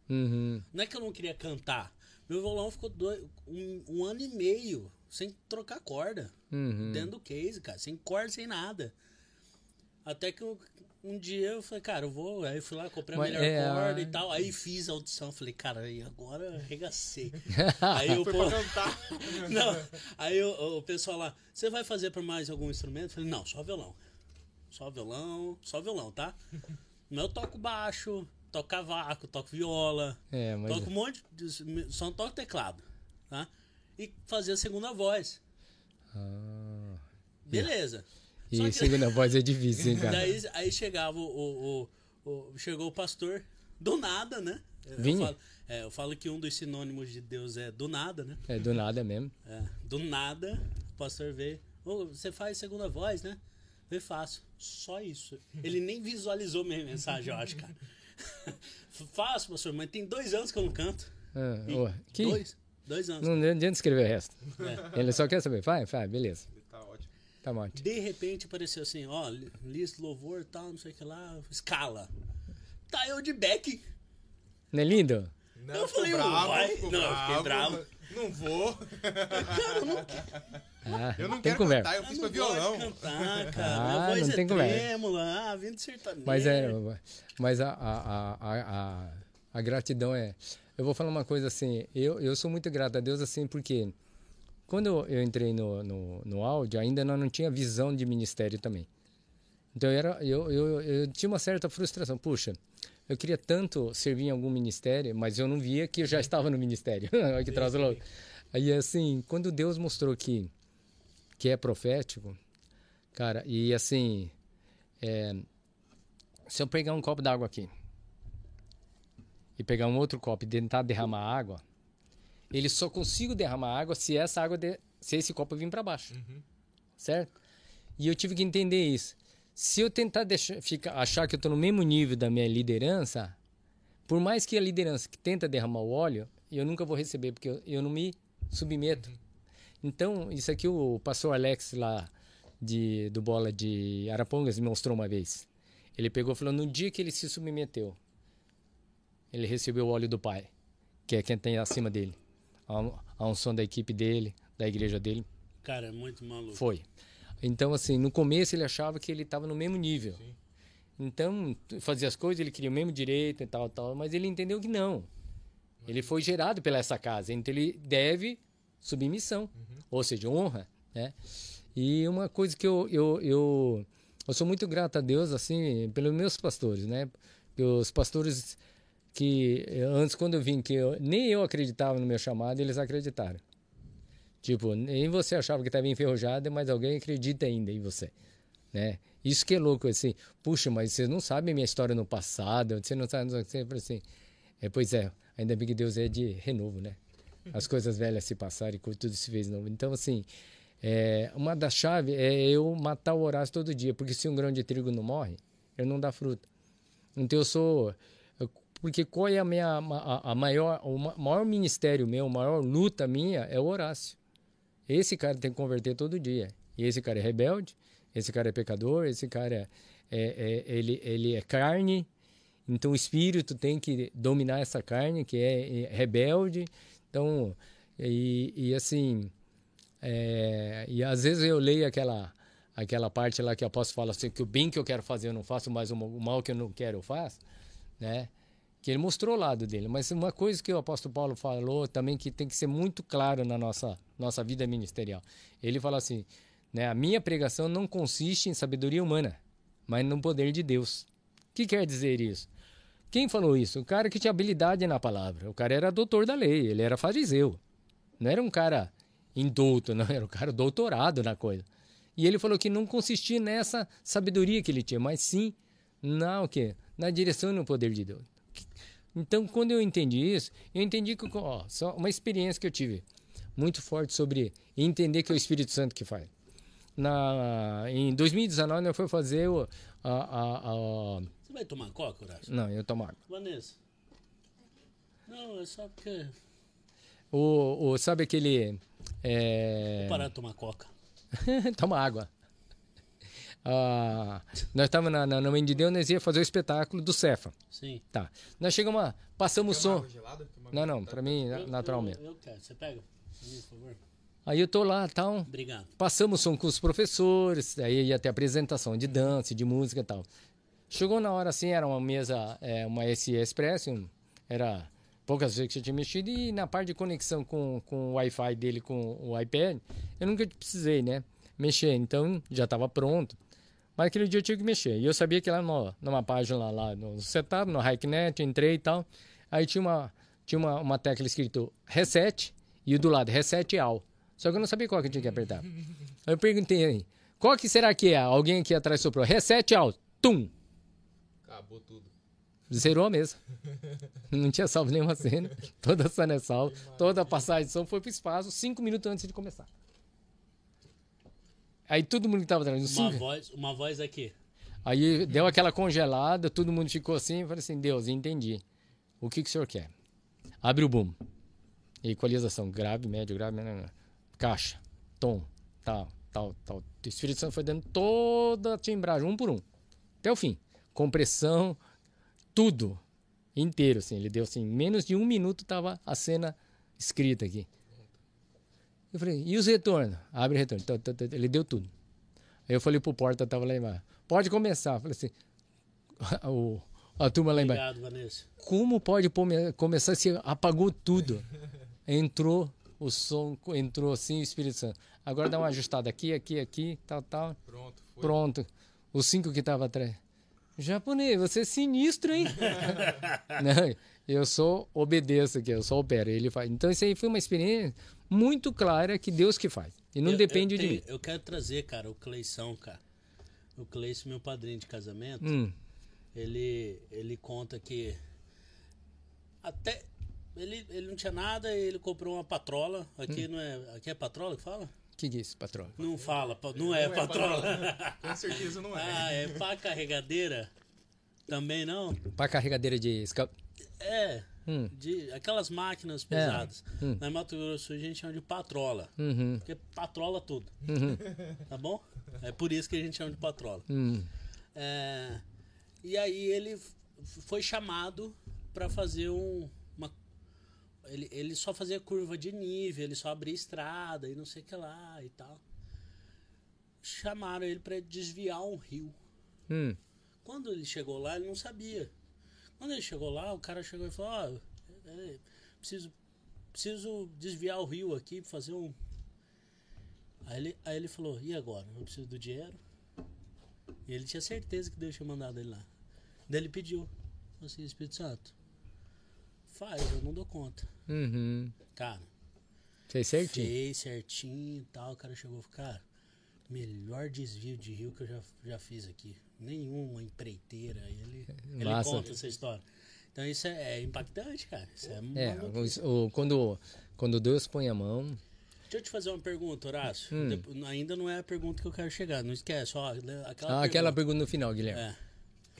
Uhum. Não é que eu não queria cantar. Meu violão ficou dois, um, um ano e meio sem trocar corda. Uhum. Dentro do case, cara. Sem corda, sem nada. Até que eu- um dia eu falei, cara, eu vou. Aí eu fui lá, comprei a Mas melhor é, corda a- e tal. Aí fiz a audição. Falei, cara, e agora arregacei. aí eu, Foi pô, cantar. não. Aí o, o pessoal lá, você vai fazer por mais algum instrumento? Eu falei, não, só violão. Só violão, só violão, tá? Mas eu toco baixo, toco cavaco, toco viola, É, mas toco um monte, de, só não toco teclado, tá? E fazer a segunda voz. Ah. Beleza. E Só que- segunda voz é difícil, hein, cara? Daí aí chegava o, o- o- Chegou o pastor do nada, né? Eu Vinha? falo, é, eu falo que um dos sinônimos de Deus é do nada, né? É do nada mesmo. É, do nada, o pastor veio. "Ô, você faz segunda voz, né? Eu faço. Só isso. Ele nem visualizou minha mensagem, eu acho, cara. Faço, pastor, mas tem dois anos que eu não canto. Ah, ô, que? Dois. Dois anos. Não adianta escrever o resto. É. Ele só quer saber. Vai, vai, beleza. Tá ótimo. Tá ótimo. De repente apareceu assim, ó, li- lista, louvor, tal, não sei o que lá, escala. Tá eu de back. Não é lindo? Não, Eu falei, bravo, vai. Não, eu fiquei bravo. Não vou. Ah, Eu não tem quero conversa. cantar, eu Eu fiz não pra violão. cantar, cara. Ah, Minha voz não é tem conversa. trêmula, ah, vindo de sertanejo. Mas é, mas a, a, a, a, a, a gratidão é. Eu vou falar uma coisa assim. Eu, eu sou muito grato a Deus assim porque quando eu, eu entrei no, no, no áudio ainda não, não tinha visão de ministério também. Então eu, era, eu, eu, eu tinha uma certa frustração. Puxa, eu queria tanto servir em algum ministério, mas eu não via que eu já estava no ministério. Olha que louco. Aí assim, quando Deus mostrou que que é profético, cara, e assim, é, se eu pegar um copo d'água aqui e pegar um outro copo e tentar derramar água, ele só consigo derramar água se essa água, de, se esse copo vir para baixo, certo? E eu tive que entender isso. Se eu tentar deixar, ficar, achar que eu estou no mesmo nível da minha liderança, por mais que a liderança que tenta derramar o óleo, eu nunca vou receber porque eu, eu não me submeto. Então, isso aqui o pastor Alex lá de, do Bola de Arapongas me mostrou uma vez. Ele pegou e falou, no dia que ele se submeteu, ele recebeu o óleo do Pai, que é quem tem acima dele. A, a unção da equipe dele, da igreja dele, Cara, é muito maluco. foi. Então, assim, no começo ele achava que ele estava no mesmo nível. Então, t- fazia as coisas, ele queria o mesmo direito e tal, tal, mas ele entendeu que não. Ele foi gerado pela essa casa, então ele deve submissão, ou seja, honra, né? E uma coisa que eu, eu, eu, eu sou muito grato a Deus, assim, pelos meus pastores, né? Os pastores que antes, quando eu vim, que eu, nem eu acreditava no meu chamado, eles acreditaram. Tipo, nem você achava que estava enferrujado, mas alguém acredita ainda em você, né? Isso que é louco, assim. Puxa, mas vocês não sabem minha história no passado, você não sabe, sempre assim. É, pois é, ainda bem que Deus é de renovo, né? As coisas velhas se passaram e tudo se fez novo. Então, assim, é, uma das chaves é eu matar o Horácio todo dia, porque se um grão de trigo não morre, ele não dá fruto. Então, eu sou. Porque qual é a minha. A, a maior, o ma- maior ministério meu, a maior luta minha é o Horácio. Esse cara tem que converter todo dia. E esse cara é rebelde, esse cara é pecador, esse cara é, é- é- ele, ele é carne. Então o espírito tem que dominar essa carne que é, é rebelde. Então, e, e assim, é, e às vezes eu leio aquela aquela parte lá que o apóstolo fala assim que o bem que eu quero fazer eu não faço, mas o mal que eu não quero eu faço, né? Que ele mostrou o lado dele. Mas uma coisa que o apóstolo Paulo falou também que tem que ser muito claro na nossa nossa vida ministerial. Ele fala assim, né? A minha pregação não consiste em sabedoria humana, mas no poder de Deus. O que quer dizer isso? Quem falou isso? O cara que tinha habilidade na palavra. O cara era doutor da lei, ele era fariseu. Não era um cara indulto, não, era um cara doutorado na coisa. E ele falou que não consistia nessa sabedoria que ele tinha, mas sim na o quê? Na direção e no poder de Deus. Então, quando eu entendi isso, eu entendi que, ó, só uma experiência que eu tive muito forte sobre entender que é o Espírito Santo que faz. Na, em 2019, eu fui fazer o, a, a, a- Você vai tomar coca, Horácio? Não, eu tomo água. Vanessa. Não, é só porque. O, o, sabe aquele... É... Vou parar de tomar coca. Toma água. Ah, nós estávamos na, na, na Mãe de Deus, nós ia fazer o espetáculo do Cefa. Sim. Tá. Nós chegamos lá, passamos o som. gelada? Não, não, pra mim, Eu- natural eu. Eu quero. Você pega? Mim, por favor. Aí eu tô lá, tal, Obrigado. passamos o som com os professores, aí ia ter apresentação de dança, de música e tal. Chegou na hora assim, era uma mesa, é, uma SE Express, um- era poucas vezes que eu tinha mexido, e na parte de conexão com, com o Wi-Fi dele com o iPad, eu nunca precisei, né, mexer, então já estava pronto. Mas aquele dia eu tinha que mexer, e eu sabia que lá no, numa página lá, no setup, no HikeNet, entrei e tal, aí tinha uma, tinha uma, uma tecla escrito Reset, e o do lado, Reset All. Só que eu não sabia qual que eu tinha que apertar. Aí eu perguntei aí, qual que será que é? Alguém aqui atrás soprou. Reset All. Tum. Acabou tudo. Zerou a mesa. Não tinha salvo nenhuma cena. Toda a cena é salva. Toda a passagem de som foi pro espaço cinco minutos antes de começar. Aí todo mundo que tava atrás. Uma Cinco, voz, uma voz aqui. Aí deu aquela congelada, todo mundo ficou assim. Falei assim: Deus, entendi. O que, que o senhor quer? Abre o boom. Equalização, grave, médio, grave, médio, médio. caixa, tom, tal, tal, tal. O Espírito Santo foi dando toda a timbragem, um por um, até o fim. Compressão, tudo inteiro, assim. Ele deu assim, menos de um minuto tava a cena escrita aqui. Eu falei, e os retornos? Abre retorno. Tá, tá, tá. Ele deu tudo. Aí eu falei pro porta, tava lá embaixo. Pode começar. Eu falei assim, o, a turma lá embaixo. Obrigado, Vanessa. Como pode começar se apagou tudo? Entrou o som, entrou assim o Espírito Santo. Agora dá uma ajustada aqui, aqui, aqui, tal, tal. Pronto, foi. Pronto. Os cinco que estavam atrás. Japonês, você é sinistro, hein? Não, eu só obedeço aqui, eu só opero. Ele faz. Então isso aí foi uma experiência muito clara que Deus que faz. E não Eu- depende eu de tenho- mim. Eu quero trazer, cara, o Cleição, cara. O Cleição, meu padrinho de casamento, Hum, ele, ele conta que até ele, ele não tinha nada, ele comprou uma patrola. Hum. Aqui não é, aqui é patrola que fala? que que é isso, patrão? Não fala, pa- não é patrola. Com certeza não é. ah, é pá carregadeira? Também não? Para carregadeira de esca... É, Hum. de aquelas máquinas pesadas. Hum. Na Mato Grosso a gente chama de patrola. Uhum, Porque patrola tudo. uhum, Tá bom? É por isso que a gente chama de patrola. uhum. É, e aí ele foi chamado para fazer um, uma. Ele, ele só fazia curva de nível, ele só abria estrada e não sei o que lá e tal. Chamaram ele para desviar um rio. Hum. Quando ele chegou lá, ele não sabia. Quando ele chegou lá, o cara chegou e falou: Ó, preciso, preciso desviar o rio aqui fazer um. Aí ele, aí ele falou: E agora? Eu preciso do dinheiro. E ele tinha certeza que Deus tinha mandado ele lá. Daí ele pediu: assim, Espírito Santo, faz, eu não dou conta. Uhum. Cara, Fez certinho. fez certinho e tal. O cara chegou e falou: Cara, melhor desvio de rio que eu já, já fiz aqui. Nenhuma empreiteira. Aí Ele, ele conta essa história. Então isso é, é impactante, cara. Isso é, É, o, o- quando, quando Deus põe a mão. Deixa eu te fazer uma pergunta, Horácio. Hum. Ainda não é a pergunta que eu quero chegar. Não esquece, ó. Aquela Ah, aquela pergunta. pergunta no final, Guilherme. É,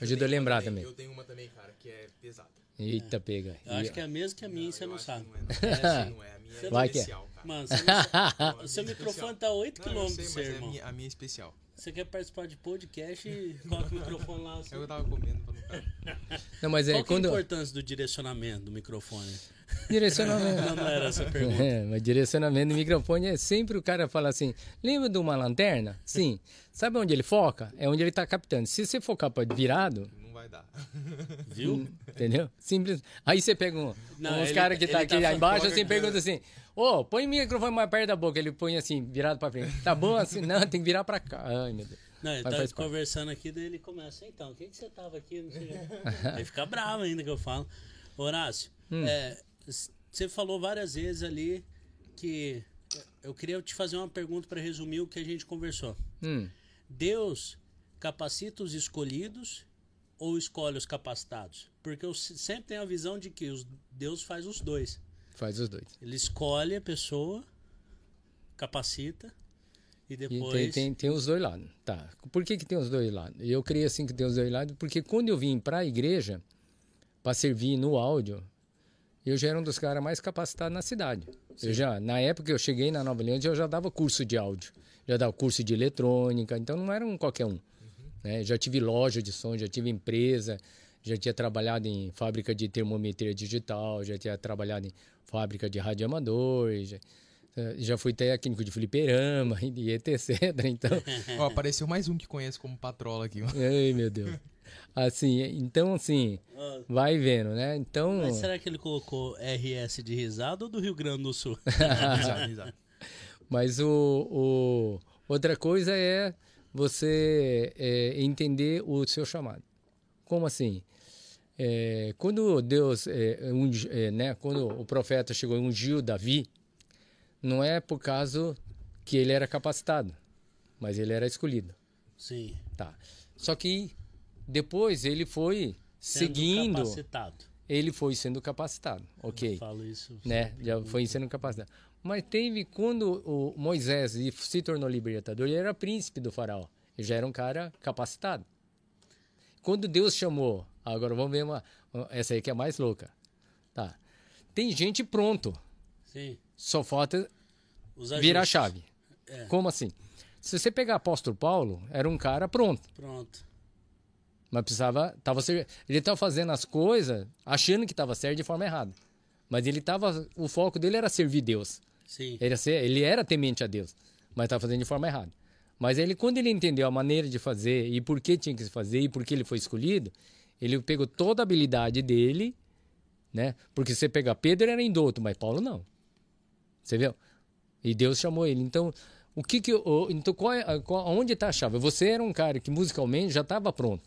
Ajuda a lembrar também. Eu tenho uma também, cara, que é pesada. Eita, pega. eu acho que é a mesma que a minha, Não, você eu não acho sabe. que Não é, não. Essa não é. A minha é Vai que é. especial, cara. Mano, você não O seu é microfone tá a 8 Não, eu km sei, do seu, mas é a irmão. minha, a minha é especial. Você quer participar de podcast e coloca o microfone lá. Assim. Eu tava comendo pra não ficar. Não, mas é Qual que é a quando. importância do direcionamento do microfone? Direcionamento. Não, não era essa a pergunta. É, mas direcionamento do microfone é sempre o cara fala assim: lembra de uma lanterna? Sim. Sabe onde ele foca? É onde ele tá captando. Se você focar para virado, Não vai dar. Viu? entendeu? Simples. Aí você pega um, Não, uns caras que tá ele aqui tá embaixo assim, pergunta assim: Ô, põe o microfone mais perto da boca. Ele põe assim, virado para frente. Tá bom assim? Não, tem que virar para cá. Ai, meu Deus. Não, ele tá parte. conversando aqui, daí ele começa, então, o que, que você tava aqui? Não sei o quê. Aí fica bravo ainda que eu falo. Horácio, Hum. é, você falou várias vezes ali que eu queria te fazer uma pergunta para resumir o que a gente conversou. Hum, Deus capacita os escolhidos ou escolhe os capacitados? Porque eu se- sempre tenho a visão de que os, Deus faz os dois. Faz os dois. Ele escolhe a pessoa, capacita e E depois. tem, tem, tem os dois lados. Tá. Por que, que tem os dois lados? Eu creio assim que tem os dois lados, porque quando eu vim para a igreja, para servir no áudio, eu já era um dos caras mais capacitados na cidade. Eu já, na época que eu cheguei na Nova Aliança, eu já dava curso de áudio, já dava curso de eletrônica, então não era um qualquer um. né? Já tive loja de som, já tive empresa, já tinha trabalhado em fábrica de termometria digital, já tinha trabalhado em fábrica de radioamador, já, eh, já fui técnico de fliperama e etc. Então, Ó, apareceu mais um que conheço como patrola aqui. ai meu Deus. Assim, então assim, Ah, vai vendo, né? Então, mas será que ele colocou RS de risada ou do Rio Grande do Sul? Exato, exato. Mas o, o- outra coisa é você é, entender o seu chamado. Como assim? É, quando Deus, é, ungi- é, né, quando o profeta chegou e ungiu Davi, não é por causa que ele era capacitado, mas ele era escolhido. Sim. Tá. Só que depois ele foi Sendo seguindo, capacitado. ele foi sendo capacitado, ok? Eu falo isso. né? Já foi sendo capacitado. Mas teve quando o Moisés se tornou libertador, ele era príncipe do faraó. Ele já era um cara capacitado. Quando Deus chamou, agora vamos ver uma, essa aí que é mais louca. Tá. Tem gente pronto, Sim. só falta virar a chave. É. Como assim? Se você pegar apóstolo Paulo, era um cara pronto, Pronto. mas precisava, tava ele estava fazendo as coisas achando que estava certo de forma errada. Mas ele tava, o foco dele era servir Deus. Sim. Ele, ser- ele era temente a Deus, mas estava fazendo de forma errada. Mas ele, quando ele entendeu a maneira de fazer e por que tinha que se fazer e por que ele foi escolhido, ele pegou toda a habilidade dele, né? Porque você pegar Pedro era indouto, mas Paulo não. Você viu? E Deus chamou ele. Então, o que que então qual é, qual, onde está a chave? Você era um cara que musicalmente já estava pronto,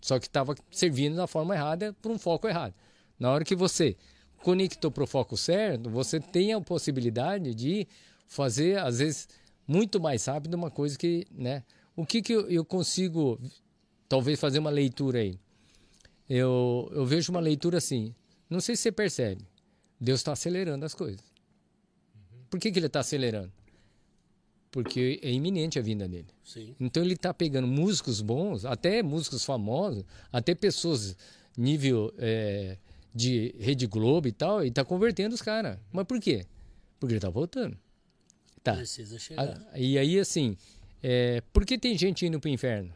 só que estava servindo da forma errada para um foco errado. Na hora que você conectou para o foco certo, você tem a possibilidade de fazer, às vezes, muito mais rápido uma coisa que, né? O que que eu, eu consigo, talvez, fazer uma leitura aí? Eu, eu vejo uma leitura assim, não sei se você percebe, Deus está acelerando as coisas. Por que, que ele está acelerando? Porque é iminente a vinda dele. Sim. Então ele está pegando músicos bons, até músicos famosos, até pessoas nível é, de Rede Globo e tal, e está convertendo os caras. Mas por quê? Porque ele está voltando. Tá. Precisa chegar. E aí, assim, é, por que tem gente indo para o inferno?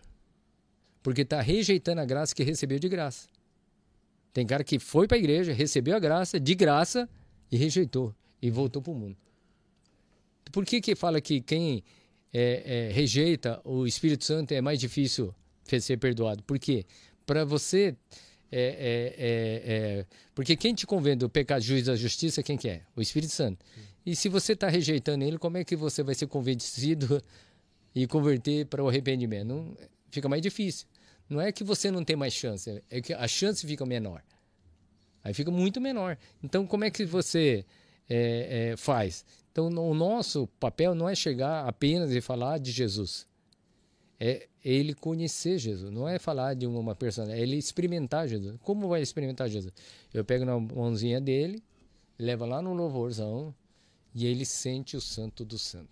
Porque está rejeitando a graça que recebeu de graça. Tem cara que foi para a igreja, recebeu a graça de graça e rejeitou e voltou para o mundo. Por que que fala que quem é, é, rejeita o Espírito Santo é mais difícil ser perdoado? Por quê? Para você... é, é, é, é, porque quem te convence do pecado, juiz da justiça, quem que é? O Espírito Santo. E se você está rejeitando ele, como é que você vai ser convencido e converter para o arrependimento? Não, fica mais difícil. Não é que você não tem mais chance, é que a chance fica menor. Aí fica muito menor. Então, como é que você é, é, faz? Então, o nosso papel não é chegar apenas e falar de Jesus. É ele conhecer Jesus. Não é falar de uma pessoa, é ele experimentar Jesus. Como vai experimentar Jesus? Eu pego na mãozinha dele, leva lá no louvorzão e ele sente o santo do santo.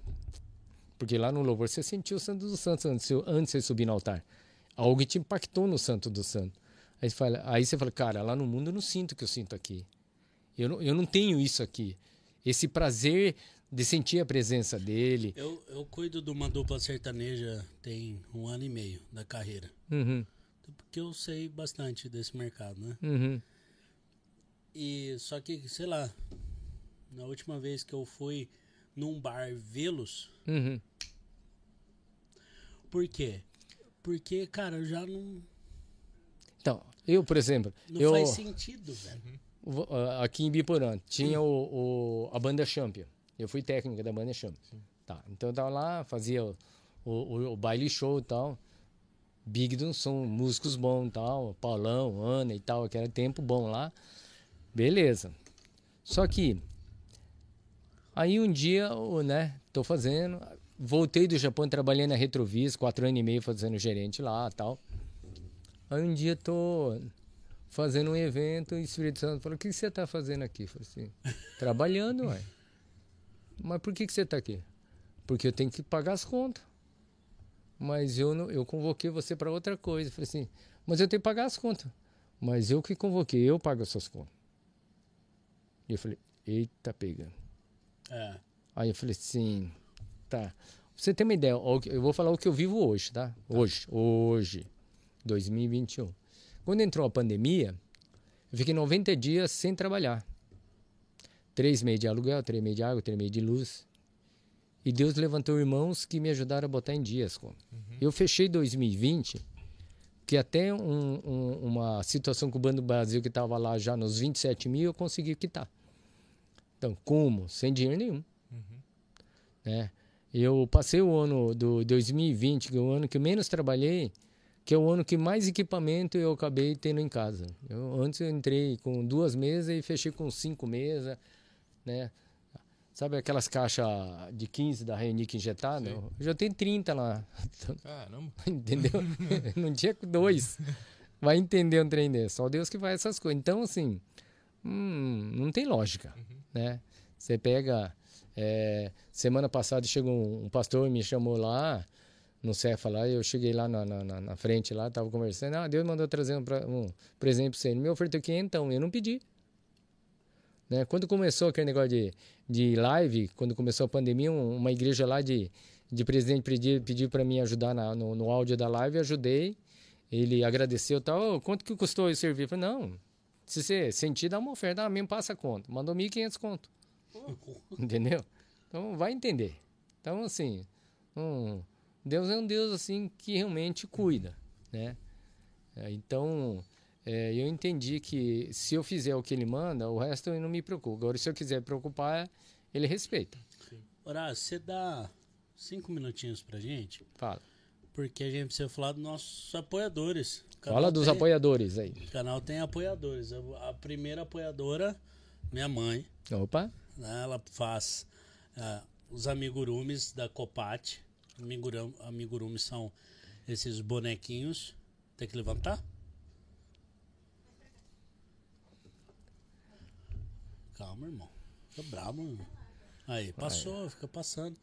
Porque lá no louvor você sentiu o santo do santo antes, antes de subir no altar. Algo te impactou no santo do santo. Aí você, fala, aí você fala, cara, lá no mundo eu não sinto o que eu sinto aqui. Eu não, eu não tenho isso aqui. Esse prazer de sentir a presença dele. Eu, eu cuido de uma dupla sertaneja tem um ano e meio da carreira. Uhum, Porque eu sei bastante desse mercado, né? uhum, E só que, sei lá, na última vez que eu fui num bar vê-los, uhum. por quê? Porque, cara, eu já não, Então, eu, por exemplo, não eu, faz sentido, velho. Vo- ah, aqui em Biporã tinha o, o- a banda Champion. Eu fui técnica da banda Champion. Tá, então eu tava lá, fazia o, o, o baile show e tal. Big do som, músicos bons e tal, Paulão, Ana e tal, que era tempo bom lá. Beleza. Só que aí um dia, o, né, tô fazendo, voltei do Japão, trabalhei na Retrovis, quatro anos e meio fazendo gerente lá tal. Aí um dia tô fazendo um evento e o Espírito Santo falou: O que você tá fazendo aqui? Eu falei assim: Trabalhando, ué. Mas por que, que você tá aqui? Porque eu tenho que pagar as contas. Mas eu, não, eu convoquei você para outra coisa. Eu falei assim: Mas eu tenho que pagar as contas. Mas eu que convoquei, eu pago as suas contas. E eu falei: Eita, pega. É. Aí eu falei assim, tá. Você ter uma ideia, eu vou falar o que eu vivo hoje, tá? Hoje, hoje, 2021. Quando entrou a pandemia, eu fiquei 90 dias sem trabalhar. Três meses de aluguel, três meses de água, três meses de luz. E Deus levantou irmãos que me ajudaram a botar em dias. Como. Eu fechei 2020, que até um- um- uma situação com o Banco do Brasil que estava lá já nos 27 mil, eu consegui quitar. Então, como? Sem dinheiro nenhum né? Eu passei o ano do 2020, que é o ano que menos trabalhei, que é o ano que mais equipamento eu acabei tendo em casa. Eu, antes eu entrei com duas mesas e fechei com cinco mesas, né? Sabe aquelas caixas de 15 da Reunic injetada? Eu já tenho 30 lá, Caramba. entendeu? Não tinha dois. Vai entender um trem desse. Só Deus que faz essas coisas. Então, assim, hum, não tem lógica, né? Você pega... é, semana passada chegou um, um pastor me chamou lá no Cefa lá, eu cheguei lá na, na, na- frente lá, tava conversando, ah, Deus mandou trazer um, um presente pra você. Ele me ofertou quinhentão, eu não pedi. Né? Quando começou aquele negócio de, de live, quando começou a pandemia, um- uma igreja lá de, de presidente pediu, pediu para mim ajudar na- no, no áudio da live, ajudei. Ele agradeceu e tal, "Ô, quanto que custou eu servir? Eu falei, não, se você sentir, dá uma oferta, ah, mesmo passa a conta. Mandou 1.500 conto. Entendeu? Então vai entender. Então, assim, um, Deus é um Deus assim que realmente cuida, né? É, Então, é, eu entendi que se eu fizer o que ele manda, o resto eu não me preocupo. Agora, se eu quiser preocupar, ele respeita. Horácio, você dá cinco minutinhos pra gente? Fala. Porque a gente precisa falar dos nossos apoiadores. Fala dos tem- apoiadores aí. O canal tem apoiadores. A primeira apoiadora, minha mãe, Opa. Né? Ela faz ah, os amigurumis da Copate. Amigurum, amigurumis são esses bonequinhos. Tem que levantar? Calma, irmão. Fica bravo, irmão. Aí, passou, fica passando.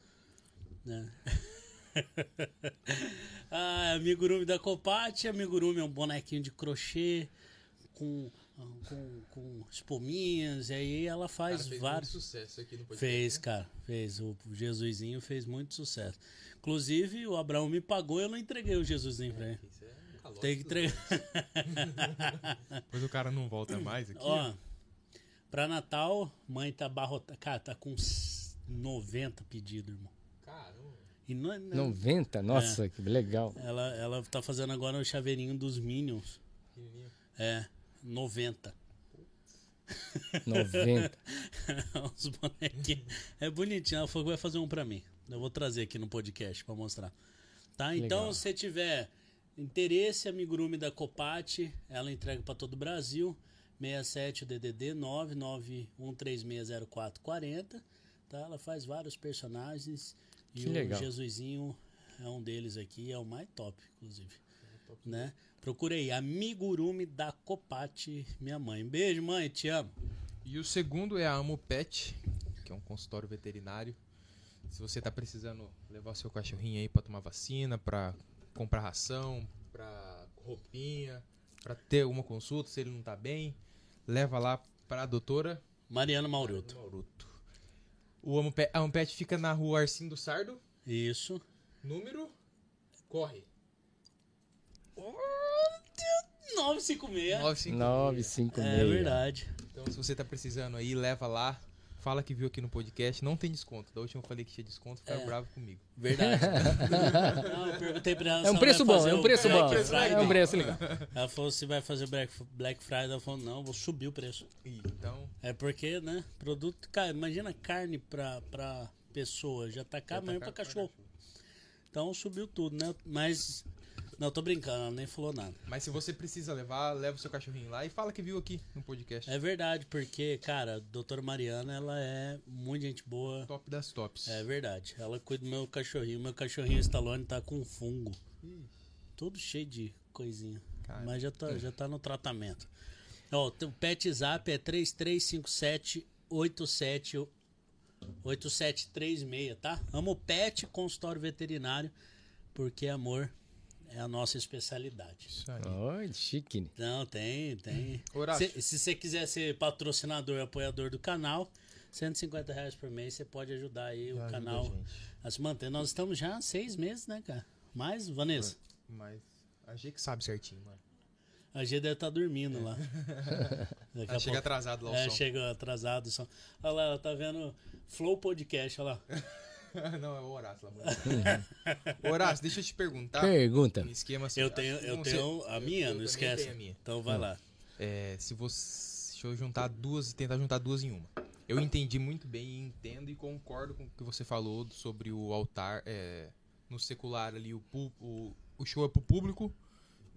Né? ah, amigurumi da Copate. Amigurumi é um bonequinho de crochê com, com, com espuminhas. E aí ela faz vários. sucesso aqui no podcast. Fez, cara, fez. O Jesusinho fez muito sucesso. Inclusive, o Abraão me pagou e eu não entreguei o Jesusinho pra ele. Isso é um. Tem que entregar. Depois o cara não volta mais aqui. Ó, pra Natal, mãe tá barrotada. Cara, tá com uns 90 pedidos, irmão. Caramba. E não, é- não- 90? Nossa, que legal. ela, ela tá fazendo agora o chaveirinho dos Minions. Pequenininho. É, 90. 90. Os bonequinhos. É bonitinho. Ela falou que vai fazer um pra mim. Eu vou trazer aqui no podcast pra mostrar. Tá? Então, Legal. se você tiver interesse, amigurumi da Copate, ela entrega pra todo o Brasil. 67 DDD 991360440. Tá? Ela faz vários personagens. E Que o legal. Jesusinho é um deles aqui, é o mais top, inclusive. Né? Procurei Amigurumi da Copate, minha mãe. Beijo, mãe, te amo. E o segundo é a Amo Pet, que é um consultório veterinário. Se você tá precisando levar o seu cachorrinho aí pra tomar vacina, pra comprar ração, pra roupinha, pra ter uma consulta, se ele não tá bem, leva lá pra doutora Mariana Mauruto. Mauruto. O Amo Pet, a Amo Pet fica na rua Arcindo do Sardo, Isso. número corre. 956. 956. 956. É verdade. Então, se você tá precisando aí, leva lá. Fala que viu aqui no podcast. Não tem desconto. Da última eu falei que tinha desconto, ficaram É. bravos comigo. Verdade. Não, eu perguntei pra ela É um preço bom, é um o preço bom. Friday. É um preço legal. Ela falou se vai fazer Black, Black Friday. Ela falou, não, vou subir o preço. Então, É porque, né? Produto. Cara, imagina carne pra, pra pessoa. Já tá caro, tá mas pra caro pra cachorro. Então subiu tudo, né? Mas. Não, tô brincando, ela nem falou nada. mas se você precisa levar, leva o seu cachorrinho lá e fala que viu aqui no podcast. É verdade, porque, cara, a doutora Mariana, ela é muito gente boa. Top das tops. É verdade. Ela cuida do meu cachorrinho. Meu cachorrinho Stallone tá com fungo. Todo cheio de coisinha. Cara, mas já tá, já tá no tratamento. Ó, o pet zap é 3357 87 8736, tá? Amo pet consultório veterinário, porque amor é a nossa especialidade. Isso aí. Olha, chique. né? Não, tem, tem. Horácio. Se, você quiser ser patrocinador e apoiador do canal, 150 reais por mês, você pode ajudar aí o Já ajuda canal a se manter. Nós estamos já há seis meses, né, cara? Mais, Vanessa? Mas a gente que sabe certinho, mano. A G deve estar dormindo lá. Daqui chega pouco- atrasado lá o É, som. chega atrasado. o som. Olha lá, ela tá vendo Flow Podcast, olha lá. Não, é o Horácio lá. mano. Horácio, deixa eu te perguntar. Pergunta. Um esquema assim. Eu tenho, eu não tenho sei- a minha, eu não esquece. a minha. Então vai lá. É, se você. Deixa eu juntar duas e tentar juntar duas em uma. Eu entendi muito bem e entendo e concordo com o que você falou sobre o altar. é, no secular ali, o, o, o show é pro público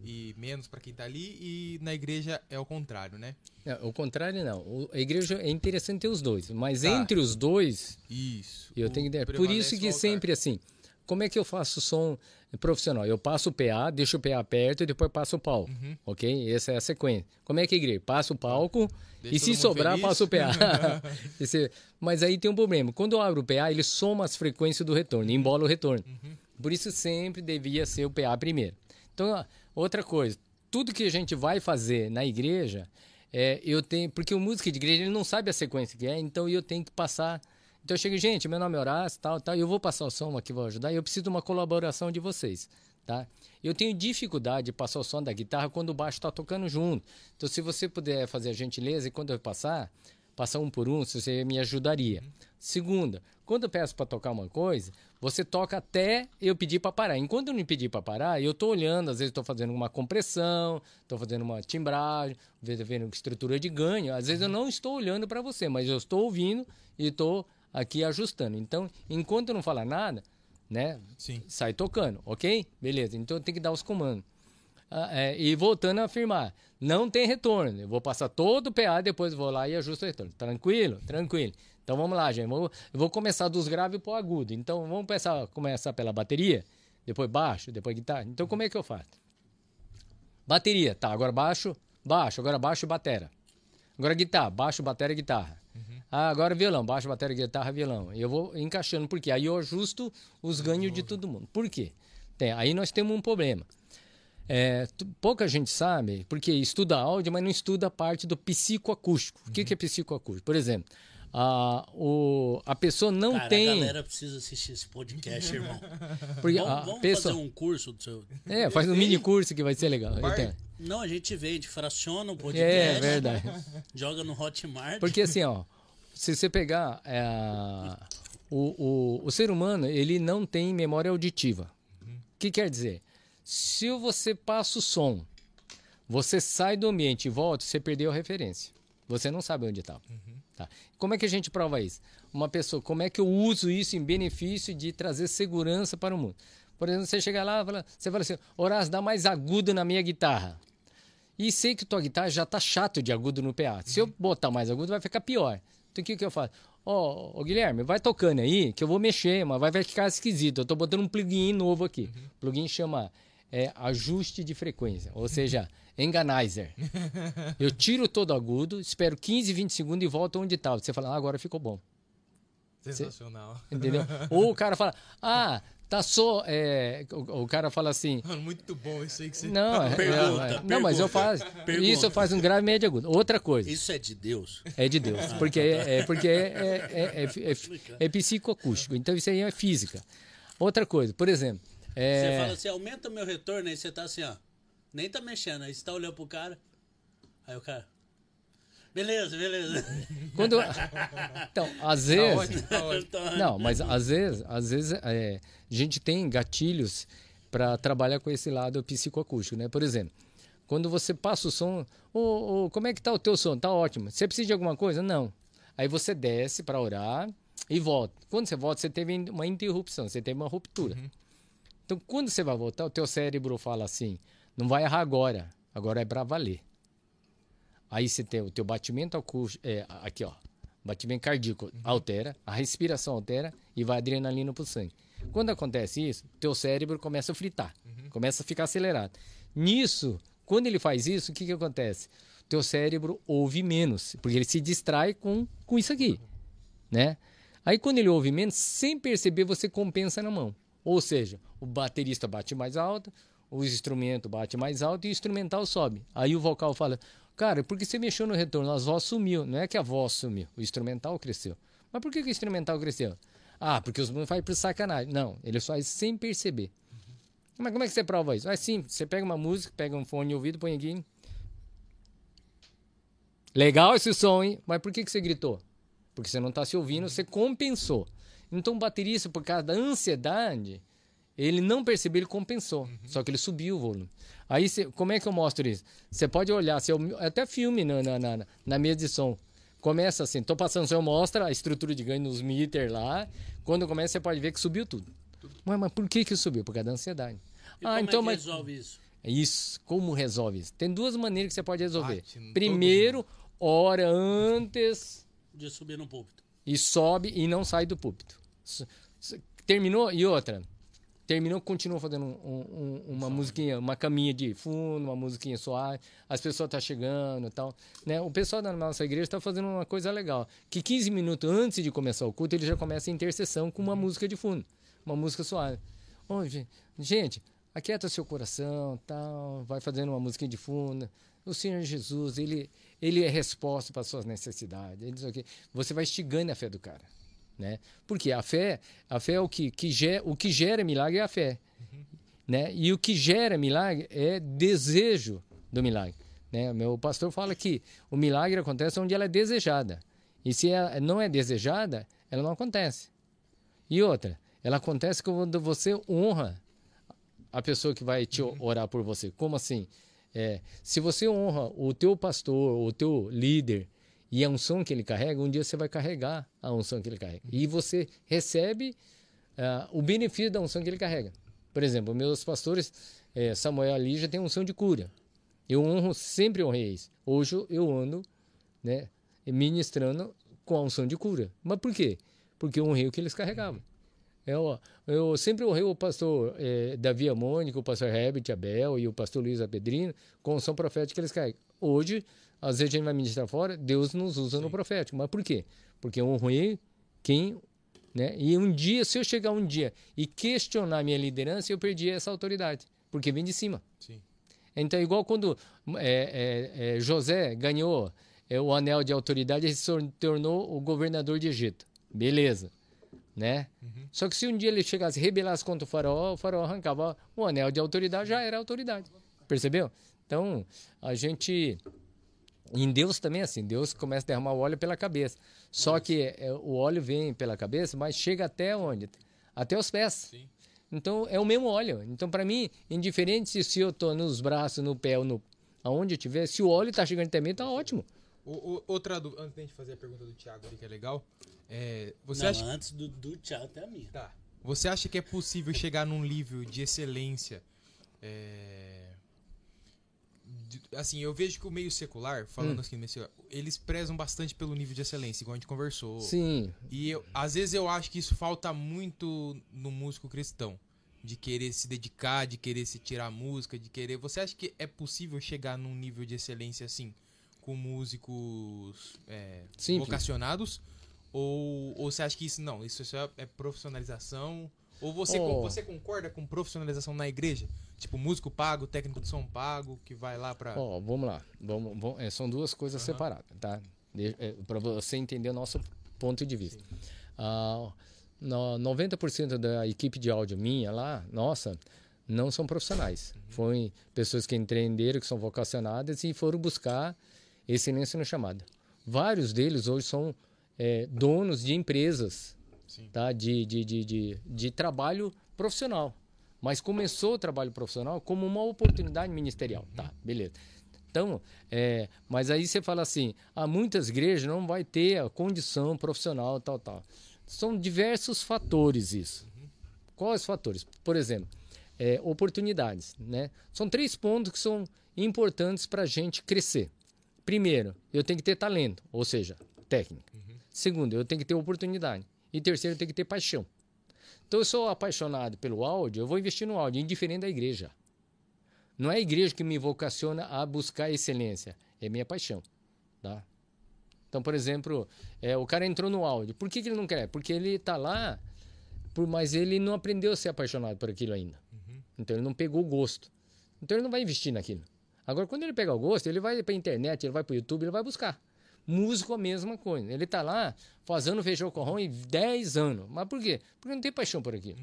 e menos pra quem tá ali. E na igreja é o contrário, né? Não, o contrário, não. O- a igreja é interessante ter os dois, mas Tá. entre os dois, Isso. eu tenho ideia. Por isso que sempre assim. Como é que eu faço som profissional? Eu passo o PA, deixo o PA perto e depois passo o palco. Uhum. Ok? Essa é a sequência. Como é que é a igreja? Passa o palco Deixa e se sobrar, feliz. passa o PA. Mas aí tem um problema. Quando eu abro o PA, ele soma as frequências do retorno, embola o retorno. Uhum. Por isso sempre devia ser o PA primeiro. Então, ó, outra coisa, tudo que a gente vai fazer na igreja, é, eu tenho, porque o músico de igreja ele não sabe a sequência que é, então eu tenho que passar. Então eu chego, gente, meu nome é Horácio, tal, tal, eu vou passar o som aqui, vou ajudar, eu preciso de uma colaboração de vocês, tá? Eu tenho dificuldade de passar o som da guitarra quando o baixo está tocando junto. Então, se você puder fazer a gentileza e quando eu passar, passar um por um, se você me ajudaria. Segunda, quando eu peço para tocar uma coisa, você toca até eu pedir para parar. Enquanto eu não pedir para parar, eu estou olhando, às vezes estou fazendo uma compressão, estou fazendo uma timbragem, vendo estrutura de ganho. Às vezes eu não estou olhando para você, mas eu estou ouvindo e estou aqui ajustando. Então, enquanto eu não falar nada, né, Sim. sai tocando, ok? Beleza, então tem que dar os comandos. Ah, é, e voltando a afirmar, não tem retorno. Eu vou passar todo o PA, depois vou lá e ajusto o retorno. Tranquilo? Tranquilo. Então vamos lá, gente. Vou- Eu vou começar dos graves para o agudo. Então vamos começar, começar pela bateria, depois baixo, depois guitarra. Então como é que eu faço? Bateria, tá. Agora baixo, baixo. Agora baixo, batera. Agora guitarra, baixo, batera, guitarra. Ah, agora violão, baixo, bateria, guitarra, violão. E eu vou encaixando, porque aí eu ajusto os ganhos de todo mundo. Por quê? Tem, aí nós temos um problema. É, pouca gente sabe, porque estuda áudio, mas não estuda a parte do psicoacústico. O que, que é psicoacústico? Por exemplo, a, o, a pessoa não Cara, tem. a galera precisa assistir esse podcast, irmão. porque Vamos, a vamos pessoa, fazer um curso do seu. É, faz um mini curso que vai ser legal. Então, Não, a gente vende, fraciona o é, podcast. verdade. Joga no Hotmart. Porque assim, ó, se você pegar é, o, o, o ser humano, ele não tem memória auditiva. O que quer dizer? Se você passa o som, você sai do ambiente e volta, você perdeu a referência. Você não sabe onde está. Tá. Como é que a gente prova isso? Uma pessoa, como é que eu uso isso em benefício de trazer segurança para o mundo? Por exemplo, você chega lá, fala, você fala assim, Horácio, dá mais agudo na minha guitarra. E sei que tua guitarra já tá chato de agudo no PA. Se eu botar mais agudo, vai ficar pior. Então o que, que eu faço? Ó, ô, Guilherme, vai tocando aí, que eu vou mexer, mas vai ficar esquisito. Eu tô botando um plugin novo aqui. O plugin chama é, ajuste de frequência, ou seja, Enganizer. Eu tiro todo agudo, espero 15, 20 segundos e volto onde estava. Você fala, ah, agora ficou bom. Sensacional. Entendeu? Ou o cara fala, ah, tá só. é, o, o cara fala assim, Mano, muito bom isso aí que você. não, é- Pergunta, é- não, mas eu faço. pergunta. Isso eu faço um grave médio agudo. Outra coisa. Isso é de Deus. É de Deus. Porque é, é- porque é, é, é, é, é, é psicoacústico. Então isso aí é física. Outra coisa, por exemplo. Você É, fala assim, aumenta meu retorno, aí você tá assim, ó. Nem tá mexendo. Aí você tá olhando pro cara. Aí o cara. Beleza, beleza. quando, então, às Tá vezes. ótimo, tá ótimo. Então, Não, mas às vezes, às vezes é, a gente tem gatilhos para trabalhar com esse lado psicoacústico, né? Por exemplo, quando você passa o som, ô, ô, como é que tá o teu som? Tá ótimo. Você precisa de alguma coisa? Não. Aí você desce para orar e volta. Quando você volta, você teve uma interrupção, você teve uma ruptura. Então, quando você vai voltar, o teu cérebro fala assim: não vai errar agora, agora é para valer. Aí você tem o teu batimento acústico, é, aqui ó, batimento cardíaco altera, a respiração altera e vai adrenalina pro sangue. Quando acontece isso, teu cérebro começa a fritar, começa a ficar acelerado. Nisso, Quando ele faz isso, o que, que acontece? Teu cérebro ouve menos, porque ele se distrai com, com isso aqui, né? Aí quando ele ouve menos, sem perceber, você compensa na mão. Ou seja, o baterista bate mais alto, o instrumento bate mais alto e o instrumental sobe. Aí o vocal fala, cara, porque você mexeu no retorno, a voz sumiu. Não é que a voz sumiu, o instrumental cresceu. Mas por que, que o instrumental cresceu? Ah, porque os músicos fazem por sacanagem. Não, ele faz sem perceber. Mas como é que você prova isso? É simples, você pega uma música, pega um fone de ouvido, põe aqui. Legal esse som, hein? Mas por que, que você gritou? Porque você não está se ouvindo, você compensou. Então o baterista, por causa da ansiedade, ele não percebeu, ele compensou. Só que ele subiu o volume. Aí, cê, como é que eu mostro isso? Você pode olhar, cê, até filme na, na, na, na mesa de som. Começa assim, tô passando, você mostra a estrutura de ganho nos meter lá. Quando começa, você pode ver que subiu tudo. Mas, mas por que que subiu? Por causa da ansiedade. E ah, como então, é mas resolve isso? é Isso, como resolve isso? Tem duas maneiras que você pode resolver. Bate todo Primeiro, hora antes De subir no púlpito. e sobe e não sai do púlpito. Terminou? E outra. Terminou, continua fazendo um- um- um- uma musiquinha, uma caminha de fundo, uma musiquinha suave. As pessoas estão chegando e tal. Né? O pessoal da nossa igreja está fazendo uma coisa legal. Que 15 minutos antes de começar o culto, ele já começa a intercessão com uma música de fundo. Uma música suave. Gen- gente, aquieta seu coração, tal, vai fazendo uma musiquinha de fundo. O Senhor Jesus, ele, ele é resposta para as suas necessidades. Ele diz o quê? Você vai instigando a fé do cara. Né? Porque a fé, a fé é o que, que gera, o que gera milagre é a fé. Né? E o que gera milagre é desejo do milagre. Né? Meu pastor fala que o milagre acontece onde ela é desejada. E se ela não é desejada, ela não acontece. E outra, ela acontece quando você honra a pessoa que vai te orar por você. Como assim? É, se você honra o teu pastor, o teu líder e a unção que ele carrega, um dia você vai carregar a unção que ele carrega. E você recebe ah, o benefício da unção que ele carrega. Por exemplo, meus pastores, eh, Samuel ali já tem unção de cura. Eu honro, sempre honrei isso. Hoje eu- ando né, ministrando com a unção de cura. Mas por quê? Porque eu honrei o que eles carregavam. Eu, eu sempre honrei o pastor eh, Davi Amônico, o pastor Herbert Abel e o pastor Luiz Apedrino com a unção profética que eles carregam. Hoje, às vezes a gente vai ministrar fora, Deus nos usa no profético. Mas por quê? Porque eu honrei quem né? E um dia, se eu chegar um dia e questionar minha liderança, eu perdi essa autoridade, porque vem de cima. Sim. Então, igual quando é, é, é, José ganhou é, o anel de autoridade, ele se tor- tornou o governador de Egito. Beleza. Né? Só que se um dia ele chegasse e rebelasse contra o faraó, o faraó arrancava o anel de autoridade, já era autoridade. Percebeu? Então, a gente. Em Deus também é assim, Deus começa a derramar o óleo pela cabeça. Só que é, o óleo vem pela cabeça, mas chega até onde? Até os pés. Sim. Então é o mesmo óleo. Então para mim, indiferente se- se eu tô nos braços, no pé ou no aonde eu tiver, se o óleo tá chegando até mim, tá ótimo. O- o- outra dúvida, antes da gente fazer a pergunta do Thiago ali, que é legal. é, você Não, acha antes do, do tchau até a minha. Tá. Você acha que é possível chegar num nível de excelência? é, de- assim, eu vejo que o meio secular, falando Hum. assim, eles prezam bastante pelo nível de excelência, igual a gente conversou. Sim. E eu, às vezes eu acho que isso falta muito no músico cristão. De querer se dedicar, de querer se tirar a música, de querer. Você acha que é possível chegar num nível de excelência assim, com músicos é, Simples. vocacionados? Ou, ou você acha que isso não? Isso só é profissionalização? Ou você, Oh. você concorda com profissionalização na igreja? Tipo, músico pago, técnico de som pago, que vai lá pra. Ó, vamos lá. Vamos, vamos- é, são duas coisas Aham. separadas, tá? Para você entender o nosso ponto de vista. Ah, no- 90% da equipe de áudio minha lá, nossa, não são profissionais. Foi pessoas que empreenderam, que são vocacionadas e foram buscar excelência no chamado. Vários deles hoje são é, donos de empresas Sim. tá? de, de, de, de, de trabalho profissional. Mas começou o trabalho profissional como uma oportunidade ministerial. Tá, beleza. Então, é, mas aí você fala assim, há muitas igrejas não vai ter a condição profissional, tal, tal. São diversos fatores isso. Quais os fatores? Por exemplo, é, oportunidades. Né? São três pontos que são importantes para a gente crescer. Primeiro, eu tenho que ter talento, ou seja, técnica. Segundo, eu tenho que ter oportunidade. E terceiro, eu tenho que ter paixão. Então, eu sou apaixonado pelo áudio, eu vou investir no áudio, indiferente da igreja. Não é a igreja que me vocaciona a buscar excelência, é minha paixão, tá? Então, por exemplo, é, o cara entrou no áudio. Por que, que ele não quer? Porque ele está lá, por, mas ele não aprendeu a ser apaixonado por aquilo ainda. Então, ele não pegou o gosto. Então, ele não vai investir naquilo. Agora, quando ele pegar o gosto, ele vai para a internet, ele vai para o YouTube, ele vai buscar. Músico, a mesma coisa. Ele está lá fazendo feijão com em 10 anos. Mas por quê? Porque não tem paixão por aquilo.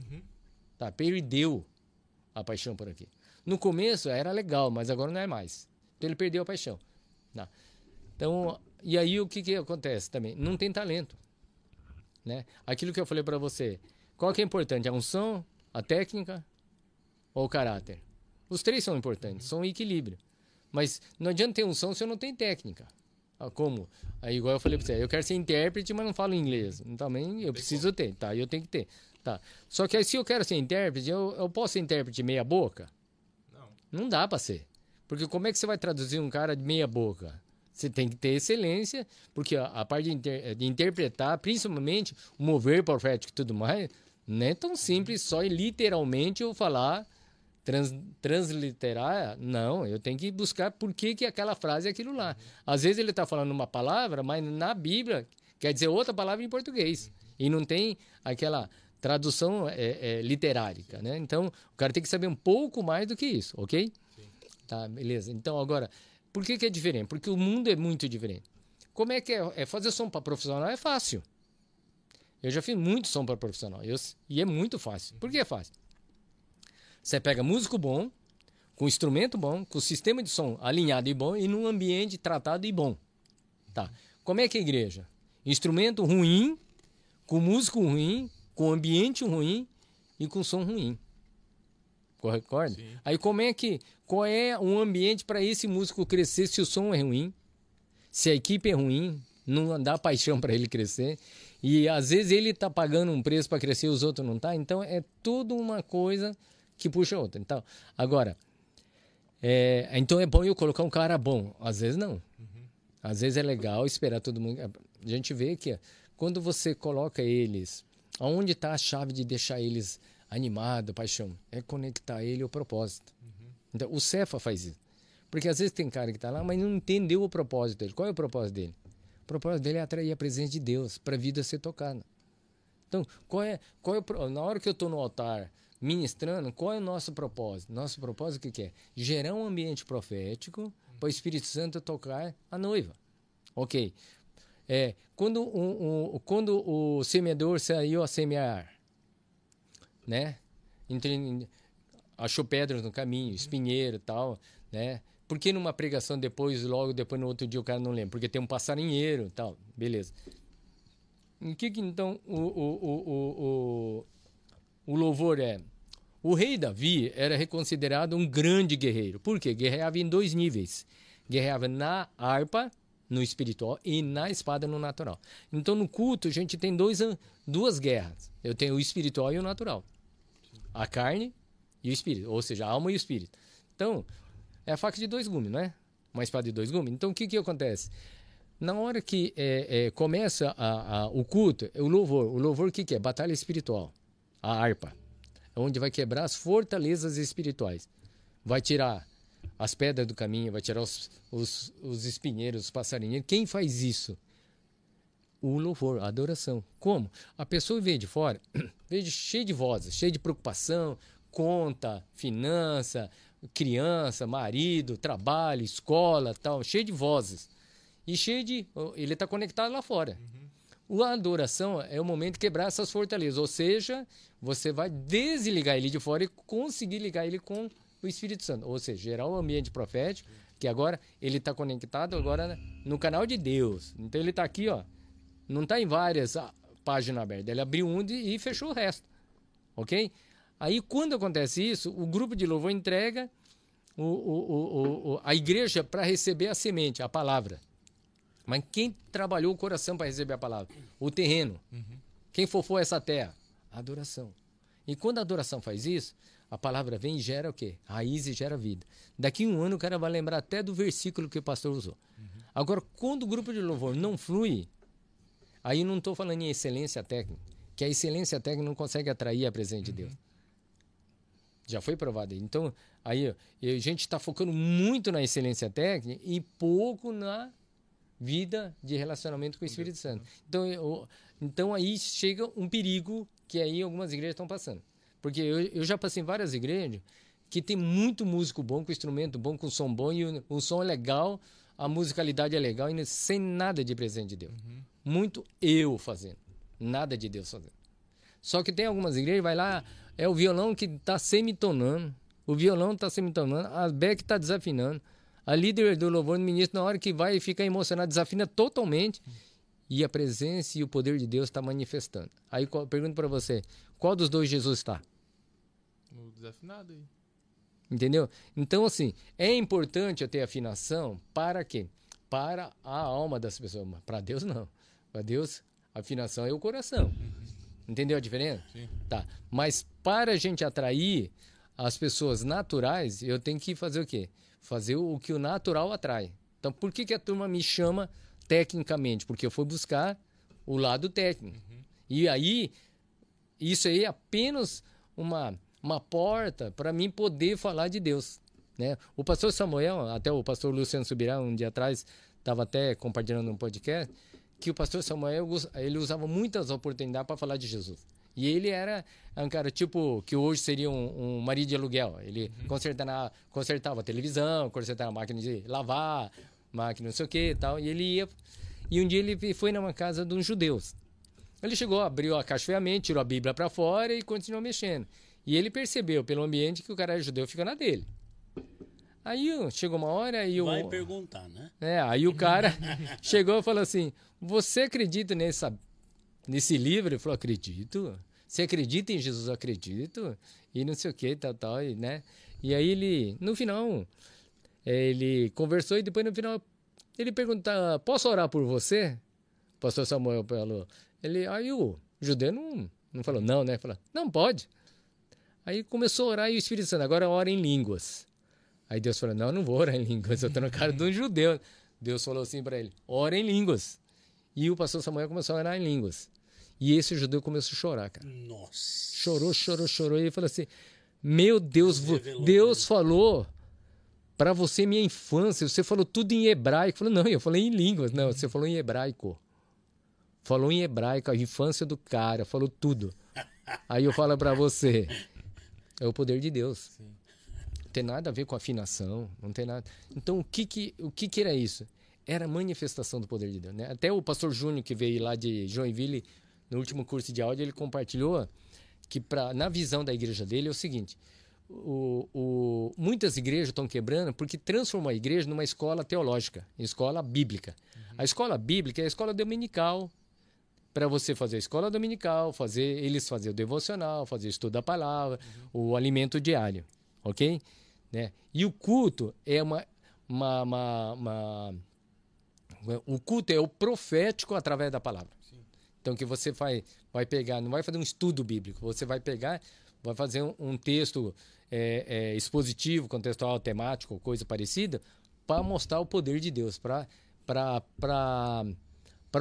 Tá, perdeu a paixão por aquilo. No começo era legal, mas agora não é mais. Então ele perdeu a paixão. Tá? Então, e aí o que, que acontece também? Não tem talento. Né? Aquilo que eu falei para você, qual que é importante? A unção, a técnica ou o caráter? Os três são importantes, são um equilíbrio. Mas não adianta ter unção se eu não tenho técnica. Ah, Como? Aí, igual eu falei pra você, eu quero ser intérprete, mas não falo inglês. Então, também eu preciso ter, tá? Eu tenho que ter. Tá. Só que aí, se eu quero ser intérprete, eu, eu posso ser intérprete meia boca? Não. Não dá pra ser. Porque como é que você vai traduzir um cara de meia boca? Você tem que ter excelência, porque a, a parte de, inter- de interpretar, principalmente o mover profético e tudo mais, não é tão simples só e literalmente eu falar, trans, transliterar. Não, eu tenho que buscar por que, que aquela frase é aquilo lá. Às vezes ele está falando uma palavra, mas na Bíblia quer dizer outra palavra em português. E não tem aquela tradução é, é, literárica, né? Então, o cara tem que saber um pouco mais do que isso, ok? Tá, beleza. Então, agora, por que, que é diferente? Porque o mundo é muito diferente. Como é que é? é fazer som para profissional é fácil. Eu já fiz muito som para profissional eu- e é muito fácil. Por que é fácil? Você pega músico bom, com instrumento bom, com sistema de som alinhado e bom e num ambiente tratado e bom. Tá. Como é que é a igreja? Instrumento ruim, com músico ruim, com ambiente ruim e com som ruim. Concorda? Sim. Aí como é que qual é o ambiente para esse músico crescer se o som é ruim? Se a equipe é ruim, não dá paixão para ele crescer. E às vezes ele tá pagando um preço para crescer, os outros não tá. Então é tudo uma coisa que puxa a outra. Então, agora, é, então é bom eu colocar um cara bom. Às vezes não. Às vezes é legal esperar todo mundo. A gente vê que quando você coloca eles, aonde está a chave de deixar eles animados, paixão? É conectar ele ao propósito. Então, o Cefa faz isso. Porque às vezes tem cara que está lá, mas não entendeu o propósito dele. Qual é o propósito dele? O propósito dele é atrair a presença de Deus para a vida ser tocada. Então, qual é, qual é o, na hora que eu estou no altar ministrando, qual é o nosso propósito? Nosso propósito o que, é? Gerar um ambiente profético para o Espírito Santo tocar a noiva. Ok. É, quando, o, o- quando o semeador saiu a semear, né? Entre, achou pedras no caminho, espinheiro e tal, né? Por que numa pregação depois, logo depois no outro dia o cara não lembra? Porque tem um passarinheiro e tal, beleza. O que, que então o, o, o, o, o louvor é? O rei Davi era considerado um grande guerreiro. Por quê? Guerreava em dois níveis. Guerreava na harpa, no espiritual, e na espada, no natural. Então, no culto, a gente tem dois, duas guerras. Eu tenho o espiritual e o natural. A carne e o espírito. Ou seja, a alma e o espírito. Então, é a faca de dois gumes, não é? Uma espada de dois gumes. Então, o que, que acontece? Na hora que é, é, começa a- a- o culto, o louvor. O louvor o que, que é? Batalha espiritual. A harpa. É onde vai quebrar as fortalezas espirituais. Vai tirar as pedras do caminho, vai tirar os, os, os espinheiros, os passarinheiros. Quem faz isso? O louvor, a adoração. Como? A pessoa vem de fora, vem de- cheia de vozes, cheia de preocupação, conta, finança, criança, marido, trabalho, escola, tal, cheio de vozes. E cheio de. Ele está conectado lá fora. O- A adoração é o momento de quebrar essas fortalezas, ou seja, você vai desligar ele de fora e conseguir ligar ele com o Espírito Santo, ou seja, gerar um ambiente profético, que agora ele está conectado agora no canal de Deus. Então ele está aqui, ó, não está em várias ah, páginas abertas, ele abriu um e fechou o resto, ok? Aí quando acontece isso, o grupo de louvor entrega o- o- o- o- a igreja para receber a semente, a palavra. Mas quem trabalhou o coração para receber a palavra? O terreno. Quem fofou essa terra? A adoração. E quando a adoração faz isso, a palavra vem e gera o quê? Raiz e gera vida. Daqui a um ano o cara vai lembrar até do versículo que o pastor usou. Agora, quando o grupo de louvor não flui, aí não estou falando em excelência técnica, que a excelência técnica não consegue atrair a presença de Deus. Já foi provado. Então, aí a gente está focando muito na excelência técnica e pouco na vida de relacionamento com o Espírito Santo. Então, eu- então aí chega um perigo que aí algumas igrejas estão passando. Porque eu, eu já passei em várias igrejas que tem muito músico bom, com instrumento bom, com som bom, e o, o som é legal, a musicalidade é legal, e sem nada de presente de Deus. Muito eu fazendo, nada de Deus fazendo. Só que tem algumas igrejas, vai lá, é o violão que está semitonando, o violão está semitonando, a Beck está desafinando, a líder do louvor do ministro, na hora que vai fica emocionado, desafina totalmente, e a presença e o poder de Deus está manifestando. Aí qual- pergunto para você, qual dos dois Jesus está? No desafinado aí. Entendeu? Então, assim, é importante eu ter afinação para quê? Para a alma das pessoas. Para Deus, não. Para Deus, afinação é o coração. Entendeu a diferença? Sim. Tá. Mas para a gente atrair as pessoas naturais, eu tenho que fazer o quê? Fazer o que o natural atrai. Então, por que, que a turma me chama tecnicamente? Porque eu fui buscar o lado técnico. E aí, isso aí é apenas uma, uma porta para mim poder falar de Deus. Né? O pastor Samuel, até o pastor Luciano Subirá, um dia atrás, estava até compartilhando um podcast, que o pastor Samuel ele usava muitas oportunidades para falar de Jesus. E ele era um cara tipo que hoje seria um, um marido de aluguel. Ele consertava, consertava a televisão, consertava a máquina de lavar, máquina não sei o que e tal. E ele ia. E um dia ele foi numa casa de uns judeus. Ele chegou, abriu a caixa ferramenta, tirou a Bíblia para fora e continuou mexendo. E ele percebeu pelo ambiente que o cara era judeu fica na dele. Aí chegou uma hora e o. Vai perguntar, né? É, aí o cara chegou e falou assim: Você acredita nessa, nesse livro? Ele falou: Acredito. Você acredita em Jesus? Acredito. E não sei o que, tal, tal, e, né? E aí ele, no final, eh, ele conversou e depois no final ele perguntou: Posso orar por você? O pastor Samuel falou. Ele, aí o judeu não, não falou não, né? Falou: Não, pode. Aí começou a orar e o Espírito Santo, agora ora em línguas. Aí Deus falou: Não, eu não vou orar em línguas, eu estou na cara de um judeu. Deus falou assim para ele: Ora em línguas. E o pastor Samuel começou a orar em línguas. E esse judeu começou a chorar, cara. Nossa. Chorou, chorou, chorou. E ele falou assim: Meu Deus, Revelou Deus falou para você minha infância. Você falou tudo em hebraico. Falou: Não, eu falei em línguas. Não, você falou em hebraico. Falou em hebraico, a infância do cara, falou tudo. Aí eu falo para você: É o poder de Deus. Não tem nada a ver com afinação, não tem nada. Então, o que que, o que, que era isso? Era manifestação do poder de Deus. Né? Até o pastor Júnior, que veio lá de Joinville, no último curso de áudio, ele compartilhou que, pra, na visão da igreja dele, é o seguinte: o, o, muitas igrejas estão quebrando porque transformou a igreja numa escola teológica, escola bíblica. A escola bíblica é a escola dominical, para você fazer a escola dominical, fazer eles fazer o devocional, fazer o estudo da palavra, o alimento diário, ok? Né? E o culto é uma, uma, uma, uma- o culto é o profético através da palavra. Então que você vai vai pegar, não vai fazer um estudo bíblico, você vai pegar, vai fazer um, um texto é, é, expositivo, contextual, temático, coisa parecida, para mostrar o poder de Deus, para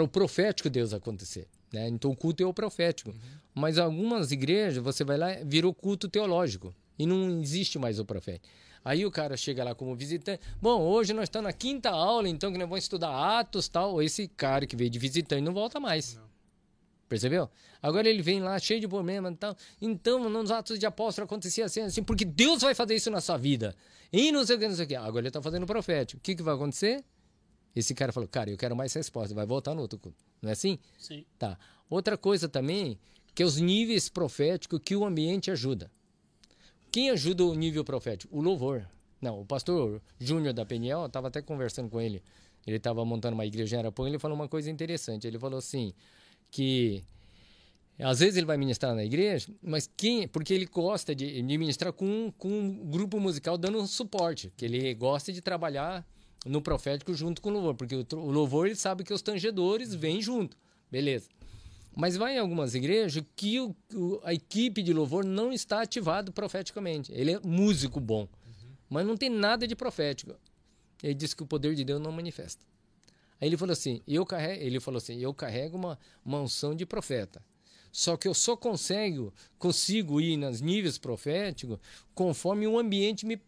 o profético Deus acontecer. Né? Então o culto é o profético. Mas algumas igrejas, você vai lá, virou culto teológico. E não existe mais o profético. Aí o cara chega lá como visitante. Bom, hoje nós estamos na quinta aula, então que nós vamos estudar Atos tal. Esse cara que veio de visitante não volta mais. Percebeu? Agora ele vem lá cheio de problema e tal. Então, nos Atos de Apóstolo acontecia assim, assim, porque Deus vai fazer isso na sua vida. E não sei o que, não sei o que. Agora ele está fazendo profético. O que, que vai acontecer? Esse cara falou, cara, eu quero mais resposta. Vai voltar no outro culto. Não é assim? Sim. Tá. Outra coisa também, que é os níveis proféticos que o ambiente ajuda. Quem ajuda o nível profético? O louvor. Não, o pastor Júnior da Peniel, eu estava até conversando com ele. Ele estava montando uma igreja em Araponga, ele falou uma coisa interessante. Ele falou assim, que às vezes ele vai ministrar na igreja, mas quem, porque ele gosta de, de ministrar com, com um grupo musical dando suporte, que ele gosta de trabalhar no profético junto com o louvor, porque o, o louvor ele sabe que os tangedores vêm junto, beleza. Mas vai em algumas igrejas que o- o- a equipe de louvor não está ativado profeticamente. Ele é músico bom, mas não tem nada de profético. Ele disse que o poder de Deus não manifesta. Aí ele falou assim, eu carrego, ele falou assim, eu carrego uma, uma unção de profeta. Só que eu só consigo, consigo ir nos níveis proféticos conforme o ambiente me,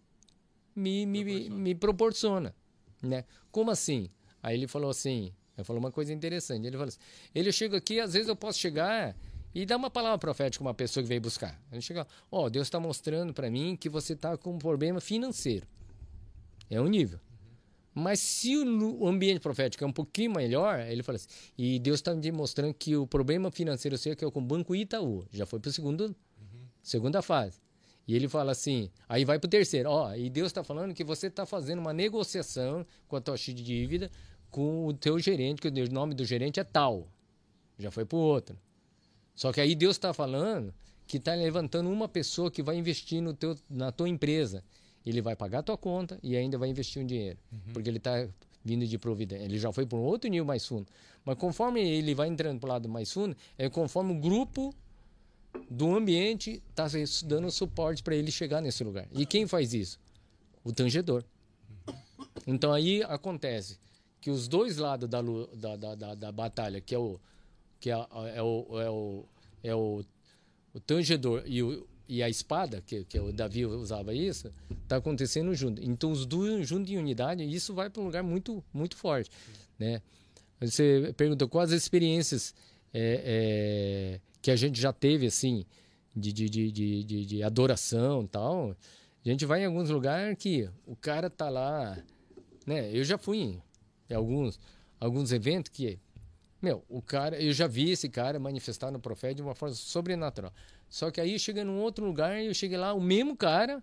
me, me, me, me proporciona. Né? Como assim? Aí ele falou assim, ele falou uma coisa interessante. Ele falou assim, ele chega aqui, às vezes eu posso chegar e dar uma palavra profética a uma pessoa que veio buscar. Ele chega, ó, oh, Deus está mostrando para mim que você está com um problema financeiro. É um nível. Mas se o ambiente profético é um pouquinho melhor, ele fala assim, e Deus está me mostrando que o problema financeiro seu é que é com o Banco Itaú. Já foi para a uhum. segunda fase. E ele fala assim, aí vai para o terceiro, ó, e Deus está falando que você está fazendo uma negociação com a tua de dívida com o teu gerente, que o nome do gerente é tal. Já foi para o outro. Só que aí Deus está falando que está levantando uma pessoa que vai investir no teu, na tua empresa ele vai pagar a tua conta e ainda vai investir um dinheiro. Uhum. Porque ele está vindo de providência. Ele já foi para um outro nível mais fundo. Mas conforme ele vai entrando para o lado mais fundo, é conforme o grupo do ambiente está dando suporte para ele chegar nesse lugar. E quem faz isso? O tangedor. Então aí acontece que os dois lados da, da, da, da, batalha, que é o que é, é o, é o, é o, o tangedor e o, e a espada, que, que o Davi usava isso, está acontecendo junto. Então, os dois juntos em unidade, isso vai para um lugar muito, muito forte. Né? Você perguntou quais as experiências é, é, que a gente já teve, assim, de, de, de, de, de adoração e tal. A gente vai em alguns lugares que o cara tá lá, né? Eu já fui em alguns, alguns eventos que, meu, o cara, eu já vi esse cara manifestar no profeta de uma forma sobrenatural. Só que aí chega num outro lugar e eu cheguei lá, o mesmo cara,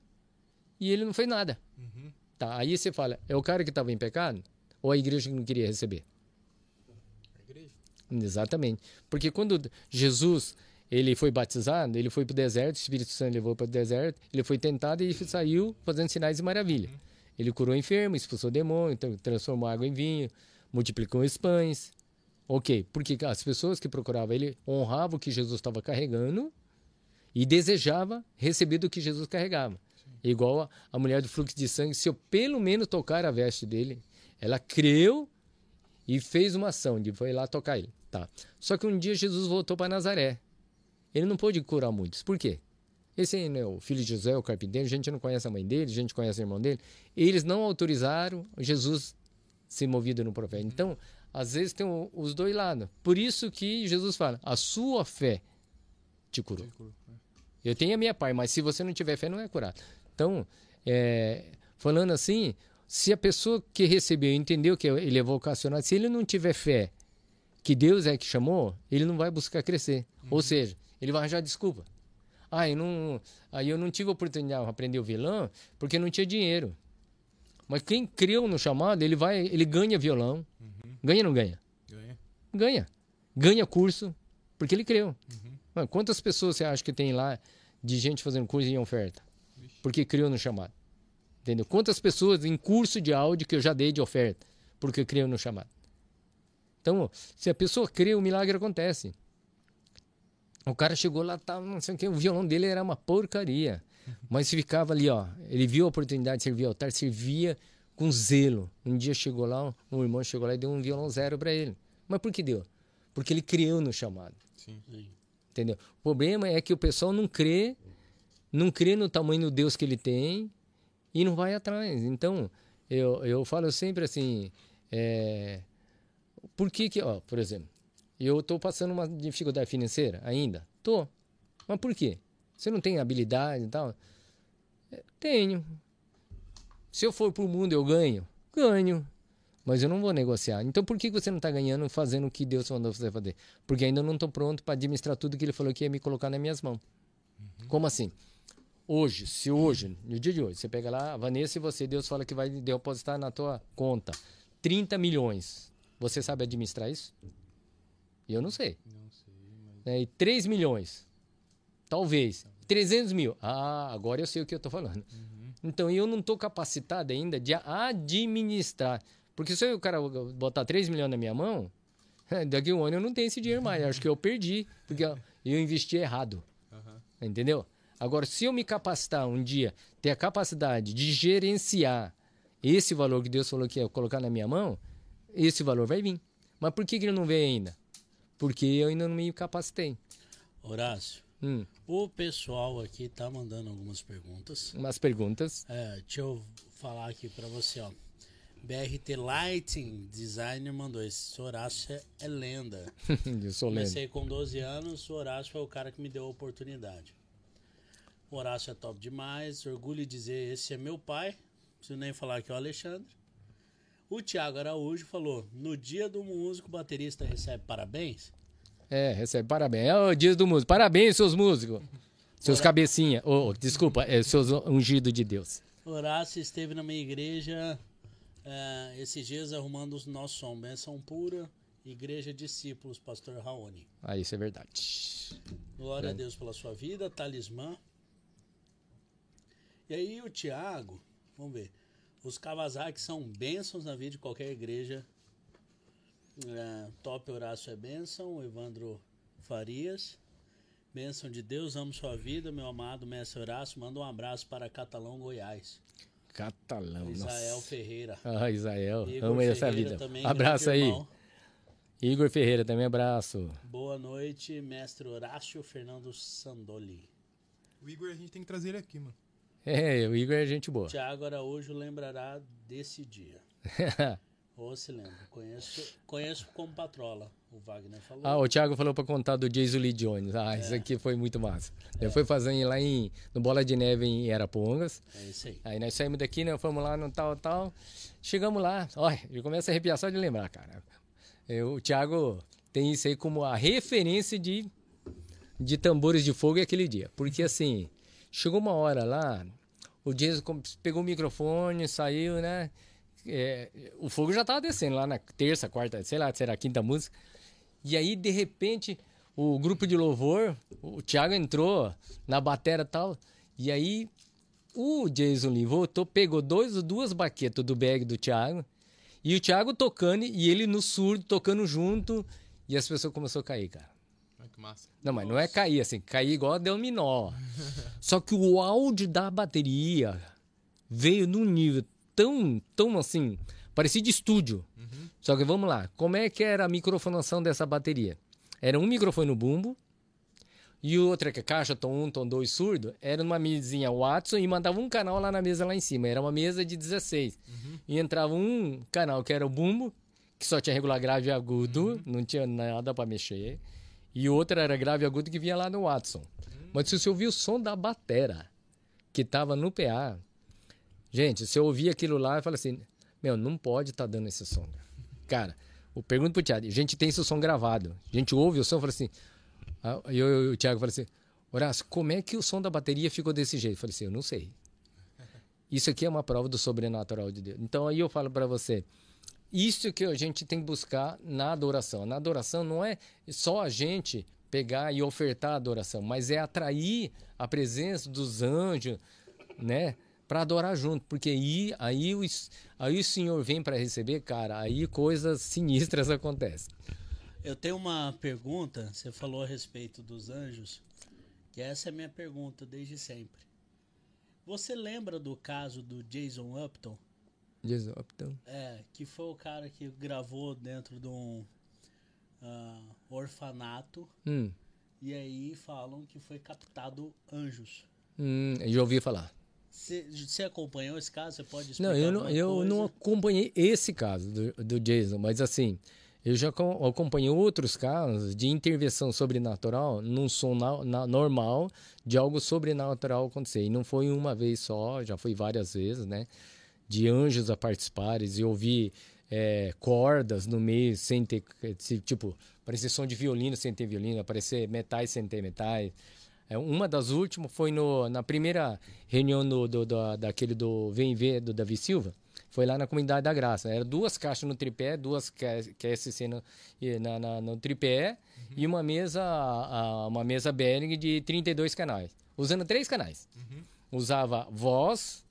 e ele não fez nada. Uhum. Tá, aí você fala, é o cara que estava em pecado? Ou a igreja que não queria receber? A igreja. Exatamente. Porque quando Jesus ele foi batizado, ele foi para o deserto, o Espírito Santo levou para o deserto, ele foi tentado e saiu fazendo sinais de maravilha. Uhum. Ele curou enfermo, expulsou demônio, transformou água em vinho, multiplicou os pães. Ok, porque as pessoas que procuravam ele honravam o que Jesus estava carregando e desejava receber do que Jesus carregava. Sim. Igual a, a mulher do fluxo de sangue, se eu pelo menos tocar a veste dele, ela creu e fez uma ação de foi lá tocar ele. Tá. Só que um dia Jesus voltou para Nazaré. Ele não pôde curar muitos. Por quê? Esse né, o filho de José, o carpinteiro, a gente não conhece a mãe dele, a gente conhece o irmão dele. Eles não autorizaram Jesus ser movido no profeta. Então, às vezes tem os dois lados. Por isso que Jesus fala: a sua fé te curou. Te curou. Eu tenho a minha parte, mas se você não tiver fé, não é curado. Então, é, falando assim, se a pessoa que recebeu entendeu que ele é vocacionado, se ele não tiver fé que Deus é que chamou, ele não vai buscar crescer. Uhum. Ou seja, ele vai arranjar desculpa. Ah, eu não, aí eu não tive a oportunidade de aprender o violão porque não tinha dinheiro. Mas quem creu no chamado, ele vai, ele ganha violão. Uhum. Ganha ou não ganha? Ganha. Ganha. Ganha curso porque ele creu. Uhum. Mano, quantas pessoas você acha que tem lá de gente fazendo curso em oferta? Porque criou no chamado. Entendeu? Quantas pessoas em curso de áudio que eu já dei de oferta? Porque criou no chamado. Então, se a pessoa crê, o milagre acontece. O cara chegou lá, tá, não sei o que, o violão dele era uma porcaria. Mas ficava ali, ó. Ele viu a oportunidade de servir ao altar, servia com zelo. Um dia chegou lá, um irmão chegou lá e deu um violão zero para ele. Mas por que deu? Porque ele criou no chamado. Sim. Entendeu? O problema é que o pessoal não crê, não crê no tamanho do Deus que ele tem e não vai atrás. Então, eu, eu falo sempre assim, é, por que que, ó, por exemplo, eu estou passando uma dificuldade financeira ainda? Tô. Mas por quê? Você não tem habilidade e tal? É, tenho. Se eu for pro mundo eu ganho? Ganho mas eu não vou negociar. Então por que você não está ganhando fazendo o que Deus mandou você fazer? Porque ainda não estou pronto para administrar tudo que Ele falou que ia me colocar nas minhas mãos. Uhum. Como assim? Hoje, se hoje, no dia de hoje, você pega lá, Vanessa e você, Deus fala que vai depositar na tua conta 30 milhões. Você sabe administrar isso? Eu não sei. Não sei mas... é, e 3 milhões. Talvez. 300 mil. Ah, agora eu sei o que eu estou falando. Uhum. Então eu não estou capacitado ainda de administrar. Porque se o cara botar 3 milhões na minha mão, daqui a um ano eu não tenho esse dinheiro mais. Acho que eu perdi, porque eu investi errado. Uhum. Entendeu? Agora, se eu me capacitar um dia, ter a capacidade de gerenciar esse valor que Deus falou que ia colocar na minha mão, esse valor vai vir. Mas por que, que ele não veio ainda? Porque eu ainda não me capacitei. Horácio, Hum, o pessoal aqui tá mandando algumas perguntas. umas perguntas. É, deixa eu falar aqui pra você, ó. BRT Lighting Designer mandou esse Horácio é, lenda. Eu sou lendo. Comecei com 12 anos, o Horácio foi o cara que me deu a oportunidade. O Horácio é top demais, orgulho de dizer, esse é meu pai. Não preciso nem falar que é o Alexandre. O Thiago Araújo falou: no dia do músico, o baterista recebe parabéns. É, recebe parabéns. É o dia do músico. Parabéns, seus músicos. Seus cabecinha. Oh, desculpa, é seus ungidos de Deus. Horácio esteve na minha igreja eh, esses dias arrumando o nosso som. Benção pura, Igreja Discípulos, Pastor Raoni. Ah, isso é verdade. Glória a Deus pela sua vida, talismã. E aí o Tiago, vamos ver. Os Kawasaki são bênçãos na vida de qualquer igreja. É, top Horácio é bênção, Evandro Farias. Bênção de Deus, amo sua vida, meu amado mestre Horácio. Manda um abraço para Catalão, Goiás. Catalão. Israel nossa. Ferreira. Ah, Israel. Igor Amo essa vida. também, abraço aí. irmão. Igor Ferreira também, abraço. Boa noite, mestre Horácio Fernando Sandoli. O Igor a gente tem que trazer ele aqui, mano. É, o Igor é gente boa. Tiago Araújo lembrará desse dia. Ou se lembra. Conheço, conheço como patrola. O Wagner falou. Ah, o Thiago falou pra contar do Jason Lee Jones. Ah, isso aqui foi muito massa. Eu fui fazendo lá em, no Bola de Neve em Arapongas. É isso aí. Aí nós saímos daqui, né? Fomos lá no tal, tal. Chegamos lá. Olha, eu começo a arrepiar só de lembrar, cara. Eu, o Thiago tem isso aí como a referência de, de tambores de fogo aquele dia. Porque assim, chegou uma hora lá, o Jason pegou o microfone, saiu, né? É, o fogo já tava descendo lá na terça, quarta, sei lá, será a quinta música. E aí, de repente, o grupo de louvor, o Thiago entrou na batera e tal. E aí, o Jason Lee voltou, pegou dois, duas baquetas do bag do Thiago. E o Thiago tocando e ele no surdo, tocando junto. E as pessoas começaram a cair, cara. Que massa. Não, mas não é cair assim, cair igual dominó. Só que o áudio da bateria veio num nível tão, tão assim, parecia de estúdio. Só que vamos lá, como é que era a microfonação dessa bateria? Era um microfone no bumbo e o outro que é caixa, tom 1, tom 2 surdo, era numa mesinha Watson e mandava um canal lá na mesa lá em cima. Era uma mesa de 16. E entrava um canal que era o bumbo, que só tinha regular grave e agudo, não tinha nada para mexer. E outro era grave e agudo que vinha lá no Watson. Mas se você ouvir o som da batera que tava no PA, gente, se eu ouvir aquilo lá, eu falo assim, meu, não pode estar dando esse som. Cara, eu pergunto pro Thiago, a gente tem esse som gravado. A gente ouve o som e fala assim, ah, eu, eu, o Thiago fala assim, Horácio, como é que o som da bateria ficou desse jeito? Eu falei assim, eu não sei. Isso aqui é uma prova do sobrenatural de Deus. Então aí eu falo para você, isso que a gente tem que buscar na adoração. Na adoração não é só a gente pegar e ofertar a adoração, mas é atrair a presença dos anjos, né? Para adorar junto, porque aí, aí, o, aí o Senhor vem para receber, cara, aí coisas sinistras acontecem. Eu tenho uma pergunta. Você falou a respeito dos anjos. Que essa é a minha pergunta desde sempre. Você lembra do caso do Jason Upton? Jesus, então, É, que foi o cara que gravou dentro de um ah, orfanato. hum, E aí falam que foi captado anjos. hum, já ouvi falar. Você você acompanhou esse caso? Você pode explicar Não, eu não, eu coisa? não acompanhei esse caso do, do Jason, mas assim, eu já co- acompanhei outros casos de intervenção sobrenatural num som na- na- normal de algo sobrenatural acontecer. E não foi uma vez só, já foi várias vezes, né? De anjos a participarem e ouvir é, cordas no meio sem ter, tipo, aparecer som de violino sem ter violino, aparecer metais sem ter metais. É, uma das últimas foi no, na primeira reunião do, do, da- daquele do Vem Ver, do Davi Silva. Foi lá na Comunidade da Graça. Era duas caixas no tripé, duas QSC no, e na, na- no tripé e uma mesa, uma mesa Behring de 32 canais. Usando três canais. Usava voz,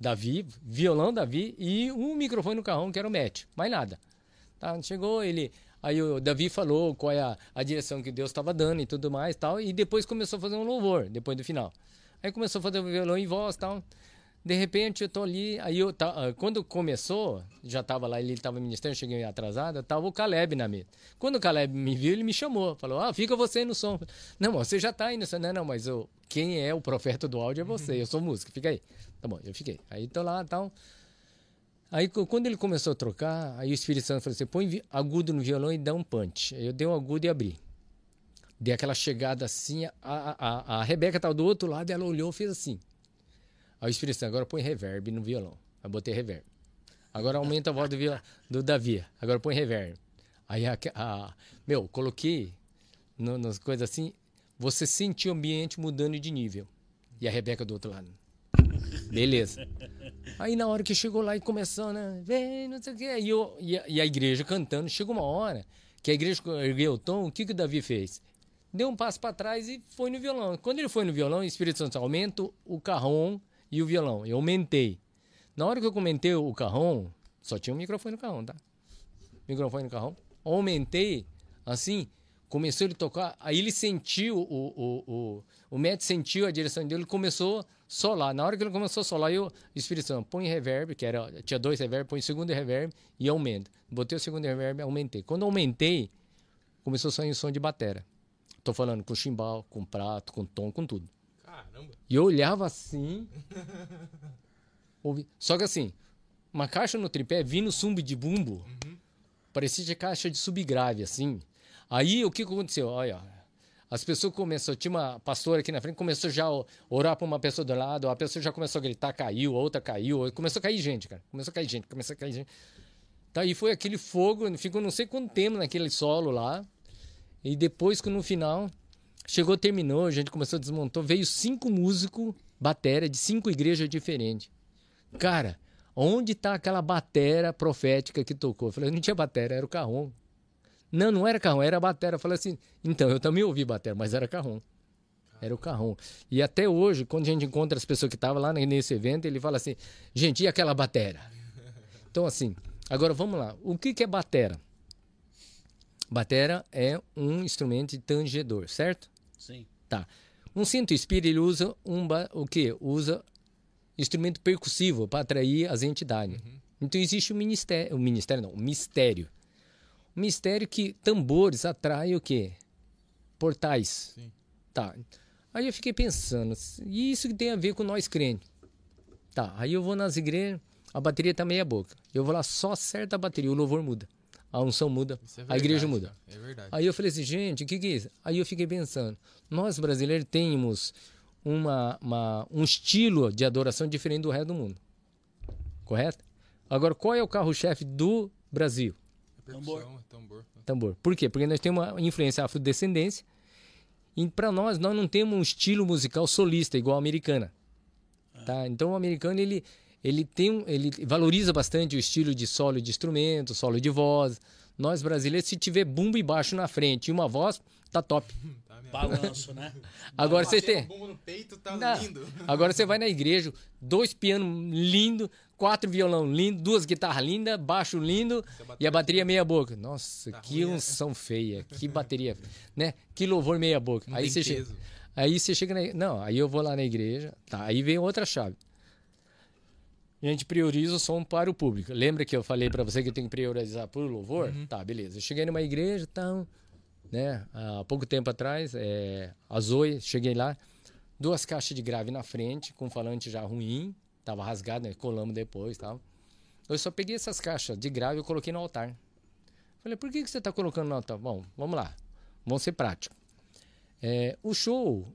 Davi, violão Davi e um microfone no carrão que era o Match. Mais nada. Tá, chegou ele. Aí o Davi falou qual é a, a direção que Deus estava dando e tudo mais tal. E depois começou a fazer um louvor, depois do final. Aí começou a fazer o violão e voz tal. De repente eu tô ali, aí eu tá, quando começou, já tava lá, ele tava ministrando, eu cheguei atrasado, tava o Caleb na mesa. Quando o Caleb me viu, ele me chamou, falou: "Ah, fica você aí no som". Não, você já tá aí no som. Não, não, mas eu, quem é o profeta do áudio é você, eu sou músico, fica aí. Tá bom, eu fiquei. Aí tô lá, tal. Aí quando ele começou a trocar, aí o Espírito Santo falou assim: "Põe agudo no violão e dá um punch". Aí eu dei um agudo e abri. Dei aquela chegada assim, a, a, a, a Rebeca tava do outro lado, ela olhou e fez assim. Aí o Espírito Santo, agora põe reverb no violão. Aí botei reverb. Agora aumenta a voz do, do Davi. Agora põe reverb. Aí a, a- meu, coloquei no- nas coisas assim, você sentiu o ambiente mudando de nível. E a Rebeca do outro lado. Beleza. Aí na hora que chegou lá e começou, né? Vem, não sei o quê. E, eu, e, a, e a igreja cantando. Chegou uma hora que a igreja ergueu o tom. O que, que o Davi fez? Deu um passo para trás e foi no violão. Quando ele foi no violão, o Espírito Santo aumenta o carrom e o violão. Eu aumentei. Na hora que eu comentei o carrom, só tinha um microfone no carrom, tá? Microfone no carrom. Aumentei, assim, começou ele tocar. Aí ele sentiu, o, o, o, o médico sentiu a direção dele, começou a solar. Na hora que ele começou a solar, eu, o Espírito Santo, põe reverb, que era, tinha dois reverb, põe segundo reverb e aumenta. Botei o segundo reverb, aumentei. Quando aumentei, começou a sair o som de batera. Tô falando com chimbal, com prato, com tom, com tudo. Caramba. E eu olhava assim. ouvi- Só que assim, uma caixa no tripé vindo sumbo de bumbo, parecia de caixa de subgrave, assim. Aí o que aconteceu? Olha, as pessoas começaram, tinha uma pastora aqui na frente, começou já a orar para uma pessoa do lado, a pessoa já começou a gritar, caiu, a outra caiu, começou a cair gente, cara. Começou a cair gente, começou a cair gente. Tá, e foi aquele fogo, ficou não sei quanto tempo naquele solo lá. E depois que no final chegou, terminou, a gente começou a desmontar, veio cinco músicos, batera de cinco igrejas diferentes. Cara, onde tá aquela batera profética que tocou? Eu falei, não tinha batera, era o carrom. Não, não era carrom, era batera. Eu falei assim, então, eu também ouvi batera, mas era carrom. Era o carrom. E até hoje, quando a gente encontra as pessoas que estavam lá nesse evento, ele fala assim, gente, e aquela batera? Então, assim, agora vamos lá. O que, que é batera? Batera é um instrumento de tangedor, certo? Sim. Tá. Um cinto espírita ele usa um o quê? Usa instrumento percussivo para atrair as entidades. Então existe o ministério, o ministério não, o mistério. Mistério que tambores atraem o quê? Portais. Sim. Tá. Aí eu fiquei pensando, e isso que tem a ver com nós crentes? Tá, aí eu vou nas igrejas, a bateria tá meia boca. Eu vou lá, só acerta a bateria, o louvor muda. A unção muda, é a igreja verdade, muda. É verdade. Aí eu falei assim, gente, o que, que é isso? Aí eu fiquei pensando, nós brasileiros temos uma, uma- um estilo de adoração diferente do resto do mundo. Correto? Agora, qual é o carro-chefe do Brasil? É tambor. Tambor. Por quê? Porque nós temos uma influência afrodescendência e para nós, nós não temos um estilo musical solista igual a americana. Tá? Então, o americano, ele, ele, tem um, ele valoriza bastante o estilo de solo de instrumento, solo de voz. Nós brasileiros, se tiver bumbo e baixo na frente e uma voz, tá top. Tá, Balanço, né? Agora você tem. peito, tá Não. lindo. Agora você vai na igreja, dois pianos lindos, quatro violão lindo, duas guitarras lindas, baixo lindo e a bateria meia boca. Nossa, Tá que ruim, né? unção feia, que bateria, né? Que louvor meia boca. Não aí tem você chega, aí você chega na, não, aí eu vou lá na igreja, tá? Aí vem outra chave. A gente prioriza o som para o público. Lembra que eu falei para você que eu tenho que priorizar por louvor? Uhum. Tá, beleza. Eu cheguei numa igreja, então, né? Há pouco tempo atrás, é, a Zoe, cheguei lá, duas caixas de grave na frente, com falante já ruim, tava rasgado, né? colamos depois, tal. Eu só peguei essas caixas de grave e coloquei no altar. Falei, por que, que você está colocando no altar? Bom, vamos lá, vamos ser práticos. É, o show,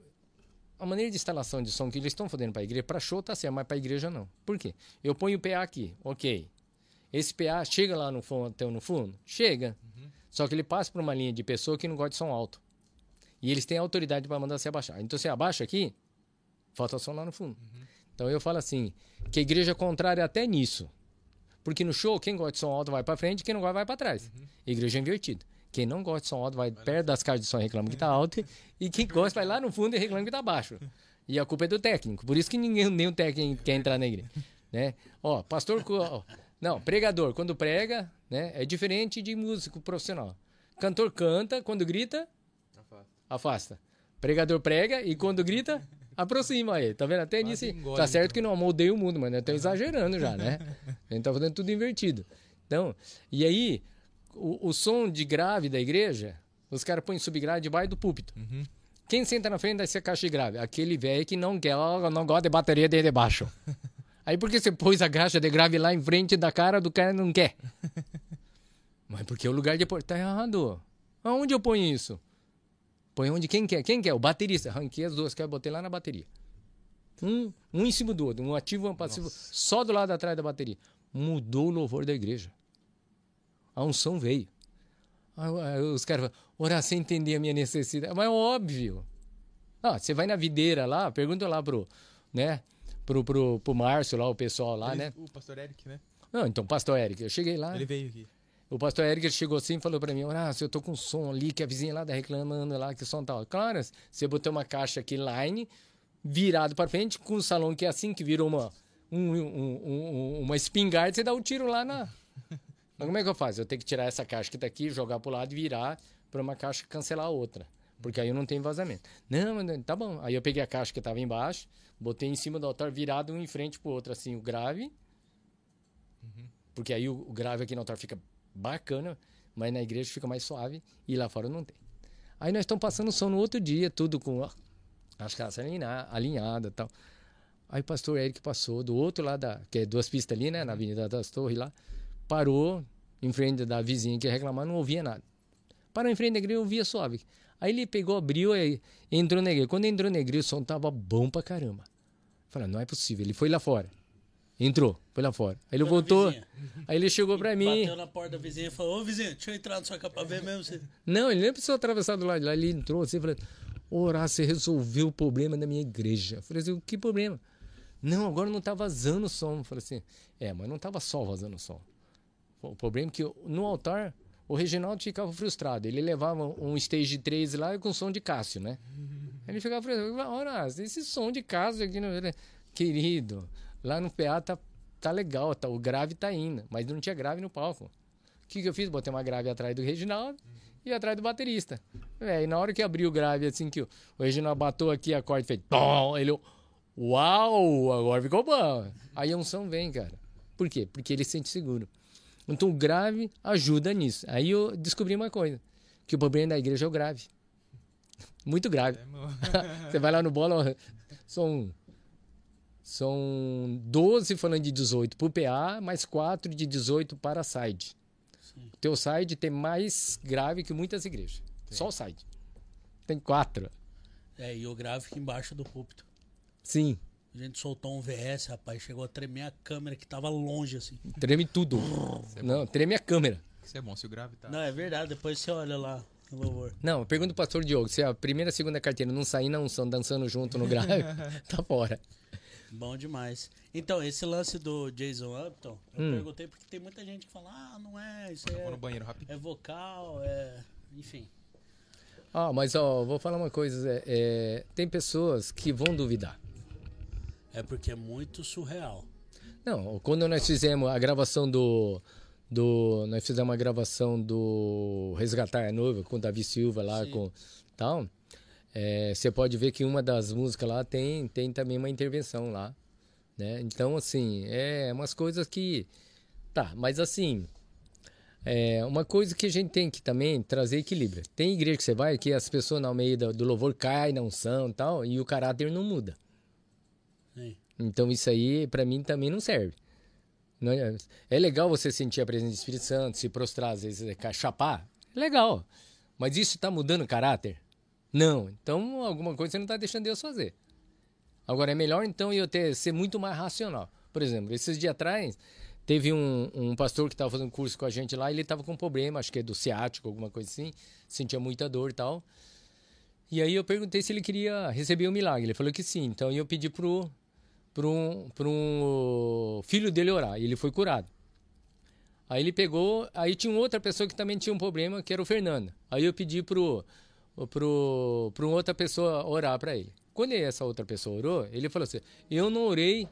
a maneira de instalação de som que eles estão fazendo para a igreja, para show tá certo, mas para a igreja não. Por quê? Eu ponho o PA aqui, ok. Esse PA chega lá no fundo, até no fundo? Chega. Só que ele passa por uma linha de pessoa que não gosta de som alto. E eles têm autoridade para mandar você abaixar. Então você abaixa aqui, falta som lá no fundo. Então eu falo assim, que a igreja é contrária até nisso. Porque no show, quem gosta de som alto vai para frente, quem não gosta vai para trás. Igreja é invertido. Quem não gosta de som alto vai perto das caixas de som e reclama que tá alto. e quem gosta vai lá no fundo e reclama que tá baixo. E a culpa é do técnico. Por isso que ninguém, nenhum técnico quer entrar na igreja. Né? Ó, pastor. ó, Não, pregador, quando prega, né, é diferente de músico profissional. Cantor canta, quando grita, Afasta. afasta. Pregador prega e quando grita, Aproxima aí, tá vendo? Até nisso. Tá certo então. que não amoldei o mundo, mas nós estamos exagerando já, né? A gente tá fazendo tudo invertido. Então, e aí, o, o som de grave da igreja, os caras põem subgrave debaixo do púlpito. Uhum. Quem senta na frente dessa caixa de grave? Aquele velho que não quer, não gosta de bateria de debaixo. Aí por que você pôs a caixa de grave lá em frente da cara do cara não quer? Mas porque o lugar de pôr tá errado. Aonde eu ponho isso? Põe onde quem quer. Quem quer? O baterista. Arranquei as duas, que eu botei lá na bateria. Um, um em cima do outro, um ativo e um passivo, só do lado atrás da bateria. Mudou o louvor da igreja. A unção veio. Os caras falam, orar sem entender a minha necessidade. Mas é óbvio. Ah, você vai na videira lá, pergunta lá pro, né, pro, pro, pro Márcio lá, o pessoal lá, Ele- né? O pastor Eric, né? Não, então, pastor Eric, eu cheguei lá, Ele veio aqui. o pastor Eric chegou assim e falou pra mim, Horácio, eu tô com som ali, que a vizinha lá tá reclamando lá, que o som tá... Claro, você botou uma caixa aqui line, virado pra frente, com o salão que é assim, que virou uma, um, um- um- uma espingarda, você dá um tiro lá na... Mas como é que eu faço? Eu tenho que tirar essa caixa que tá aqui, jogar pro lado e virar pra uma caixa cancelar a outra. Porque aí eu não tenho vazamento. Não, tá bom. Aí eu peguei a caixa que tava embaixo, botei em cima do altar, virado um em frente pro outro, assim, o grave. Porque aí o, o grave aqui no altar fica bacana, mas na igreja fica mais suave e lá fora não tem. Aí nós estamos passando som no outro dia, tudo com ó, as casas alinha- alinhadas e tal. Aí o pastor Eric passou do outro lado, da, que é duas pistas ali, né, na Avenida das Torres lá, parou em frente da vizinha que ia reclamar, não ouvia nada. Parou em frente da igreja, ouvia suave. Aí ele pegou, abriu e entrou na igreja. Quando entrou na igreja, o som tava bom pra caramba. Falei, não é possível. Ele foi lá fora. Entrou, foi lá fora. Aí ele Foi voltou. Aí ele chegou pra mim. Bateu na porta da vizinha e falou: Ô vizinho, deixa eu entrar na sua capa pra ver mesmo. Você... Não, ele nem precisou atravessar do lado de lá. Ele entrou assim e falou: Orar, você resolveu o problema da minha igreja. Eu falei assim: que problema? Não, agora não tá vazando o som. Eu falei assim: é, mas não tava só vazando o som. O problema é que no altar o Reginaldo ficava frustrado. Ele levava um stage 3 lá com som de Cássio, né? Ele ficava frustrado. Ora, esse som de Cássio aqui, no... querido, lá no PA tá, tá legal, tá, o grave tá indo, mas não tinha grave no palco. O que, que eu fiz? Botei uma grave atrás do Reginaldo e atrás do baterista. Véi, na hora que abriu o grave, assim, que o, o Reginaldo bateu aqui, a corda fez. Tom! Ele. Uau! Agora ficou bom. Aí a unção vem, cara. Por quê? Porque ele se sente seguro. Então o grave ajuda nisso. Aí eu descobri uma coisa: que o problema da igreja é o grave. Muito grave. É. Você vai lá no bola, são. São 12 falando de 18 pro PA, mais 4 de 18 para a side. Sim. O teu side tem mais grave que muitas igrejas. Só o side. Tem quatro. É, e o grave fica embaixo do púlpito. Sim. A gente soltou um VS, rapaz, chegou a tremer a câmera que tava longe, assim. Treme tudo. Não, treme a câmera. Isso é bom, se o grave tá. Não, é verdade, depois você olha lá no louvor. Não, pergunta pro pastor Diogo, se a primeira e segunda carteira não sair na unção dançando junto no grave, tá fora. Bom demais. Então, esse lance do Jason Upton, eu Hum. perguntei porque tem muita gente que fala, ah, não é, isso Vou no é, banheiro rapidinho. é vocal, é. Enfim. Ah, mas ó, vou falar uma coisa. é, é, tem pessoas que vão duvidar. É porque é muito surreal. Não, quando nós fizemos a gravação do. do nós fizemos a gravação do Resgatar a Noiva com o Davi Silva lá, Sim. com tal. é, Você pode ver que uma das músicas lá tem, tem também uma intervenção lá. Né? Então, assim, é umas coisas que. Tá, mas assim. É uma coisa que a gente tem que também trazer equilíbrio. Tem igreja que você vai que as pessoas no meio do, do louvor caem na unção e tal, e o caráter não muda. Então isso aí para mim também não serve. Não é, é legal você sentir a presença do Espírito Santo, se prostrar, às vezes é, chapar, é legal. Mas isso está mudando o caráter? Não. Então alguma coisa você não está deixando Deus fazer. Agora é melhor então eu ter ser muito mais racional. Por exemplo, esses dias atrás teve um, um pastor que estava fazendo curso com a gente lá, ele estava com um problema, acho que é do ciático, alguma coisa assim, sentia muita dor e tal. E aí eu perguntei se ele queria receber o milagre. Ele falou que sim. Então eu pedi pro para um, um filho dele orar e ele foi curado. Aí ele pegou, aí tinha outra pessoa que também tinha um problema, que era o Fernando. Aí eu pedi pro pro para outra pessoa orar para ele. Quando essa outra pessoa orou, ele falou assim: "Eu não orei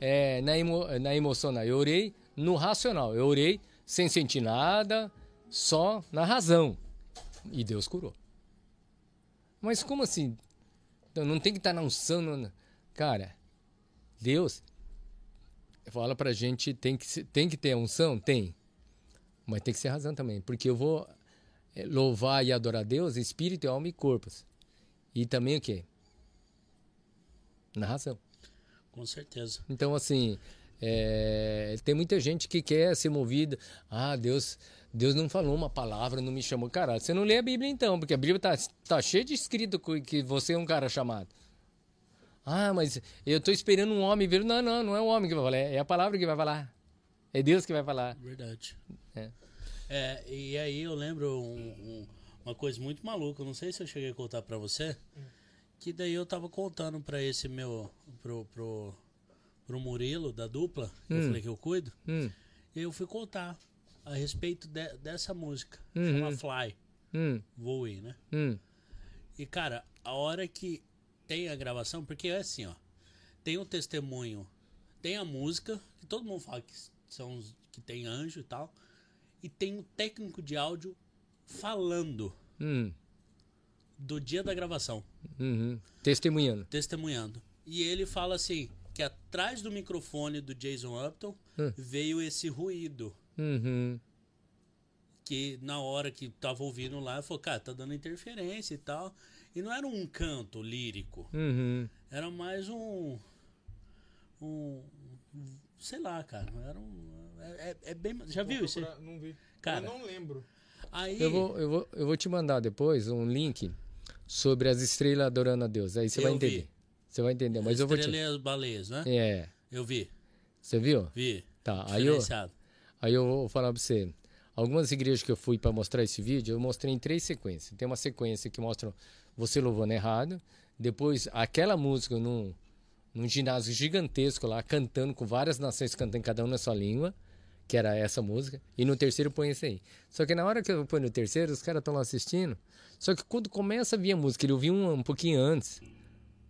é, na, emo, na emocional, eu orei no racional. Eu orei sem sentir nada, só na razão. E Deus curou. Mas como assim? Então não tem que estar na unção. Cara, Deus fala pra gente, tem que, tem que ter a unção? Tem. Mas tem que ser razão também. Porque eu vou eh, louvar e adorar Deus em espírito, alma e corpos. E também o quê? Na razão. Com certeza. Então, assim, é, tem muita gente que quer ser movida. Ah, Deus, Deus não falou uma palavra, não me chamou. Cara, você não lê a Bíblia então, porque a Bíblia tá, tá cheia de escrito que você é um cara chamado. Ah, mas eu tô esperando um homem ver. Não, não, não é o homem que vai falar, é a palavra que vai falar. É Deus que vai falar. Verdade. É. É, e aí eu lembro um- um- uma coisa muito maluca, não sei se eu cheguei a contar pra você, que daí eu tava contando pra esse meu, pro, pro, pro Murilo, da dupla, que eu falei que eu cuido, Hum, e eu fui contar a respeito de- dessa música, Uhum. chama Fly, hum, Voe, né? hum, E cara, a hora que tem a gravação, porque é assim, ó, tem o testemunho, tem a música, que todo mundo fala que são os que tem anjo e tal, e tem o técnico de áudio falando hum, do dia da gravação, uhum. Testemunhando. testemunhando. E ele fala assim, que atrás do microfone do Jason Upton Hum. veio esse ruído. Uhum. que na hora que tava ouvindo lá, falou, cara, tá dando interferência e tal. E não era um canto lírico, Uhum. era mais um. Um. Sei lá, cara. Era um. É, é- é bem. Já viu isso? Não vi. Cara. Eu não lembro. Aí. Eu vou, eu, vou, eu vou te mandar depois um link sobre as estrelas adorando a Deus. Aí você vai Eu vi. entender. Você vai entender. Mas eu vou te. Estrela e as baleias, né? É. Eu vi, Você viu? vi. Tá. Aí eu, aí eu vou falar pra você. Algumas igrejas que eu fui pra mostrar esse vídeo, eu mostrei em três sequências. Tem uma sequência que mostra você louvando errado. Depois, aquela música num, num ginásio gigantesco lá, cantando com várias nações cantando cada um na sua língua, que era essa música. E no terceiro põe esse aí. Só que na hora que eu ponho no terceiro, os caras estão lá assistindo. Só que quando começa a vir a música, ele ouviu um, um pouquinho antes,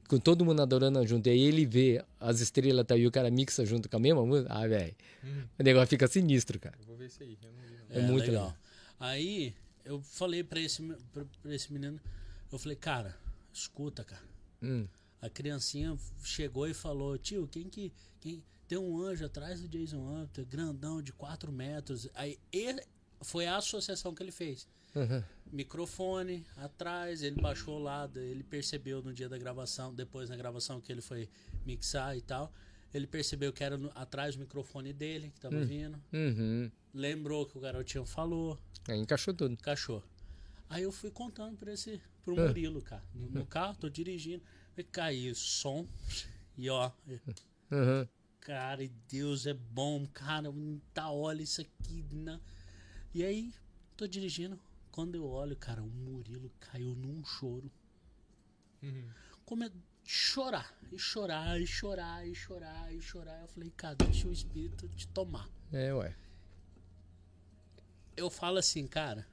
com todo mundo adorando junto, e aí ele vê as estrelas tá aí, o cara mixa junto com a mesma música. Ah, velho. O negócio fica sinistro, cara. Eu vou ver esse aí. Eu não vi, não. É muito legal. Aí eu falei pra esse, pra, pra esse menino, eu falei, cara, escuta, cara. Hum. A criancinha chegou e falou, tio, quem que. Quem, tem um anjo atrás do Jason Upton, grandão de 4 metros. Aí ele, foi a associação que ele fez. Uhum. Microfone atrás, ele baixou lá, ele percebeu no dia da gravação, depois na gravação que ele foi mixar e tal. Ele percebeu que era no- atrás do microfone dele que tava vindo. Uhum. Lembrou que o garotinho falou, Aí encaixou tudo. cachorro. Aí eu fui contando pra esse pro Ah. Murilo, cara. No, no carro, tô dirigindo. Aí caiu som. E ó, Uhum. cara, e Deus é bom, cara. Tá, olha isso aqui. Né? E aí, tô dirigindo. Quando eu olho, cara, o Murilo caiu num choro. Uhum. Come... Chorar, e chorar, e chorar, e chorar, e chorar. Eu falei, cara, deixa o espírito te tomar. É, ué. Eu falo assim, cara.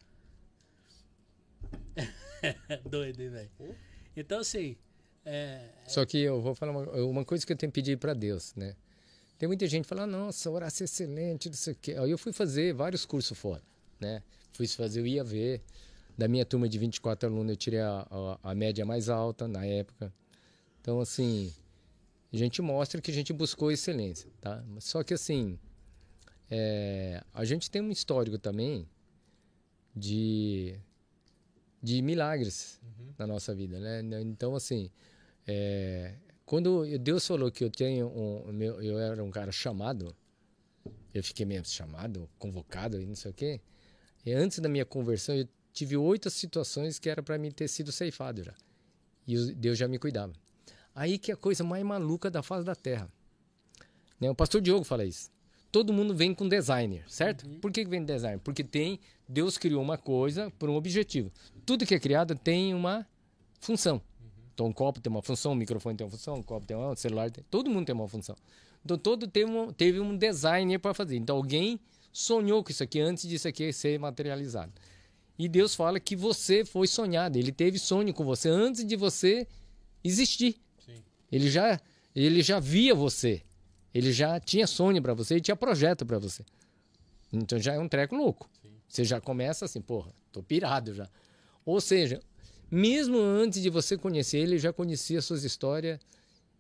Doido, hein, velho? Então, assim, é, Só que eu vou falar uma, uma coisa que eu tenho que pedir para Deus, né? Tem muita gente que fala, nossa, oração é excelente, não sei o quê. Aí eu fui fazer vários cursos fora, né? Fui fazer o IAV. Da minha turma de 24 alunos, eu tirei a, a, a média mais alta na época. Então, assim, a gente mostra que a gente buscou excelência, tá? Só que, assim, é, a gente tem um histórico também de, de milagres na nossa vida, né? Então, assim, é, quando Deus falou que eu tenho um, meu, eu era um cara chamado, eu fiquei mesmo chamado, convocado e não sei o quê. E antes da minha conversão, eu tive oito situações que era para mim ter sido ceifado já. E Deus já me cuidava. Aí que é a coisa mais maluca da face da terra. Né? O pastor Diogo fala isso. Todo mundo vem com designer, certo? Por que vem designer? Porque tem Deus criou uma coisa por um objetivo. Tudo que é criado tem uma função. Então, um copo tem uma função, um microfone tem uma função, um copo tem uma, um celular tem, todo mundo tem uma função. Então, todo teve um, teve um designer para fazer. Então, alguém sonhou com isso aqui antes disso aqui ser materializado. E Deus fala que você foi sonhado. Ele teve sonho com você antes de você existir. Sim. Ele já, ele já via você. Ele já tinha sonho para você e tinha projeto para você. Então já é um treco louco. Você já começa assim, porra, tô pirado já. Ou seja, Mesmo antes de você conhecer ele, ele já conhecia suas histórias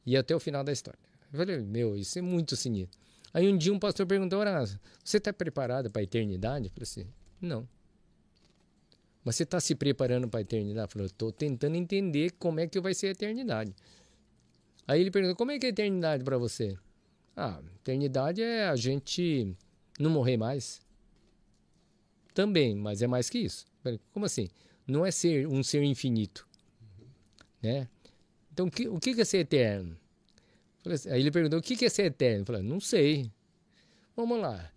e até o final da história. Eu falei, meu, isso é muito sinistro. Aí um dia um pastor perguntou, Horácio, você está preparado para a eternidade? Eu falei assim, não. Mas você está se preparando para a eternidade? Eu falei, estou tentando entender como é que vai ser a eternidade. Aí ele perguntou, como é que é a eternidade para você? Ah, eternidade é a gente não morrer mais. Também, mas é mais que isso. Como assim? Não é ser um ser infinito, né? Então, o que, o que é ser eterno? Assim- aí ele perguntou, o que é ser eterno? Eu falei, não sei. Vamos lá.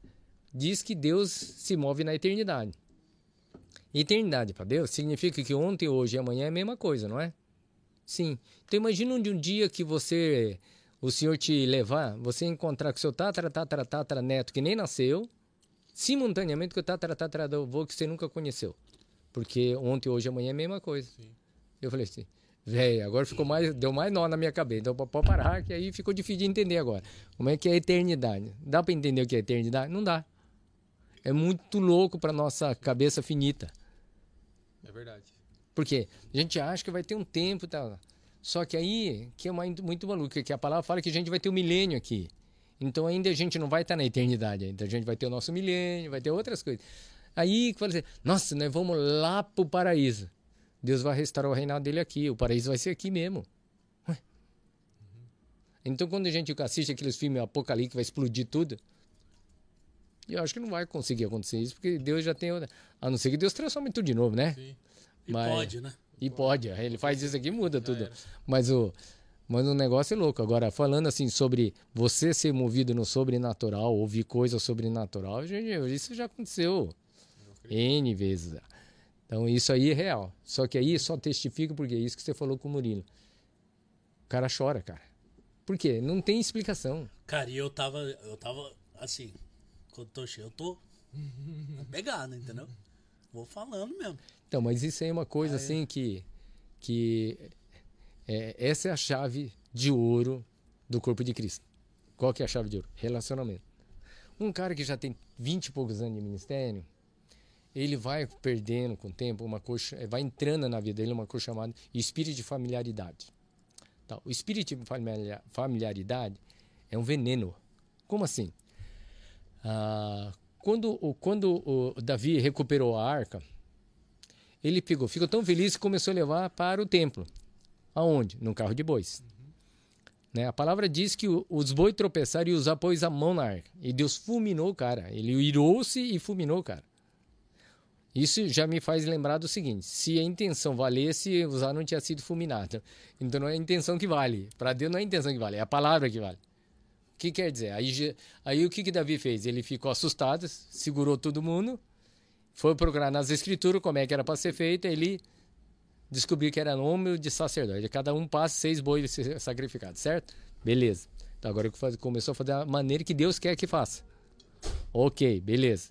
Diz que Deus se move na eternidade. Eternidade para Deus significa que ontem, hoje e amanhã é a mesma coisa, não é? Sim. Então imagina um dia que você, o Senhor te levar, você encontrar com seu tatara, tatara, tatara neto que nem nasceu, simultaneamente com o tatara, tatara avô que você nunca conheceu. Porque ontem, hoje amanhã é a mesma coisa. Eu falei assim, velho, agora ficou mais, deu mais nó na minha cabeça. Então pode parar, que aí ficou difícil de entender agora. Como é que é a eternidade? Dá para entender o que é eternidade? Não dá. É muito louco para nossa cabeça finita. É verdade. Porque a gente acha que vai ter um tempo e tal. Só que aí, que é muito, muito maluco, que a palavra fala que a gente vai ter um milênio aqui. Então ainda a gente não vai estar na eternidade ainda. A gente vai ter o nosso milênio, vai ter outras coisas. Aí, fala assim, nossa, nós vamos lá pro paraíso. Deus vai restaurar o reinado dele aqui. O paraíso vai ser aqui mesmo. Ué. Então quando a gente assiste aqueles filmes apocalípticos que vai explodir tudo, eu acho que não vai conseguir acontecer isso, porque Deus já tem outra. A não ser que Deus transforme tudo de novo, né? Sim. E Mas- pode, né? E pode, ele faz isso aqui muda tudo. era. Mas o, mas o negócio é louco. Agora, falando assim sobre você ser movido no sobrenatural, ouvir coisa sobrenatural, gente, isso já aconteceu N vezes. Então, isso aí é real. Só que aí só testifica porque é isso que você falou com o Murilo. O cara chora, cara. Por quê? Não tem explicação. Cara, e eu tava, eu tava assim, quando tô cheio, eu tô pegado, entendeu? Vou falando mesmo. Então, mas isso aí é uma coisa assim que, que é, essa é a chave de ouro do corpo de Cristo. Qual que é a chave de ouro? Relacionamento. Um cara que já tem 20 e poucos anos de ministério, ele vai perdendo com o tempo uma coisa, vai entrando na vida dele uma coisa chamada espírito de familiaridade. Tá? O espírito de familia- familiaridade é um veneno. Como assim? Ah, quando, quando o Davi recuperou a arca, ele pegou, ficou tão feliz que começou a levar para o templo. Aonde? Num carro de bois. Né? A palavra diz que o- os bois tropeçaram e Uzá pôs a mão na arca. E Deus fulminou o cara. Ele irou-se e fulminou o cara. Isso já me faz lembrar do seguinte: se a intenção valesse, Uzá não tinha sido fulminado. Então não é a intenção que vale. Para Deus não é a intenção que vale, é a palavra que vale. O que quer dizer? Aí, aí o que, que Davi fez? Ele ficou assustado, segurou todo mundo, foi procurar nas escrituras como é que era para ser feito, ele descobriu que era nome de sacerdote. Cada um passa seis bois sacrificados, certo? Beleza. Então agora que começou a fazer a maneira que Deus quer que faça. Ok, beleza.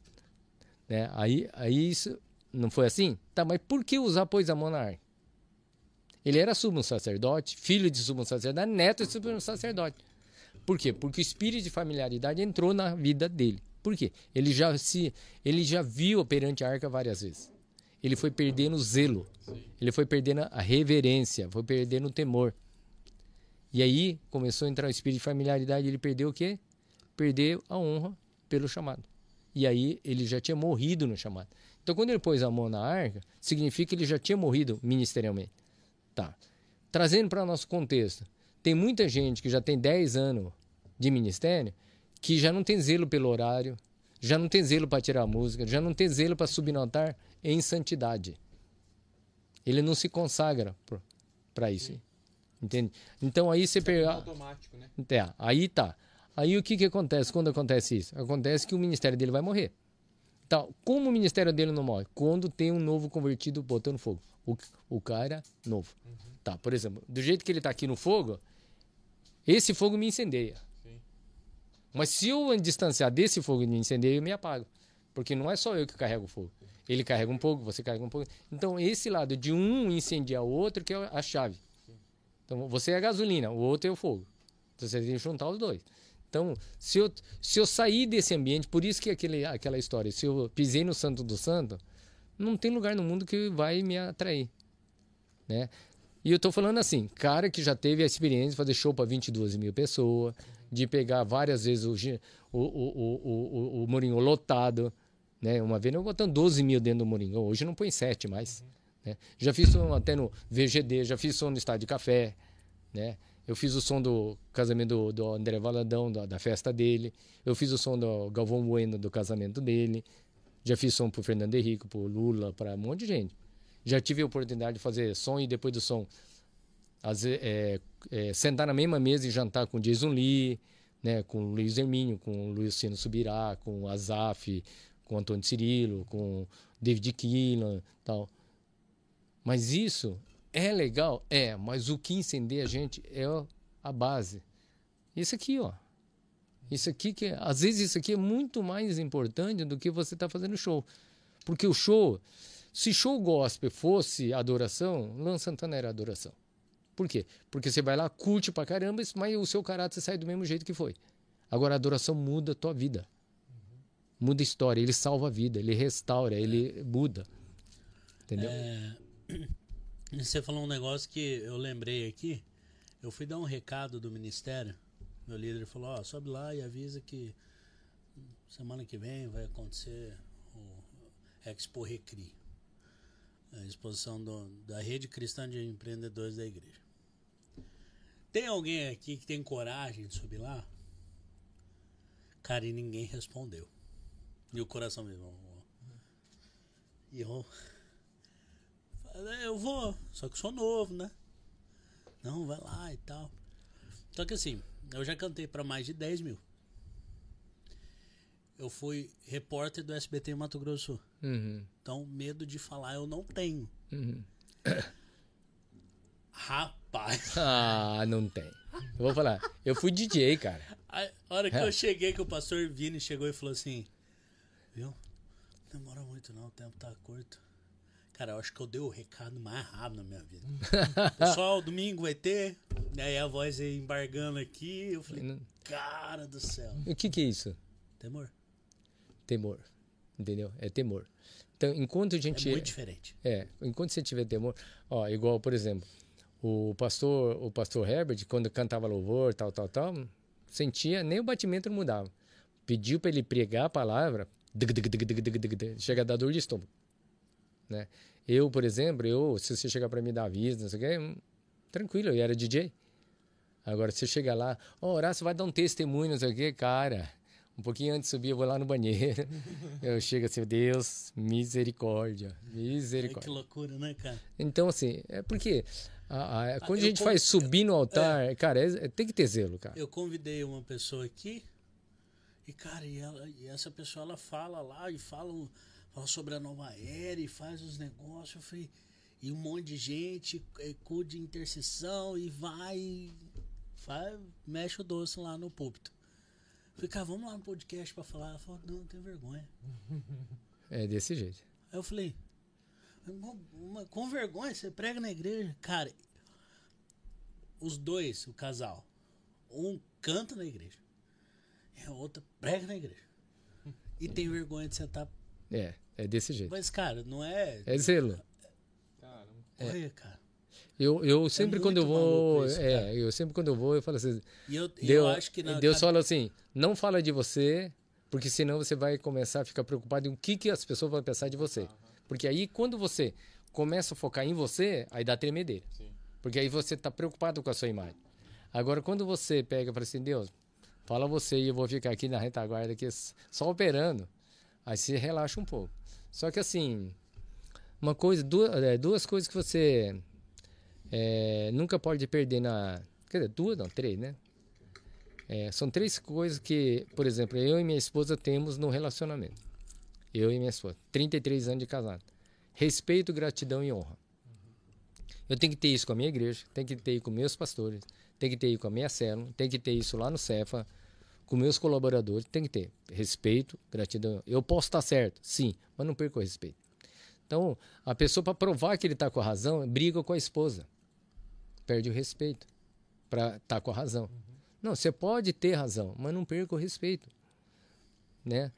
Né? Aí, aí isso não foi assim? Tá, mas por que usar pôs a mão na? Ele era sumo sacerdote, filho de sumo sacerdote, neto de sumo sacerdote. Por quê? Porque o espírito de familiaridade entrou na vida dele. Por quê? Ele já se ele já viu perante a arca várias vezes. Ele foi perdendo o zelo. Ele foi perdendo a reverência, foi perdendo o temor. E aí começou a entrar o espírito de familiaridade, ele perdeu o quê? Perdeu a honra pelo chamado. E aí ele já tinha morrido no chamado. Então quando ele pôs a mão na arca, significa que ele já tinha morrido ministerialmente. Tá. Trazendo para nosso contexto, tem muita gente que já tem 10 anos de ministério que já não tem zelo pelo horário, já não tem zelo para tirar a música, já não tem zelo para subir no altar em santidade. Ele não se consagra para isso. Entende? Então aí você pega. automático, né? É, aí tá. Aí o que, que acontece quando acontece isso? Acontece que o ministério dele vai morrer. Tá, como o ministério dele não morre? Quando tem um novo convertido botando fogo. O, o cara novo. Tá, por exemplo, do jeito que ele tá aqui no fogo, esse fogo me incendeia. Mas se eu distanciar desse fogo e me incendeia, eu me apago. Porque não é só eu que carrego o fogo. Ele carrega um pouco, você carrega um pouco. Então, esse lado de um incendiar o outro que é a chave. Então, você é a gasolina, o outro é o fogo. Então, você tem que juntar os dois. Então, se eu, se eu sair desse ambiente, por isso que aquele, aquela história, se eu pisei no santo do santo, não tem lugar no mundo que vai me atrair. né? E eu tô falando assim, cara que já teve a experiência de fazer show para 22 mil pessoas, de pegar várias vezes o, o, o, o, o, o Morinho lotado, né? Uma vez eu botando 12 mil dentro do Morinho, hoje não põe 7 mais. Né? Já fiz som até no VGD, já fiz som no Estádio de Café, né? Eu fiz o som do casamento do, do André Valadão, da, da festa dele. Eu fiz o som do Galvão Bueno, do casamento dele. Já fiz som pro Fernando Henrique, pro Lula, para um monte de gente. Já tive a oportunidade de fazer som e depois do som ve- é, é, sentar na mesma mesa e jantar com Jason Lee, né, com Luiz Hermínio, com Luciano Subirá, com Azaf, com Antônio Cirilo, com David Keelan tal. Mas isso é legal? É, mas o que incendeia a gente é a base. Isso aqui, ó. Isso aqui que, às vezes isso aqui é muito mais importante do que você está fazendo show. Porque o show, se show gospel fosse adoração, Luan Santana era adoração. Por quê? Porque você vai lá, curte pra caramba, mas o seu caráter sai do mesmo jeito que foi. Agora a adoração muda a tua vida. Muda a história, ele salva a vida, ele restaura, ele muda. Entendeu? É, você falou um negócio que eu lembrei aqui. Eu fui dar um recado do ministério. Meu líder falou: Ó, sobe lá e avisa que semana que vem vai acontecer o Expo Recri a exposição do- da Rede Cristã de Empreendedores da Igreja. Tem alguém aqui que tem coragem de subir lá? Cara, e ninguém respondeu. E o coração mesmo. E eu. Eu vou, só que sou novo, né? Não, vai lá e tal. Só que assim, eu já cantei pra mais de 10 mil. Eu fui repórter do SBT em Mato Grosso. Uhum, Então, medo de falar eu não tenho. uhum. Ah, não tem. Eu vou falar. Eu fui DJ, cara. a hora que É. eu cheguei, que o pastor Vini chegou e falou assim: Viu? Não demora muito, não, o tempo tá curto. Cara, eu acho que eu dei o recado mais rápido na minha vida. Pessoal, domingo vai ter. E aí a voz aí embargando aqui. Eu falei: Cara do céu. O que, que é isso? Temor. Temor. Entendeu? É temor. Então, enquanto a É gente. muito diferente. É, enquanto você tiver temor, ó, igual, por exemplo, o pastor, o pastor Herbert, quando cantava louvor, tal, tal, tal, sentia, nem o batimento não mudava. Pediu para ele pregar a palavra, chega a dar dor de estômago, né? Eu, por exemplo, eu, se você chegar para me dar aviso, não sei o quê, hum, tranquilo, eu era DJ. Agora, se você chegar lá, ó, Horácio vai dar um testemunho, não sei o quê, cara, um pouquinho antes de subir, eu vou lá no banheiro. Eu chego assim, Deus, misericórdia, misericórdia. que loucura, né, cara? Então, assim, é porque a- a- quando a gente faz subir no altar, cara, é- é- tem que ter zelo, cara. Eu convidei uma pessoa aqui e, cara, e, ela, e essa pessoa ela fala lá e fala, fala sobre a nova era e faz os negócios. Eu falei, e um monte de gente, é, cu de intercessão e vai, faz, mexe o doce lá no púlpito. Eu falei, cara, vamos lá no podcast pra falar. Ela falou, não, não tem vergonha. É desse jeito. Aí eu falei, "Com- uma- com vergonha, você prega na igreja. Cara, os dois, o casal, um canta na igreja, e a outra prega na igreja. E tem vergonha de sentar. É, é desse jeito. Mas, cara, não é. É zelo. Olha, cara. Eu, eu sempre quando eu É vou, isso, cara. é, eu sempre quando eu vou, eu falo assim, E eu, Deus, eu acho que na Deus cada- fala assim, não fala de você, porque senão você vai começar a ficar preocupado em o que, que as pessoas vão pensar de você. Porque aí quando você começa a focar em você, aí dá tremedeira. Porque aí você está preocupado com a sua imagem. Agora quando você pega e fala assim, Deus, fala você e eu vou ficar aqui na retaguarda aqui só operando, aí você relaxa um pouco. Só que assim, uma coisa, duas, é, duas coisas que você é, nunca pode perder na. Quer dizer, duas, não, três, né? É, são três coisas que, por exemplo, eu e minha esposa temos no relacionamento. Eu e minha esposa. 33 anos de casado. Respeito, gratidão e honra. Eu tenho que ter isso com a minha igreja, tenho que ter isso com meus pastores, tenho que ter isso com a minha célula, tenho que ter isso lá no Cefa, com meus colaboradores, tem que ter respeito, gratidão. Eu posso estar certo, sim, mas não perco o respeito. Então, a pessoa, para provar que ele está com a razão, briga com a esposa. Perde o respeito para estar com a razão. Não, você pode ter razão, mas não perca o respeito. Né?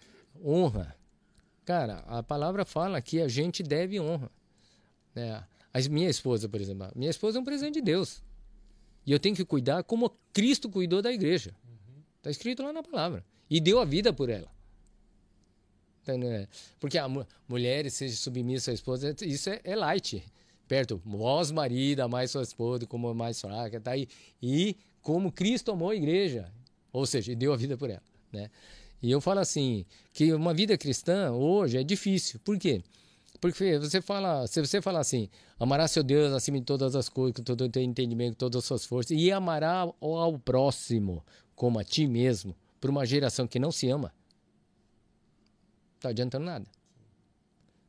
Honra. Cara, a palavra fala que a gente deve honra. Né? A minha esposa, por exemplo, minha esposa é um presente de Deus. E eu tenho que cuidar como Cristo cuidou da igreja. Está escrito lá na palavra. E deu a vida por ela. Né? Porque a mu- mulheres seja submissa à esposa, isso é, é light. Perto, vós, marido, amai sua esposa como mais fraca, tá aí. E como Cristo amou a igreja. Ou seja, deu a vida por ela, né? E eu falo assim, que uma vida cristã hoje é difícil. Por quê? Porque você fala, se você falar assim, amará seu Deus acima de todas as coisas, com todo o teu entendimento, com todas as suas forças, e amará ao, próximo como a ti mesmo, por uma geração que não se ama, tá adiantando nada.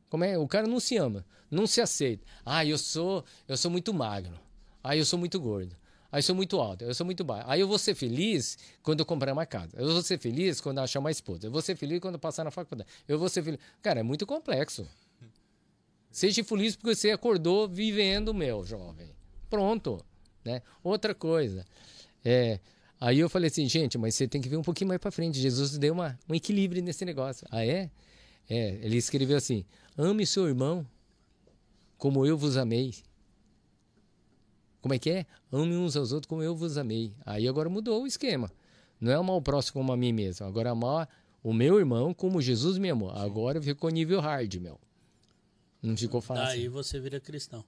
Como é? O cara não se ama, não se aceita. Ah, eu sou, eu sou muito magro. Ah, eu sou muito gordo. Eu sou muito alto, eu sou muito baixo. Aí eu vou ser feliz quando eu comprar uma casa. Eu vou ser feliz quando eu achar uma esposa. Eu vou ser feliz quando eu passar na faculdade. Eu vou ser feliz. Cara, é muito complexo. Seja feliz porque você acordou vivendo, meu jovem. Pronto. Né? Outra coisa. É, aí eu falei assim, gente, mas você tem que ver um pouquinho mais para frente. Jesus deu uma, um equilíbrio nesse negócio. Ah, é? É, ele escreveu assim: ame seu irmão como eu vos amei. Como é que é? Ame uns aos outros como eu vos amei. Aí agora mudou o esquema. Não é amar o próximo como a mim mesmo. Agora é amar o meu irmão como Jesus me amou. Agora ficou nível hard, meu. Não ficou fácil. Daí você vira cristão.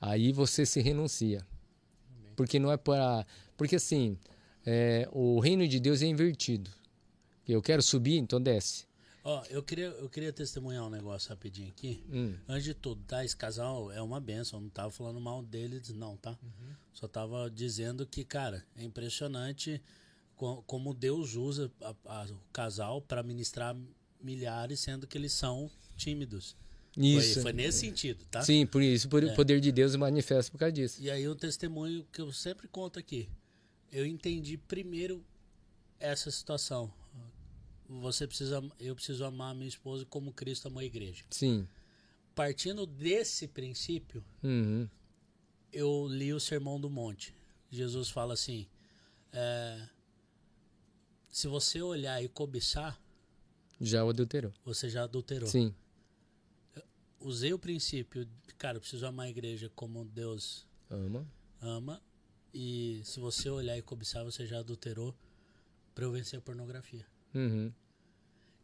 Aí você se renuncia. Porque não é para. Porque assim, é, o reino de Deus é invertido. Eu quero subir, então desce. Ó, eu queria, eu queria testemunhar um negócio rapidinho aqui. Hum. Antes de tudo, tá? Esse casal é uma benção. Não tava falando mal deles, não, tá? Só tava dizendo que, cara, é impressionante co- como Deus usa a- a- o casal para ministrar milhares, sendo que eles são tímidos. Foi- Isso. Foi, nesse sentido, tá? Sim, por isso, por o poder de Deus manifesta por causa disso. E aí um testemunho que eu sempre conto aqui. Eu entendi primeiro essa situação. Você precisa, eu preciso amar a minha esposa como Cristo amou a igreja. Sim. Partindo desse princípio, Uhum. eu li o Sermão do Monte. Jesus fala assim: é, se você olhar e cobiçar, Já adulterou. você já adulterou. Sim. Usei o princípio, de, cara, eu preciso amar a igreja como Deus Ama. ama. E se você olhar e cobiçar, você já adulterou pra eu vencer a pornografia. Uhum.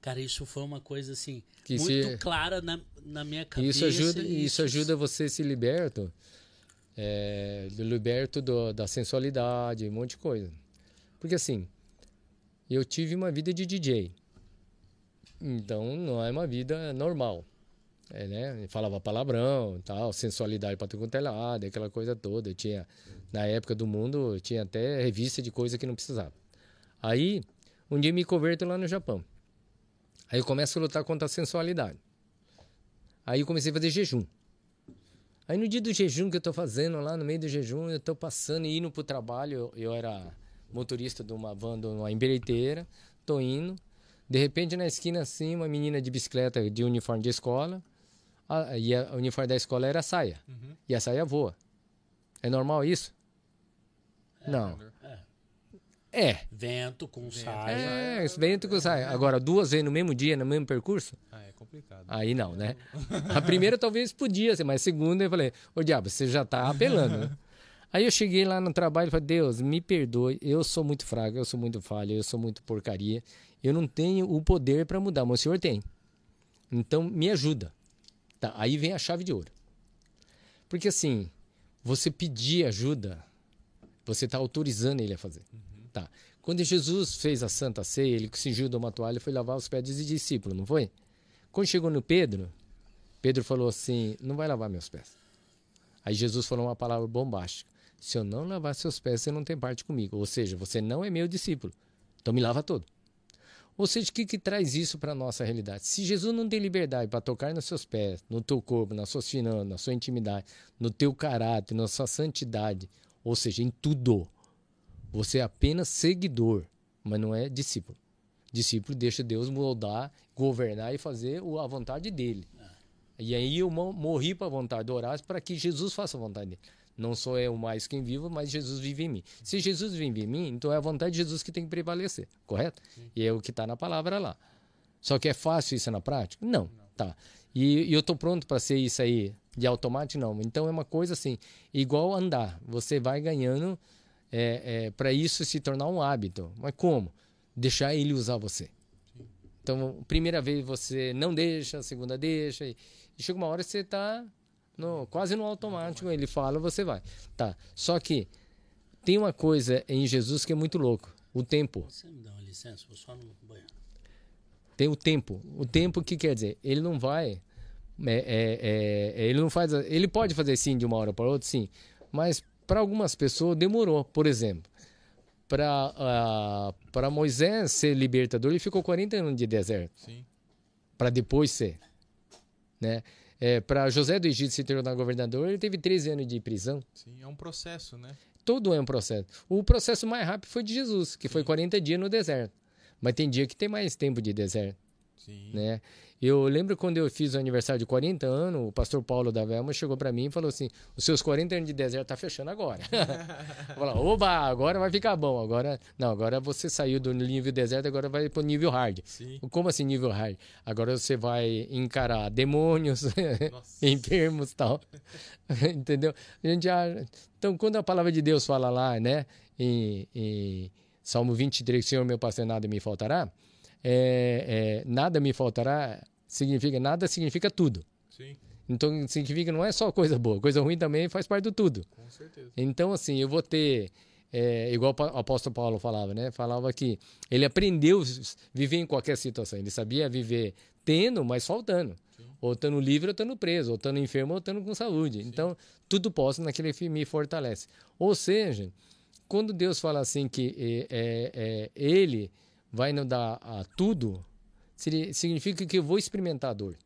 Cara, isso foi uma coisa assim, Que muito se- clara na, na minha cabeça. Isso ajuda, e isso ajuda você a se liberto, é, liberto do- da sensualidade, um monte de coisa. Porque assim, eu tive uma vida de DJ, então não é uma vida normal. É, né? Falava palavrão, tal, sensualidade para tudo quanto é lado, aquela coisa toda. Eu tinha, na época do mundo, tinha até revista de coisa que não precisava. Aí, um dia me converto lá no Japão. Aí eu começo a lutar contra a sensualidade. Aí eu comecei a fazer jejum. Aí no dia do jejum que eu tô fazendo, lá no meio do jejum, eu tô passando e indo pro trabalho. Eu, eu era motorista de uma van, de uma empreiteira, tô indo. De repente, na esquina assim, uma menina de bicicleta de uniforme de escola. a- e a, o uniforme da escola era a saia. E a saia voa. É normal isso? Não. É. Vento com saia. É, vento com saia. Agora, duas vezes no mesmo dia, no mesmo percurso? Ah, é complicado. Aí não, né? A primeira talvez podia ser, mas a segunda eu falei, ô diabo, você já tá apelando, né? Aí eu cheguei lá no trabalho e falei, Deus, me perdoe, eu sou muito fraco, eu sou muito falho, eu sou muito porcaria. Eu não tenho o poder para mudar, mas o senhor tem. Então me ajuda. Tá, aí vem a chave de ouro. Porque assim, você pedir ajuda, você está autorizando ele a fazer. Tá. Quando Jesus fez a Santa Ceia, ele cingiu de uma toalha e foi lavar os pés dos discípulos, não foi? Quando chegou no Pedro, Pedro falou assim: Não vai lavar meus pés. Aí Jesus falou uma palavra bombástica: Se eu não lavar seus pés, você não tem parte comigo. Ou seja, você não é meu discípulo. Então me lava todo. Ou seja, o que, que traz isso para a nossa realidade? Se Jesus não tem liberdade para tocar nos seus pés, no teu corpo, nas suas finanças, na sua intimidade, no teu caráter, na sua santidade, ou seja, em tudo, você é apenas seguidor, mas não é discípulo. Discípulo deixa Deus moldar, governar e fazer a vontade dele. E aí eu mo- morri para a vontade do Horácio para que Jesus faça a vontade dele. Não sou eu mais quem vivo, mas Jesus vive em mim. Se Jesus vive em mim, então é a vontade de Jesus que tem que prevalecer, correto? E é o que está na palavra lá. Só que é fácil isso na prática? Não. Tá. E, e eu estou pronto para ser isso aí De automático, não. Então é uma coisa assim, igual andar. Você vai ganhando é, é, para isso se tornar um hábito. Mas como? Deixar ele usar você. Então, primeira vez você não deixa, segunda deixa. E, e chega uma hora que você está no, quase no automático. Ele fala, você vai. Tá. Só que tem uma coisa em Jesus que é muito louco. O tempo. Você me dá uma licença? Vou só no banheiro. Tem o tempo. O tempo que quer dizer? Ele não vai. é, é, é, ele não faz. Ele pode fazer sim de uma hora para outra, sim. Mas para algumas pessoas demorou. Por exemplo, para uh, para Moisés ser libertador, ele ficou 40 anos de deserto. Sim. Para depois ser. Né? É, para José do Egito se tornar governador, ele teve 13 anos de prisão. Sim, é um processo, né? Todo é um processo. O processo mais rápido foi de Jesus, que foi 40 dias no deserto. Mas tem dia que tem mais tempo de deserto, Sim. né? Eu lembro quando eu fiz o aniversário de 40 anos, o pastor Paulo da Velma chegou para mim e falou assim: "Os seus 40 anos de deserto tá fechando agora". Falou: "Oba, agora vai ficar bom. Agora, não, agora você saiu do nível deserto, agora vai pro nível hard". Sim. Como assim nível hard? Agora você vai encarar demônios, enfermos tal. Entendeu? A gente já... Então, quando a palavra de Deus fala lá, né, em, em Salmo 23, Senhor meu pastor, nada me faltará, é, é, nada me faltará significa, nada significa tudo. Sim, Então, significa não é só coisa boa, coisa ruim também faz parte do tudo. com certeza. Então, assim, eu vou ter. é, igual o apóstolo Paulo falava, né? Falava que ele aprendeu a viver em qualquer situação. Ele sabia viver tendo, mas faltando. Ou estando livre ou estando preso, ou estando enfermo ou estando com saúde. Então, tudo posso naquele que me fortalece. Ou seja, quando Deus fala assim que é, é, é, Ele vai nos dar a tudo, significa que eu vou experimentar a dor.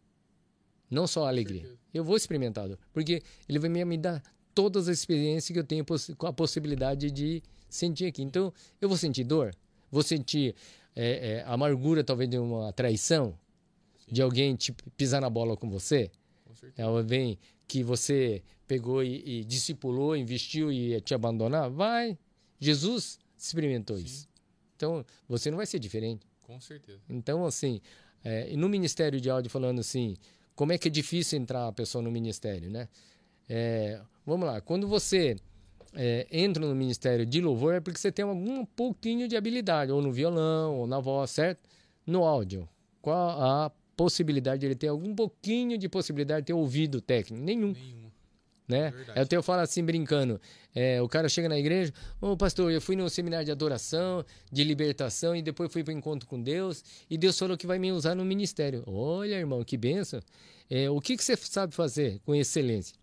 Não só a alegria. Eu vou experimentar a dor. Porque Ele vai me dar todas as experiências que eu tenho com a possibilidade de sentir aqui. Então, eu vou sentir dor, vou sentir é, é, amargura, talvez, de uma traição, de alguém te pisar na bola com você. Com. Ela vem que você pegou e, e discipulou, investiu e te abandonar. Vai. Jesus experimentou isso. Então, você não vai ser diferente. Com certeza. Então, assim, é, e no Ministério de Áudio, falando assim, como é que é difícil entrar a pessoa no Ministério, né? É, vamos lá, quando você é, entra no Ministério de Louvor, é porque você tem algum pouquinho de habilidade, ou no violão, ou na voz, certo? No áudio, qual a possibilidade de ele ter algum pouquinho de possibilidade de ter ouvido técnico? Nenhum Nenhuma. Né? Verdade. Eu até eu falo assim brincando, é, o cara chega na igreja, ô pastor, eu fui num seminário de adoração, de libertação e depois fui para o encontro com Deus e Deus falou que vai me usar no ministério. Olha, irmão, que benção. É, o que, que você sabe fazer com excelência?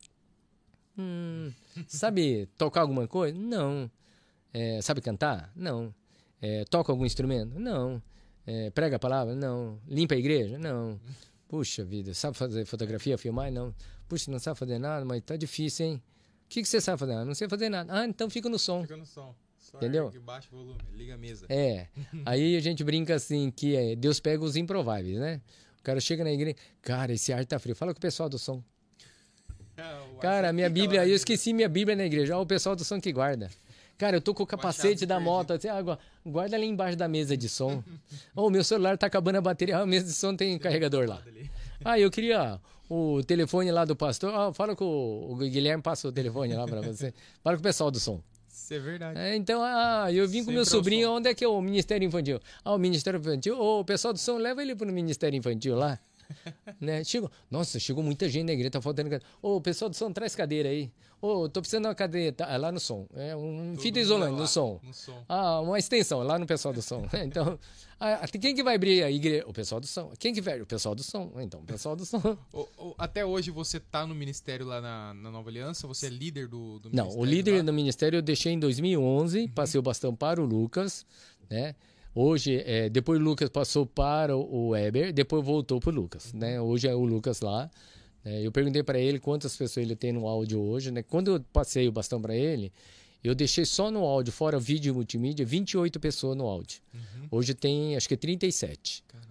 Hum, sabe tocar alguma coisa? Não. É, sabe cantar? Não. É, toca algum instrumento? Não. É, prega a palavra? Não. Limpa a igreja? Não. Puxa vida, sabe fazer fotografia, filmar? Não. Puxa, não sabe fazer nada, mas tá difícil, hein? O que, que você sabe fazer? Ah, não sei fazer nada. Ah, então fica no som. Fica no som. Só Entendeu? ergue, baixa o volume, liga a mesa. É. Aí a gente brinca assim que é, Deus pega os improváveis, né? O cara chega na igreja, cara, esse ar tá frio. Fala com o pessoal do som. Ah, ar Cara, a minha Bíblia, eu dentro. esqueci minha Bíblia na igreja. Ó, o pessoal do som que guarda. Cara, eu tô com o capacete da moto. Assim, ah, gu- guarda ali embaixo da mesa de som. Ô, o meu celular tá acabando a bateria. Ah, a mesa de som tem carregador lá. Ah, eu queria o telefone lá do pastor. Ah, fala com o, o Guilherme, passa o telefone lá pra você. Fala com o pessoal do som. Isso é verdade. É, então, ah, eu vim com Sempre meu ao sobrinho, onde é que é o Ministério Infantil? Ah, o Ministério Infantil, ô, o pessoal do som, leva ele pro Ministério Infantil lá. né? Chegou, nossa, chegou muita gente na igreja, tá faltando cadeira. Ô, o pessoal do som, traz cadeira aí. Ô, tô precisando de uma cadeira, tá, é lá no som. É um fita isolante lá, no som. No som. Ah, uma extensão, lá no pessoal do som. Então, ah, quem que vai abrir a igreja? O pessoal do som. Quem que vai? O pessoal do som. Então, o pessoal do som. O- o- até hoje você tá no ministério lá na, na Nova Aliança? Você é líder do, do Não, o líder lá? do ministério eu deixei em 2011, passei o bastão para o Lucas, né? Hoje, é, depois o Lucas passou para o Weber, depois voltou para o Lucas, né? Hoje é o Lucas lá. né? eu perguntei para ele quantas pessoas ele tem no áudio hoje, né? Quando eu passei o bastão para ele, eu deixei só no áudio, fora vídeo e multimídia, 28 pessoas no áudio. Hoje tem, acho que 37. Caramba.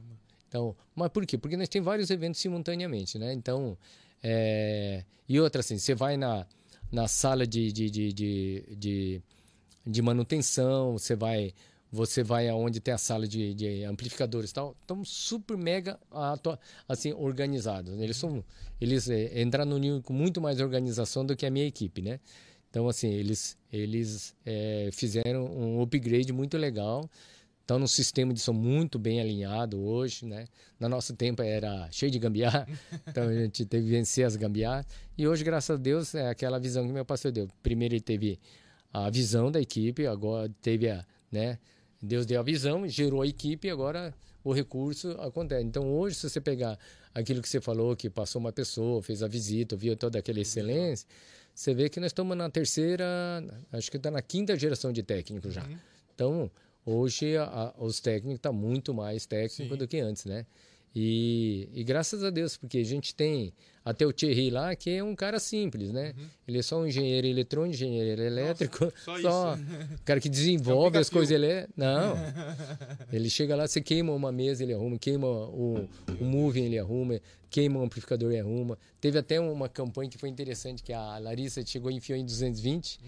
Então, mas por quê? Porque nós temos vários eventos simultaneamente, né? Então, é, e outra assim, você vai na, na sala de, de, de, de, de, de manutenção, você vai você vai aonde tem a sala de, de amplificadores e tal, estão super mega assim organizados. Eles são eles é, entraram no nível com muito mais organização do que a minha equipe, né? Então assim eles eles é, fizeram um upgrade muito legal. Estão num sistema de som muito bem alinhado hoje, né? No nosso tempo era cheio de gambiarra, então a gente teve que vencer as gambiarras. E hoje, graças a Deus, é aquela visão que meu pastor deu. Primeiro ele teve a visão da equipe, agora teve a, né? Deus deu a visão, gerou a equipe, agora o recurso acontece. Então hoje, se você pegar aquilo que você falou, que passou uma pessoa, fez a visita, viu toda aquela excelência, você vê que nós estamos na terceira, acho que está na quinta geração de técnicos já. Então, hoje a- os técnicos estão muito mais técnicos Sim. do que antes, né? E, e graças a Deus, porque a gente tem até o Thierry lá, que é um cara simples, né? Ele é só um engenheiro eletrônico, engenheiro elétrico, só só, isso. cara que desenvolve as Pikachu. coisas. Ele é, não, ele chega lá, você queima uma mesa, ele arruma, queima o, o moving, ele arruma, queima um amplificador, ele arruma. Teve até uma campanha que foi interessante, que a Larissa chegou e enfiou em 220,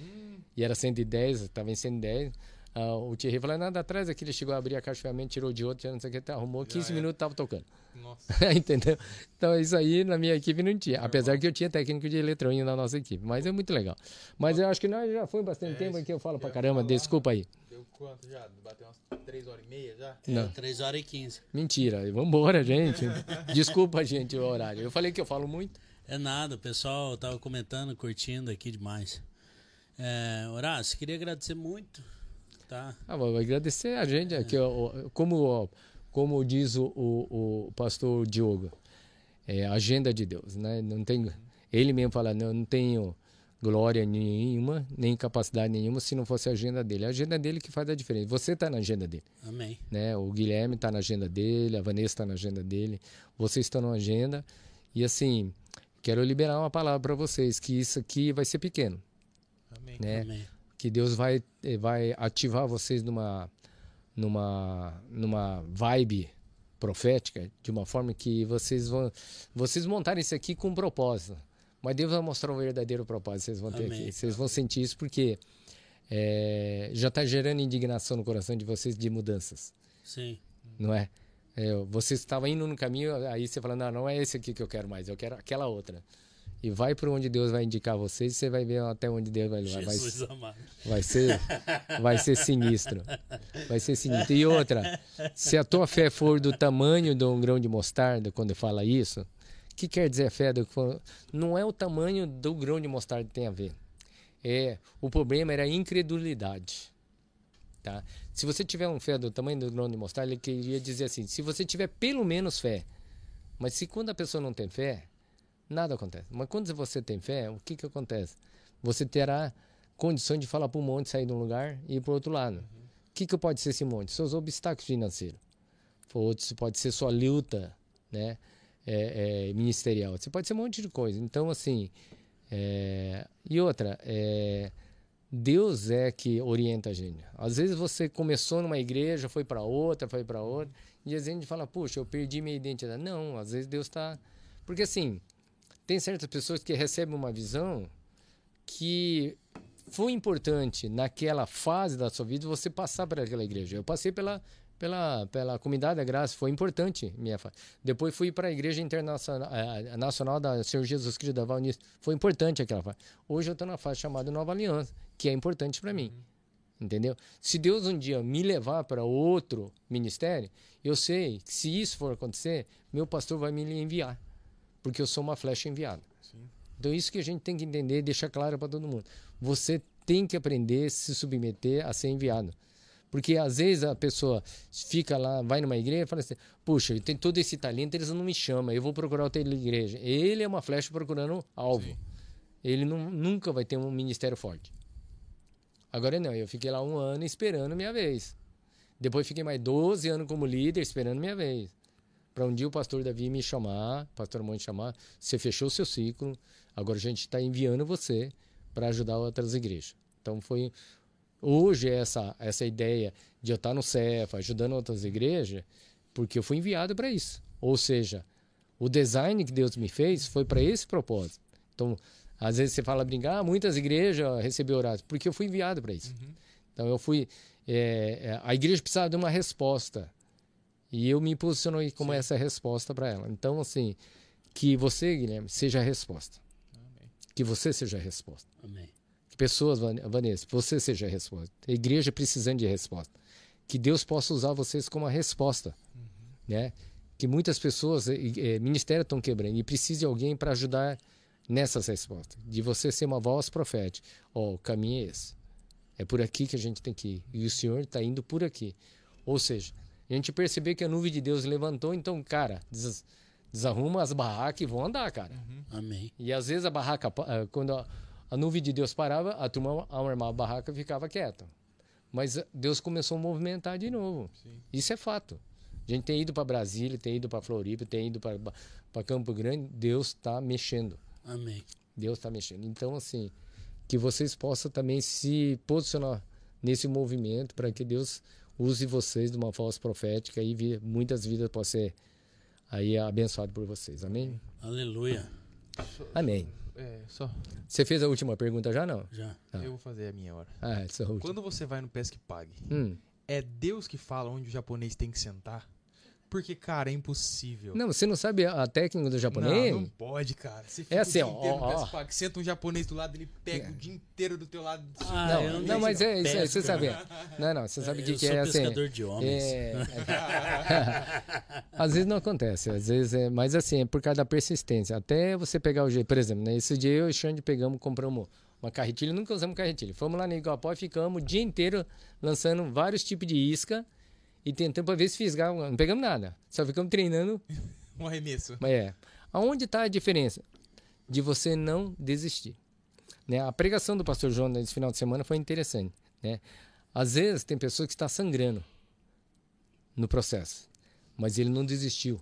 e era 110, estava em 110. Ah, o Thierry falou, nada atrás aqui, ele chegou a abrir a caixa de ferramenta, tirou de outro, não sei o que, até arrumou, 15 era. minutos tava tocando. Nossa. Entendeu? Então, isso aí na minha equipe não tinha. Apesar que eu tinha técnico de eletrônica na nossa equipe. Mas é muito legal. Mas eu acho que nós já foi bastante É, tempo que eu falo pra caramba. falar. Desculpa aí. Deu quanto já? Bateu umas 3 horas e meia já? Não. É, 3 horas e 15. Mentira. Vambora, gente. Desculpa, gente, o horário. Eu falei que eu falo muito. É nada, o pessoal tava comentando, curtindo aqui demais. É, Horácio, queria agradecer muito, tá? Ah, vou agradecer a gente. Aqui, ó, como, como diz o, o, pastor Diogo, é a agenda de Deus. Né? Não tem, ele mesmo fala, não, não tenho glória nenhuma, nem capacidade nenhuma se não fosse a agenda dele. É a agenda dele que faz a diferença. Você está na agenda dele. Amém. né? O Guilherme está na agenda dele, a Vanessa está na agenda dele, vocês estão na agenda. E assim, quero liberar uma palavra para vocês, que isso aqui vai ser pequeno, Amém. né? Amém. Que Deus vai, eh, vai ativar vocês numa, numa, numa vibe profética, de uma forma que vocês vão, vocês montarem isso aqui com um propósito. Mas Deus vai mostrar o verdadeiro propósito vocês vão ter Amém. aqui. Vocês vão sentir isso porque eh, já está gerando indignação no coração de vocês de mudanças Sim. não é? É, você estava indo no caminho, aí você fala, não, não é esse aqui que eu quero mais, eu quero aquela outra. E vai para onde Deus vai indicar vocês, você vai ver até onde Deus vai levar. Vai, Jesus amado. vai ser, vai ser sinistro. Vai ser sinistro. E outra, se a tua fé for do tamanho de um grão de mostarda, quando fala isso, o que quer dizer a fé? Não é o tamanho do grão de mostarda que tem a ver. É, o problema era a incredulidade. Tá? Se você tiver um fé do tamanho do grão de mostarda, ele queria dizer assim: se você tiver pelo menos fé, mas se quando a pessoa não tem fé, nada acontece. Mas quando você tem fé, o que, que acontece? Você terá condição de falar para um monte sair de um lugar e ir para o outro lado. O que, que pode ser esse monte? Seus obstáculos financeiros. Outros pode ser sua luta né? É, é, ministerial. Você pode ser um monte de coisa. Então, assim. é, E outra, é, Deus é que orienta a gente. Às vezes você começou numa igreja, foi para outra, foi para outra, e às vezes a gente fala, puxa, eu perdi minha identidade. Não, às vezes Deus está. Porque assim, tem certas pessoas que recebem uma visão que foi importante naquela fase da sua vida você passar por aquela igreja. Eu passei pela pela pela comunidade da graça, foi importante minha fase. Depois fui para a igreja internacional eh, nacional da Senhor Jesus Cristo da Valnice, foi importante aquela fase. Hoje eu estou na fase chamada Nova Aliança, que é importante para mim. Entendeu? Se Deus um dia me levar para outro ministério, eu sei que se isso for acontecer, meu pastor vai me enviar, porque eu sou uma flecha enviada. Então isso que a gente tem que entender e deixar claro para todo mundo. Você tem que aprender a se submeter a ser enviado. Porque às vezes a pessoa fica lá, vai numa igreja e fala assim: Puxa, eu tenho todo esse talento, eles não me chamam, eu vou procurar outra igreja. Ele é uma flecha procurando alvo. Ele não, nunca vai ter um ministério forte. Agora não, eu fiquei lá um ano esperando minha vez. Depois fiquei mais 12 anos como líder esperando minha vez. Para um dia o pastor Davi me chamar, pastor Monte chamar, você fechou o seu ciclo, agora a gente está enviando você para ajudar outras igrejas. Então foi hoje essa essa ideia de eu estar no Cefa, ajudando outras igrejas, porque eu fui enviado para isso. Ou seja, o design que Deus me fez foi para esse propósito. Então, às vezes você fala brincar, ah, muitas igrejas receberam horário, porque eu fui enviado para isso. Então eu fui é, é, a igreja precisava de uma resposta. E eu me posicionei como essa resposta para ela. Então, assim, que você, Guilherme, seja a resposta. Que você seja a resposta. Amém. Que pessoas, Van- Vanessa, você seja a resposta. A igreja precisando de resposta. Que Deus possa usar vocês como a resposta. Né? Que muitas pessoas, eh, eh, ministérios estão quebrando e precisa de alguém para ajudar nessas respostas. De você ser uma voz profética. Ó, o caminho é esse. É por aqui que a gente tem que ir. E o Senhor está indo por aqui. Ou seja, a gente perceber que a nuvem de Deus levantou, então, cara, des- desarruma as barracas e vão andar, cara. Amém. E às vezes a barraca, ah, quando a, a nuvem de Deus parava, a turma armar a barraca ficava quieta. Mas ah, Deus começou a movimentar de novo. Isso é fato. A gente tem ido para Brasília, tem ido para Floripa, tem ido para Campo Grande. Deus está mexendo. Amém. Deus está mexendo. Então, assim, que vocês possam também se posicionar nesse movimento para que Deus use vocês de uma voz profética e vi- muitas vidas possam ser aí abençoadas por vocês. Amém? Aleluia. Amém. É, só. Você fez a última pergunta já não? Já. Ah. Eu vou fazer a minha hora. Ah, essa é a última. Quando você vai no Pesque Pague, Hum. é Deus que fala onde o japonês tem que sentar? Porque, cara, é impossível. Não, você não sabe a técnica do japonês? Não, não pode, cara. Você fica É assim, o dia ó, inteiro ó, Pague, senta um japonês do lado, ele pega o dia inteiro do teu lado. Ah, não, eu não, mas é isso aí, você sabe. Não, não, você sabe o que, eu que sou é assim. pescador de homens. É... às vezes não acontece, às vezes é, mas assim, é por causa da persistência. Até você pegar o jeito, por exemplo, né, esse dia eu e o Xande pegamos, compramos uma carretilha, nunca usamos carretilha. Fomos lá no Iguapó e ficamos o dia inteiro lançando vários tipos de isca e tentando para ver se fisgava. Não pegamos nada, só ficamos treinando Um arremesso. Mas é. Aonde está a diferença? De você não desistir. Né? A pregação do pastor João nesse final de semana foi interessante. Né? Às vezes tem pessoa que está sangrando no processo, mas ele não desistiu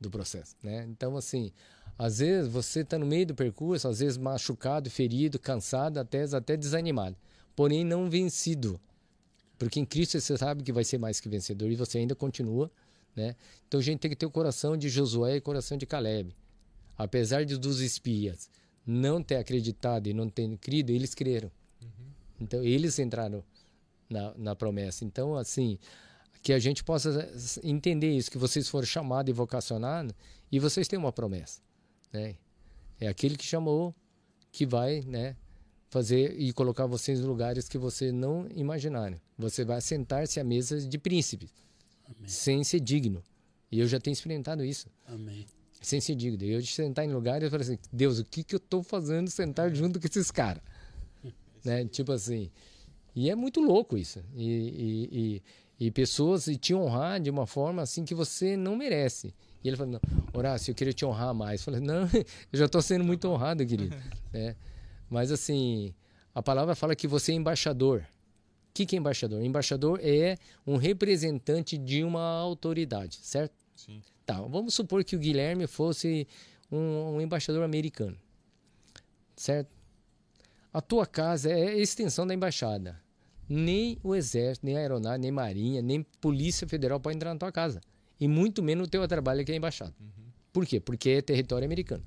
do processo. Né? Então, assim, às vezes você está no meio do percurso, às vezes machucado, ferido, cansado, até, até desanimado, porém não vencido. Porque em Cristo você sabe que vai ser mais que vencedor e você ainda continua. Né? Então a gente tem que ter o coração de Josué e o coração de Caleb. Apesar de dos espias não ter acreditado e não ter crido, eles creram. Então eles entraram na, na promessa. Então, assim, que a gente possa entender isso, que vocês foram chamados e vocacionados e vocês têm uma promessa. Né? É aquele que chamou que vai né, fazer e colocar vocês em lugares que você não imaginaram. Você vai sentar-se à mesa de príncipes Amém. sem ser digno. E eu já tenho experimentado isso, Amém. sem ser digno. Eu de sentar em lugares e falar assim, Deus, o que, que eu estou fazendo sentar junto com esses caras? né? Tipo assim. E é muito louco isso. E, e, e, e pessoas te honrar de uma forma assim que você não merece. E ele falou, não, Horácio, eu queria te honrar mais. Eu falei, não, eu já estou sendo muito honrado, querido. né? Mas assim, a palavra fala que você é embaixador. O que, que é embaixador? Embaixador é um representante de uma autoridade, certo? Sim. Tá, vamos supor que o Guilherme fosse um, um embaixador americano, certo? A tua casa é a extensão da embaixada. Nem o exército, nem a aeronave, nem marinha, nem polícia federal pode entrar na tua casa. E muito menos o teu trabalho que é embaixada. Por quê? Porque é território americano.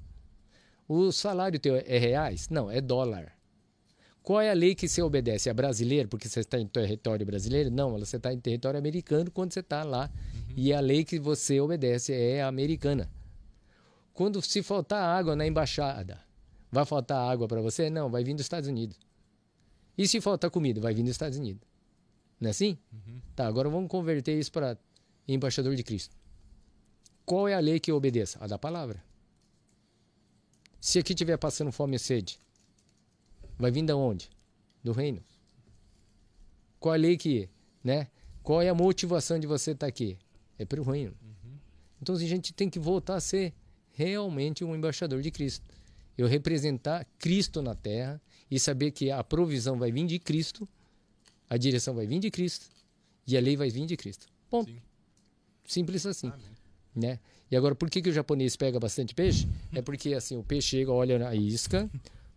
O salário teu é reais? Não, é dólar. Qual é a lei que você obedece? É brasileira, porque você está em território brasileiro? Não, você está em território americano quando você está lá. E a lei que você obedece é a americana. Quando se faltar água na embaixada, vai faltar água para você? Não, vai vir dos Estados Unidos. E se faltar comida? Vai vir dos Estados Unidos. Não é assim? Tá, agora vamos converter isso para embaixador de Cristo. Qual é a lei que eu obedeço? A da palavra. Se aqui estiver passando fome e sede, vai vir da onde? Do reino. Qual a lei que, né? Qual é a motivação de você estar aqui? É pelo reino. Então a gente tem que voltar a ser realmente um embaixador de Cristo. Eu representar Cristo na terra e saber que a provisão vai vir de Cristo, a direção vai vir de Cristo e a lei vai vir de Cristo. Ponto. Sim. Simples assim Amém. né? E agora, por que, que o japonês pega bastante peixe? É porque, assim, o peixe chega, olha na isca,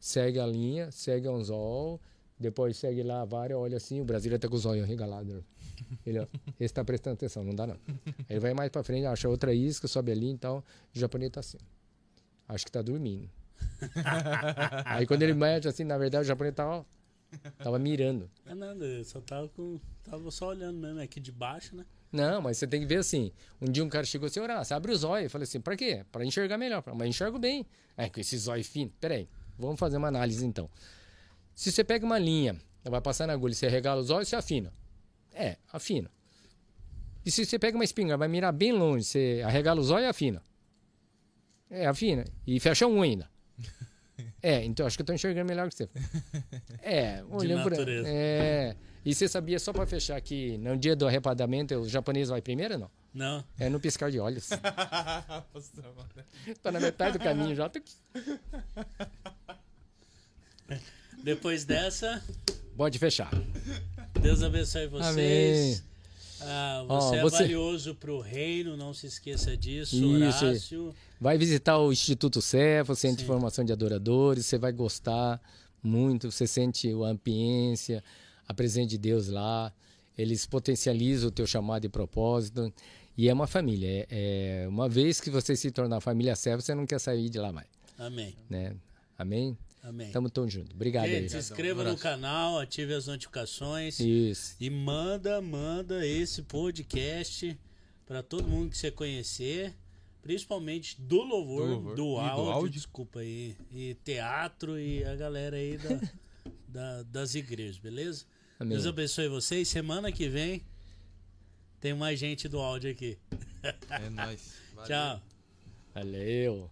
segue a linha, segue o anzol, depois segue lá a vara, olha assim, o brasileiro tá com os olhos regalados. Ele, ó, esse tá prestando atenção, não dá não. Aí ele vai mais pra frente, acha outra isca, sobe ali e tal, o japonês tá assim. Acho que tá dormindo. Aí quando ele mexe assim, na verdade, o japonês tá, ó, Tava mirando. É nada, eu só tava com. Tava só olhando mesmo aqui de baixo, né? Não, mas você tem que ver assim. Um dia um cara chegou assim, Horácio, abre os olhos. Eu falei assim, pra quê? Pra enxergar melhor. Mas enxergo bem. É, com esse zóio fino. Peraí, vamos fazer uma análise então. Se você pega uma linha, vai passar na agulha, você regala os olhos, você afina. É, afina. E se você pega uma espingarda, vai mirar bem longe, você arregala os olhos e afina. É, afina. E fecha um ainda. É, então acho que eu tô enxergando melhor que você. É, olhando por. É. E você sabia, só pra fechar que no dia do arrepadamento, o japonês vai primeiro ou não? Não. É no piscar de olhos. Tá na metade do caminho já. Depois dessa, Pode fechar. Deus abençoe vocês. Amém. Ah, você é você- valioso pro reino, não se esqueça disso, Isso. Horácio. Vai visitar o Instituto CEF, o Centro de Sim. Formação de Adoradores, você vai gostar muito, você sente a ambiência, a presença de Deus lá, eles potencializam o teu chamado e propósito, e é uma família, é, é- uma vez que você se tornar família CEF, você não quer sair de lá mais, Amém. né? Amém? Amém. Tamo tão junto. Obrigado Gente, se aí. inscreva no abraço. canal, ative as notificações Isso. e manda, manda esse podcast para todo mundo que você conhecer, principalmente do louvor, Do louvor do, e do áudio, áudio. desculpa aí, e teatro e a galera aí da- da- das igrejas, beleza? Amém. Deus abençoe vocês. Semana que vem tem mais gente do áudio aqui. É nóis. Valeu. Tchau. Valeu.